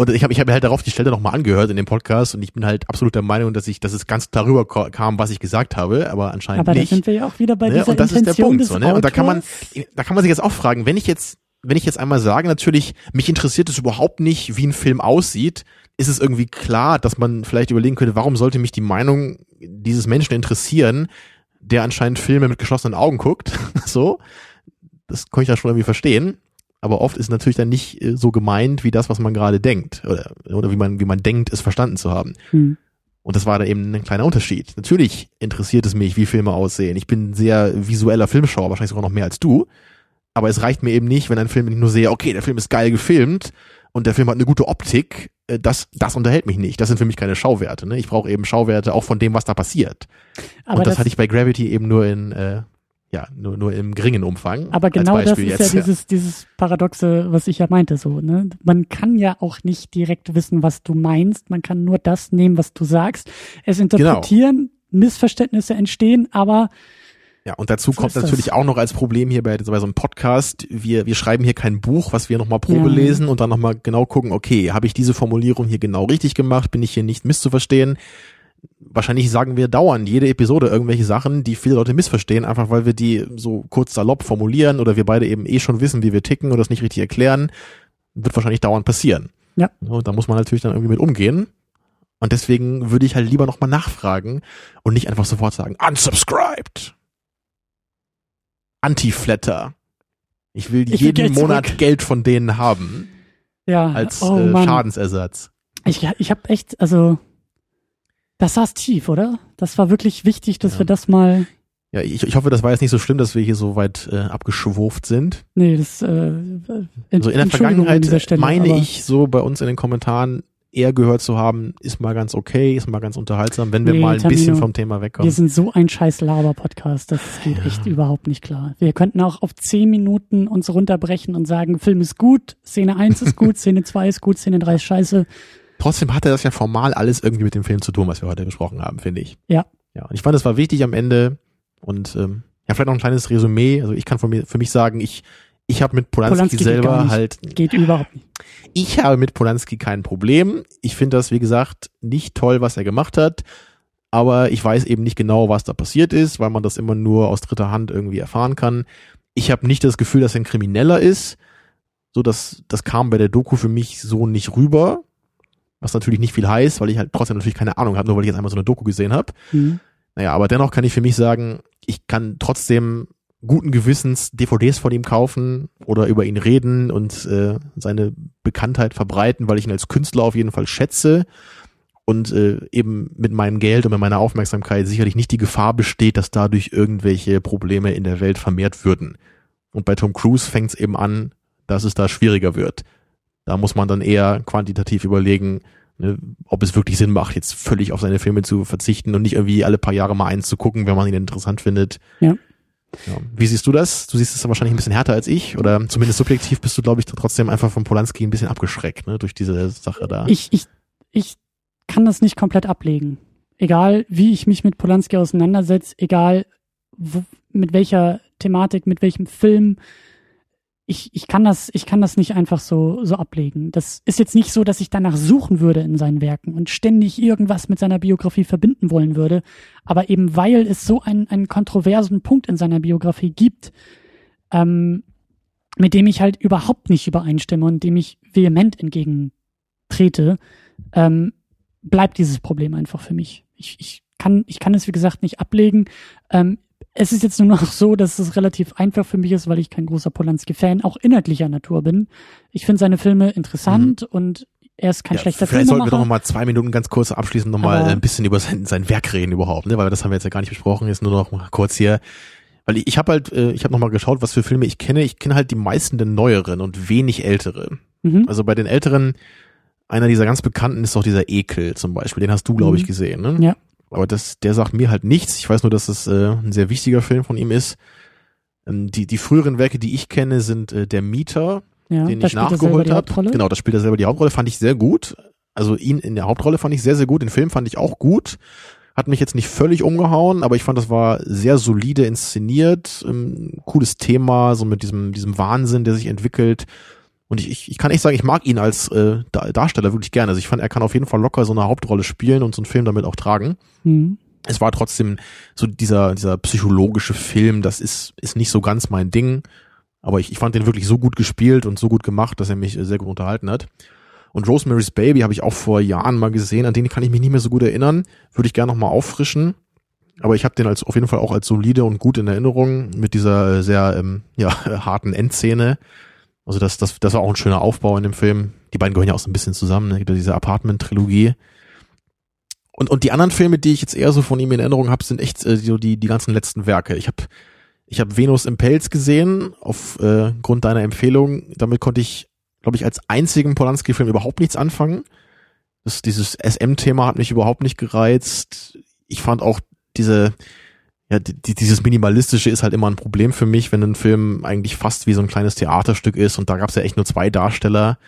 Und ich habe ich hab mir halt darauf die Stelle nochmal angehört in dem Podcast und ich bin halt absolut der Meinung, dass ich, dass es ganz darüber kam, was ich gesagt habe, aber anscheinend Aber da nicht. sind wir ja auch wieder bei Ne? dieser Und das ist der Intention Punkt. So, ne? Und da kann man, da kann man sich jetzt auch fragen, wenn ich jetzt wenn ich jetzt einmal sage, natürlich, mich interessiert es überhaupt nicht, wie ein Film aussieht, ist es irgendwie klar, dass man vielleicht überlegen könnte, warum sollte mich die Meinung dieses Menschen interessieren, der anscheinend Filme mit geschlossenen Augen guckt. so. Das kann ich ja schon irgendwie verstehen. Aber oft ist natürlich dann nicht äh, so gemeint wie das, was man gerade denkt. Oder, oder wie man, wie man denkt, es verstanden zu haben. Hm. Und das war da eben ein kleiner Unterschied. Natürlich interessiert es mich, wie Filme aussehen. Ich bin sehr visueller Filmschauer, wahrscheinlich sogar noch mehr als du. Aber es reicht mir eben nicht, wenn ein Film nicht nur sehe, okay, der Film ist geil gefilmt und der Film hat eine gute Optik. Äh, das, das unterhält mich nicht. Das sind für mich keine Schauwerte. Ne? Ich brauche eben Schauwerte auch von dem, was da passiert. Aber und das, das hatte ich bei Gravity eben nur in äh, ja, nur, nur im geringen Umfang. Aber genau das ist jetzt. ja dieses, dieses Paradoxe, was ich ja meinte, so, ne? Man kann ja auch nicht direkt wissen, was du meinst. Man kann nur das nehmen, was du sagst. Es interpretieren, genau. Missverständnisse entstehen, aber ja, und dazu kommt natürlich das. auch noch als Problem hier bei, bei so einem Podcast, wir, wir schreiben hier kein Buch, was wir nochmal Probe ja. lesen und dann nochmal genau gucken, okay, habe ich diese Formulierung hier genau richtig gemacht, bin ich hier nicht misszuverstehen, wahrscheinlich sagen wir dauernd jede Episode irgendwelche Sachen, die viele Leute missverstehen, einfach weil wir die so kurz salopp formulieren oder wir beide eben eh schon wissen, wie wir ticken und das nicht richtig erklären, wird wahrscheinlich dauernd passieren. Ja. Und da muss man natürlich dann irgendwie mit umgehen. Und deswegen würde ich halt lieber nochmal nachfragen und nicht einfach sofort sagen, unsubscribed. Anti-Flatter. Ich will ich jeden Monat zurück. Geld von denen haben. Ja. Als oh, äh, Schadensersatz. Ich, ich habe echt, also das saß tief, oder? Das war wirklich wichtig, dass ja. wir das mal. Ja, ich, ich hoffe, das war jetzt nicht so schlimm, dass wir hier so weit äh, abgeschwurft sind. Nee, das äh, in, so in der Vergangenheit Stelle, meine ich so bei uns in den Kommentaren eher gehört zu haben, ist mal ganz okay, ist mal ganz unterhaltsam, wenn wir nee, mal ein Tamino, bisschen vom Thema wegkommen. Wir sind so ein scheiß Laber-Podcast, das geht ja. echt überhaupt nicht klar. Wir könnten auch auf zehn Minuten uns runterbrechen und sagen, Film ist gut, Szene 1 ist gut, Szene 2 ist gut, Szene 3 ist scheiße trotzdem hatte das ja formal alles irgendwie mit dem Film zu tun, was wir heute besprochen haben, finde ich. Ja. Ja, und ich fand, es war wichtig am Ende und ähm, ja, vielleicht noch ein kleines Resümee. Also ich kann von mir, für mich sagen, ich, ich habe mit Polanski, Polanski selber halt. Geht überhaupt nicht. Ich habe mit Polanski kein Problem. Ich finde das, wie gesagt, nicht toll, was er gemacht hat. Aber ich weiß eben nicht genau, was da passiert ist, weil man das immer nur aus dritter Hand irgendwie erfahren kann. Ich habe nicht das Gefühl, dass er ein Krimineller ist. So, dass das kam bei der Doku für mich so nicht rüber was natürlich nicht viel heißt, weil ich halt trotzdem natürlich keine Ahnung habe, nur weil ich jetzt einmal so eine Doku gesehen habe. Mhm. Naja, aber dennoch kann ich für mich sagen, ich kann trotzdem guten Gewissens DVDs von ihm kaufen oder über ihn reden und äh, seine Bekanntheit verbreiten, weil ich ihn als Künstler auf jeden Fall schätze und äh, eben mit meinem Geld und mit meiner Aufmerksamkeit sicherlich nicht die Gefahr besteht, dass dadurch irgendwelche Probleme in der Welt vermehrt würden. Und bei Tom Cruise fängt es eben an, dass es da schwieriger wird. Da muss man dann eher quantitativ überlegen, ne, ob es wirklich Sinn macht, jetzt völlig auf seine Filme zu verzichten und nicht irgendwie alle paar Jahre mal eins zu gucken, wenn man ihn interessant findet. Ja. Ja. Wie siehst du das? Du siehst es wahrscheinlich ein bisschen härter als ich oder zumindest subjektiv bist du, glaube ich, trotzdem einfach von Polanski ein bisschen abgeschreckt, ne, durch diese Sache da. Ich, ich, ich kann das nicht komplett ablegen. Egal, wie ich mich mit Polanski auseinandersetze, egal wo, mit welcher Thematik, mit welchem Film, ich, ich kann das, ich kann das nicht einfach so, so ablegen. Das ist jetzt nicht so, dass ich danach suchen würde in seinen Werken und ständig irgendwas mit seiner Biografie verbinden wollen würde. Aber eben weil es so einen, einen kontroversen Punkt in seiner Biografie gibt, ähm, mit dem ich halt überhaupt nicht übereinstimme und dem ich vehement entgegentrete, ähm, bleibt dieses Problem einfach für mich. Ich, ich kann, ich kann es wie gesagt nicht ablegen. Ähm, es ist jetzt nur noch so, dass es relativ einfach für mich ist, weil ich kein großer Polanski-Fan auch inhaltlicher Natur bin. Ich finde seine Filme interessant mhm. und er ist kein ja, schlechter Vielleicht sollten wir doch noch mal zwei Minuten ganz kurz abschließend noch mal ein bisschen über sein, sein Werk reden überhaupt, ne? Weil das haben wir jetzt ja gar nicht besprochen. Jetzt nur noch mal kurz hier. Weil ich, ich habe halt, äh, ich habe noch mal geschaut, was für Filme ich kenne. Ich kenne halt die meisten der neueren und wenig ältere. Mhm. Also bei den älteren, einer dieser ganz bekannten ist doch dieser Ekel zum Beispiel. Den hast du, glaube ich, mhm. gesehen, ne? Ja. Aber das, der sagt mir halt nichts. Ich weiß nur, dass es äh, ein sehr wichtiger Film von ihm ist. Ähm, die, die früheren Werke, die ich kenne, sind äh, Der Mieter, ja, den ich nachgeholt habe. Genau, da spielt er selber die Hauptrolle, fand ich sehr gut. Also ihn in der Hauptrolle fand ich sehr, sehr gut. Den Film fand ich auch gut. Hat mich jetzt nicht völlig umgehauen, aber ich fand, das war sehr solide inszeniert. Ähm, cooles Thema, so mit diesem, diesem Wahnsinn, der sich entwickelt. Und ich, ich, ich kann echt sagen, ich mag ihn als äh, Darsteller wirklich gerne. Also ich fand, er kann auf jeden Fall locker so eine Hauptrolle spielen und so einen Film damit auch tragen. Mhm. Es war trotzdem so dieser, dieser psychologische Film, das ist, ist nicht so ganz mein Ding. Aber ich, ich fand den wirklich so gut gespielt und so gut gemacht, dass er mich sehr gut unterhalten hat. Und Rosemary's Baby habe ich auch vor Jahren mal gesehen, an den kann ich mich nicht mehr so gut erinnern. Würde ich gerne nochmal auffrischen. Aber ich habe den als auf jeden Fall auch als solide und gut in Erinnerung mit dieser äh, sehr ähm, ja, harten Endszene. Also das, das, das war auch ein schöner Aufbau in dem Film. Die beiden gehören ja auch so ein bisschen zusammen, ne? diese Apartment-Trilogie. Und, und die anderen Filme, die ich jetzt eher so von ihm in Erinnerung habe, sind echt äh, so die, die ganzen letzten Werke. Ich habe ich hab Venus im Pelz gesehen, auf äh, deiner Empfehlung. Damit konnte ich, glaube ich, als einzigen Polanski-Film überhaupt nichts anfangen. Das, dieses SM-Thema hat mich überhaupt nicht gereizt. Ich fand auch diese, ja, die, dieses Minimalistische ist halt immer ein Problem für mich, wenn ein Film eigentlich fast wie so ein kleines Theaterstück ist und da gab es ja echt nur zwei Darsteller.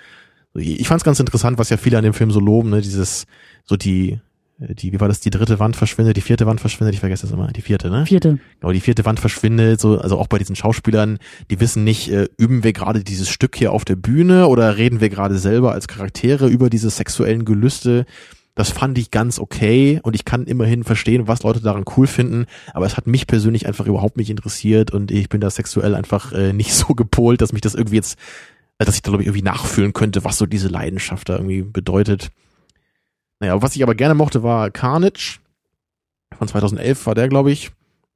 Ich fand es ganz interessant, was ja viele an dem Film so loben, ne, dieses, so die, die, wie war das, die dritte Wand verschwindet, die vierte Wand verschwindet, ich vergesse das immer, die vierte, ne? Vierte. Genau, die vierte Wand verschwindet, so, also auch bei diesen Schauspielern, die wissen nicht, äh, üben wir gerade dieses Stück hier auf der Bühne oder reden wir gerade selber als Charaktere über diese sexuellen Gelüste? Das fand ich ganz okay und ich kann immerhin verstehen, was Leute daran cool finden, aber es hat mich persönlich einfach überhaupt nicht interessiert und ich bin da sexuell einfach äh, nicht so gepolt, dass mich das irgendwie jetzt, äh, dass ich da glaube ich irgendwie nachfühlen könnte, was so diese Leidenschaft da irgendwie bedeutet. Naja, was ich aber gerne mochte, war Carnage. Von 2011 war der, glaube ich.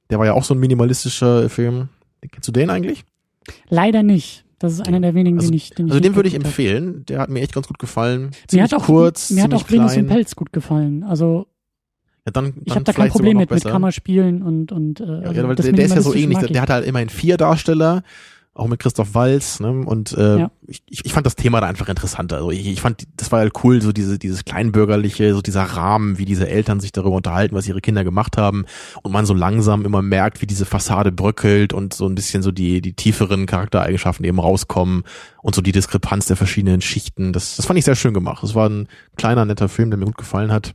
Der war ja auch so ein minimalistischer Film. Kennst du den eigentlich? Leider nicht. Das ist einer der wenigen, also, den ich den Also ich den würde ich empfehlen. Der hat mir echt ganz gut gefallen. Mir Ziemlich hat auch, kurz, mir hat auch Venus im Pelz gut gefallen. Also Ja, dann, ich dann habe da kein Problem mit, mit besser. Kammerspielen und und äh, Ja, also ja, weil das der, der ist ja so ähnlich. Der, ich. der hat halt immerhin vier Darsteller, auch mit Christoph Walz, ne? Und äh, Ja. ich, ich, fand das Thema da einfach interessanter. Also ich, ich fand, das war halt cool, so diese, dieses kleinbürgerliche, so dieser Rahmen, wie diese Eltern sich darüber unterhalten, was ihre Kinder gemacht haben, und man so langsam immer merkt, wie diese Fassade bröckelt und so ein bisschen so die, die tieferen Charaktereigenschaften eben rauskommen und so die Diskrepanz der verschiedenen Schichten. Das, das fand ich sehr schön gemacht. Das war ein kleiner, netter Film, der mir gut gefallen hat.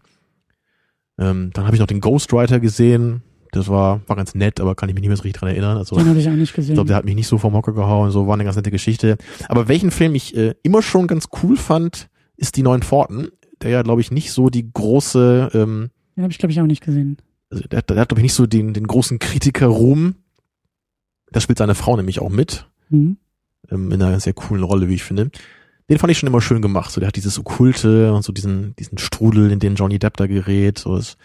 Ähm, dann habe ich noch den Ghostwriter gesehen. Das war, war ganz nett, aber kann ich mich nicht mehr so richtig dran erinnern. Also Den habe ich auch nicht gesehen. ich glaube, der hat mich nicht so vom Hocker gehauen, so war eine ganz nette Geschichte. Aber welchen Film ich äh, immer schon ganz cool fand, ist die neuen Pforten, der ja, glaube ich, nicht so die große, ähm, Den habe ich glaube ich auch nicht gesehen. also der, der hat, glaube ich, nicht so den, den großen Kritiker-Ruhm. Da spielt seine Frau nämlich auch mit, Mhm. ähm, in einer sehr coolen Rolle, wie ich finde. Den fand ich schon immer schön gemacht. So, der hat dieses Okkulte und so diesen, diesen Strudel, in den Johnny Depp da gerät. So, es,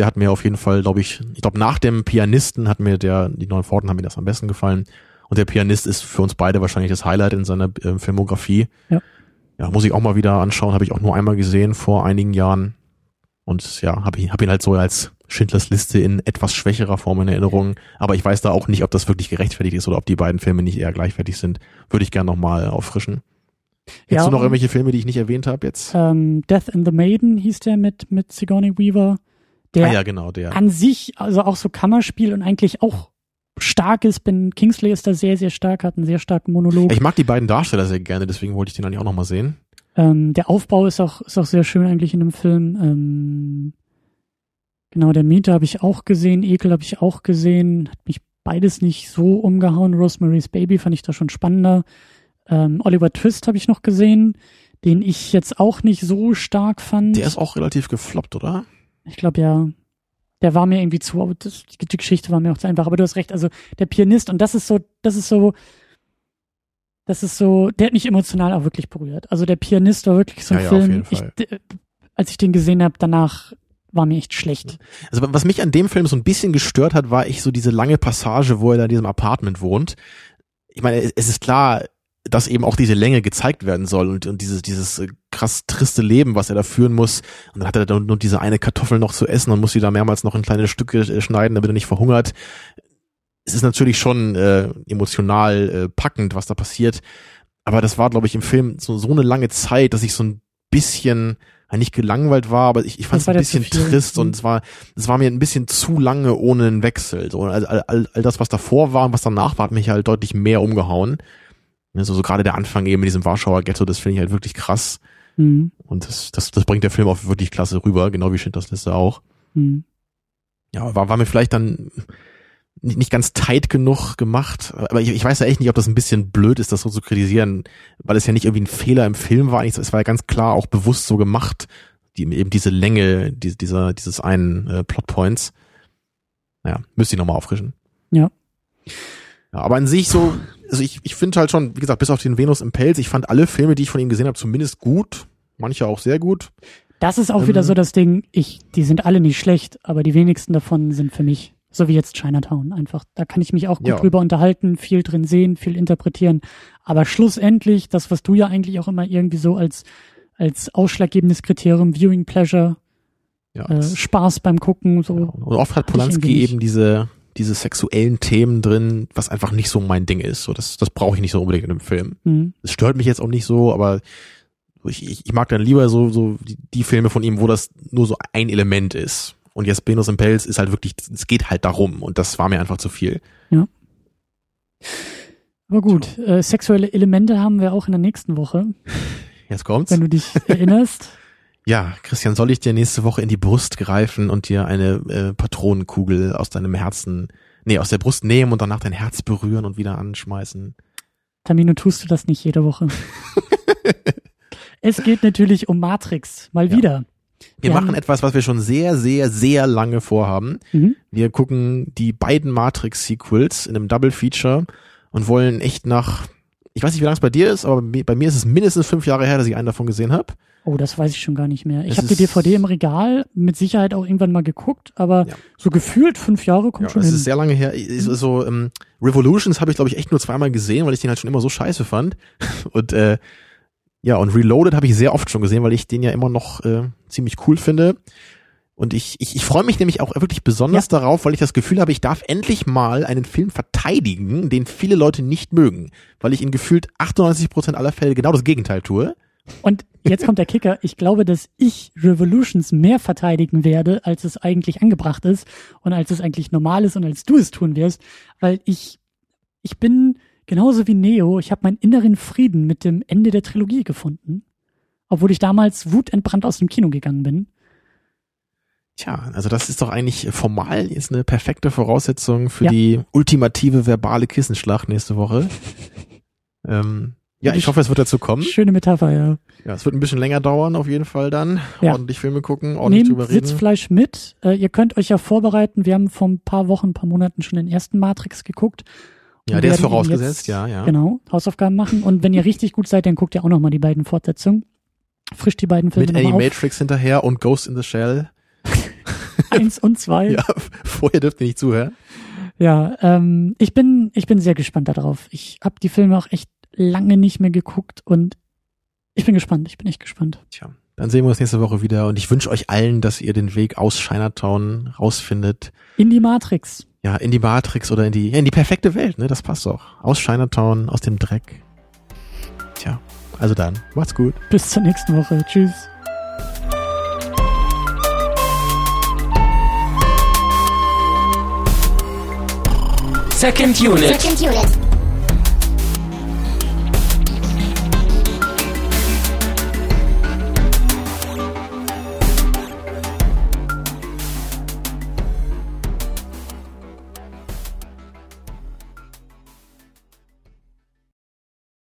der hat mir auf jeden Fall, glaube ich, ich glaube, nach dem Pianisten hat mir der, die neuen Pforten haben mir das am besten gefallen. Und der Pianist ist für uns beide wahrscheinlich das Highlight in seiner äh, Filmografie. Ja. Ja, muss ich auch mal wieder anschauen, habe ich auch nur einmal gesehen vor einigen Jahren. Und ja, habe ich hab ihn halt so als Schindlers Liste in etwas schwächerer Form in Erinnerung. Aber ich weiß da auch nicht, ob das wirklich gerechtfertigt ist oder ob die beiden Filme nicht eher gleichwertig sind. Würde ich gerne nochmal auffrischen. Hättest Ja, du noch irgendwelche Filme, die ich nicht erwähnt habe jetzt? Ähm, Death in the Maiden hieß der mit mit Sigourney Weaver, der ah ja, genau, der. an sich also auch so Kammerspiel und eigentlich auch stark ist. Ben Kingsley ist da sehr sehr stark, hat einen sehr starken Monolog. Ich mag die beiden Darsteller sehr gerne, deswegen wollte ich den eigentlich auch nochmal sehen. Ähm, der Aufbau ist auch, ist auch sehr schön eigentlich in dem Film. Ähm, genau, der Mieter habe ich auch gesehen, Ekel habe ich auch gesehen. Hat mich beides nicht so umgehauen. Rosemary's Baby fand ich da schon spannender. Ähm, Oliver Twist habe ich noch gesehen, den ich jetzt auch nicht so stark fand. Der ist auch relativ gefloppt, oder? Ich glaube ja, der war mir irgendwie zu, das, die, Geschichte war mir auch zu einfach. Aber du hast recht, also der Pianist und das ist so, das ist so, das ist so, der hat mich emotional auch wirklich berührt. Also der Pianist war wirklich so ein Ja, ja, Film. jeden Ich, als ich den gesehen habe, danach war mir echt schlecht. Also was mich an dem Film so ein bisschen gestört hat, war ich so diese lange Passage, wo er da in diesem Apartment wohnt. Ich meine, es ist klar, dass eben auch diese Länge gezeigt werden soll und, und dieses, dieses äh, krass triste Leben, was er da führen muss. Und dann hat er dann nur diese eine Kartoffel noch zu essen und muss sie da mehrmals noch in kleine Stücke äh, schneiden, damit er nicht verhungert. Es ist natürlich schon äh, emotional äh, packend, was da passiert. Aber das war, glaube ich, im Film so, so eine lange Zeit, dass ich so ein bisschen nicht gelangweilt war, aber ich, ich fand es ein bisschen trist Mhm. und es war, es war mir ein bisschen zu lange ohne einen Wechsel. So, all, all, all das, was davor war und was danach war, hat mich halt deutlich mehr umgehauen. Also so gerade der Anfang eben mit diesem Warschauer Ghetto, das finde ich halt wirklich krass. Mhm. Und das, das, das bringt der Film auch wirklich klasse rüber, genau wie Schindlers Liste auch. Mhm. Ja, war, war mir vielleicht dann nicht, nicht ganz tight genug gemacht. Aber ich, ich weiß ja echt nicht, ob das ein bisschen blöd ist, das so zu kritisieren, weil es ja nicht irgendwie ein Fehler im Film war. Es war ja ganz klar auch bewusst so gemacht, die, eben diese Länge die, dieser, dieses einen äh, Plotpoints. Naja, müsste ich nochmal auffrischen. Ja. ja. Aber an sich so, also ich, ich finde halt schon, wie gesagt, bis auf den Venus im Pelz, ich fand alle Filme, die ich von ihm gesehen habe, zumindest gut. Manche auch sehr gut. Das ist auch wieder Ähm. so das Ding, ich, die sind alle nicht schlecht, aber die wenigsten davon sind für mich, so wie jetzt Chinatown einfach. Da kann ich mich auch gut Ja. drüber unterhalten, viel drin sehen, viel interpretieren. Aber schlussendlich, das, was du ja eigentlich auch immer irgendwie so als, als ausschlaggebendes Kriterium, Viewing Pleasure, Ja, äh, Spaß beim Gucken, so. Und oft hat Polanski eben diese, diese sexuellen Themen drin, was einfach nicht so mein Ding ist. So, das, das brauche ich nicht so unbedingt in einem Film. Hm. Es stört mich jetzt auch nicht so, aber ich, ich, ich mag dann lieber so, so die, die Filme von ihm, wo das nur so ein Element ist. Und jetzt Venus im Pelz ist halt wirklich, es geht halt darum und das war mir einfach zu viel. Aber gut, äh, sexuelle Elemente haben wir auch in der nächsten Woche, Jetzt kommt's. wenn du dich erinnerst. Ja, Christian, soll ich dir nächste Woche in die Brust greifen und dir eine äh, Patronenkugel aus deinem Herzen, nee, aus der Brust nehmen und danach dein Herz berühren und wieder anschmeißen? Tamino, tust du das nicht jede Woche? es geht natürlich um Matrix, mal Ja. wieder. Wir Wir machen etwas, was wir schon sehr, sehr, sehr lange vorhaben. Mhm. Wir gucken die beiden Matrix-Sequels in einem Double Feature und wollen echt nach, ich weiß nicht, wie lange es bei dir ist, aber bei mir ist es mindestens fünf Jahre her, dass ich einen davon gesehen habe. Oh, das weiß ich schon gar nicht mehr. Ich habe die DVD im Regal mit Sicherheit auch irgendwann mal geguckt, aber Ja. so gefühlt fünf Jahre kommt Ja, schon es hin. ist sehr lange her. So ähm, Revolutions habe ich glaube ich echt nur zweimal gesehen, weil ich den halt schon immer so scheiße fand. Und äh, ja, und Reloaded habe ich sehr oft schon gesehen, weil ich den ja immer noch äh, ziemlich cool finde. Und ich, ich, ich freue mich nämlich auch wirklich besonders darauf, weil ich das Gefühl habe, ich darf endlich mal einen Film verteidigen, den viele Leute nicht mögen, weil ich in gefühlt 98 Prozent aller Fälle genau das Gegenteil tue. Und jetzt kommt der Kicker. Ich glaube, dass ich Revolutions mehr verteidigen werde, als es eigentlich angebracht ist und als es eigentlich normal ist und als du es tun wirst, weil ich, ich bin genauso wie Neo. Ich habe meinen inneren Frieden mit dem Ende der Trilogie gefunden, obwohl ich damals wutentbrannt aus dem Kino gegangen bin. Tja, also das ist doch eigentlich formal jetzt eine perfekte Voraussetzung für Ja. die ultimative verbale Kissenschlacht nächste Woche. ähm, ja, ich hoffe, es wird dazu kommen. Schöne Metapher, ja. Ja, es wird ein bisschen länger dauern, auf jeden Fall dann. Ja. Ordentlich Filme gucken, ordentlich Nehmt drüber reden. Sitzfleisch mit. Äh, ihr könnt euch ja vorbereiten. Wir haben vor ein paar Wochen, ein paar Monaten schon den ersten Matrix geguckt. Ja, der ist vorausgesetzt, jetzt, ja, ja. Genau, Hausaufgaben machen. Und wenn ihr richtig gut seid, dann guckt ihr auch nochmal die beiden Fortsetzungen. Frisch die beiden Filme Mit nochmal auf. Animatrix hinterher und Ghost in the Shell. Eins und zwei. Ja, vorher dürft ihr nicht zuhören. Ja, ähm, ich bin, ich bin sehr gespannt darauf. Ich habe die Filme auch echt lange nicht mehr geguckt und ich bin gespannt. Ich bin echt gespannt. Tja, dann sehen wir uns nächste Woche wieder und ich wünsche euch allen, dass ihr den Weg aus Chinatown rausfindet. In die Matrix. Ja, in die Matrix oder in die, ja, in die perfekte Welt, ne? Das passt doch. Aus Chinatown, aus dem Dreck. Tja, also dann, macht's gut. Bis zur nächsten Woche. Tschüss. Second Unit. Second unit.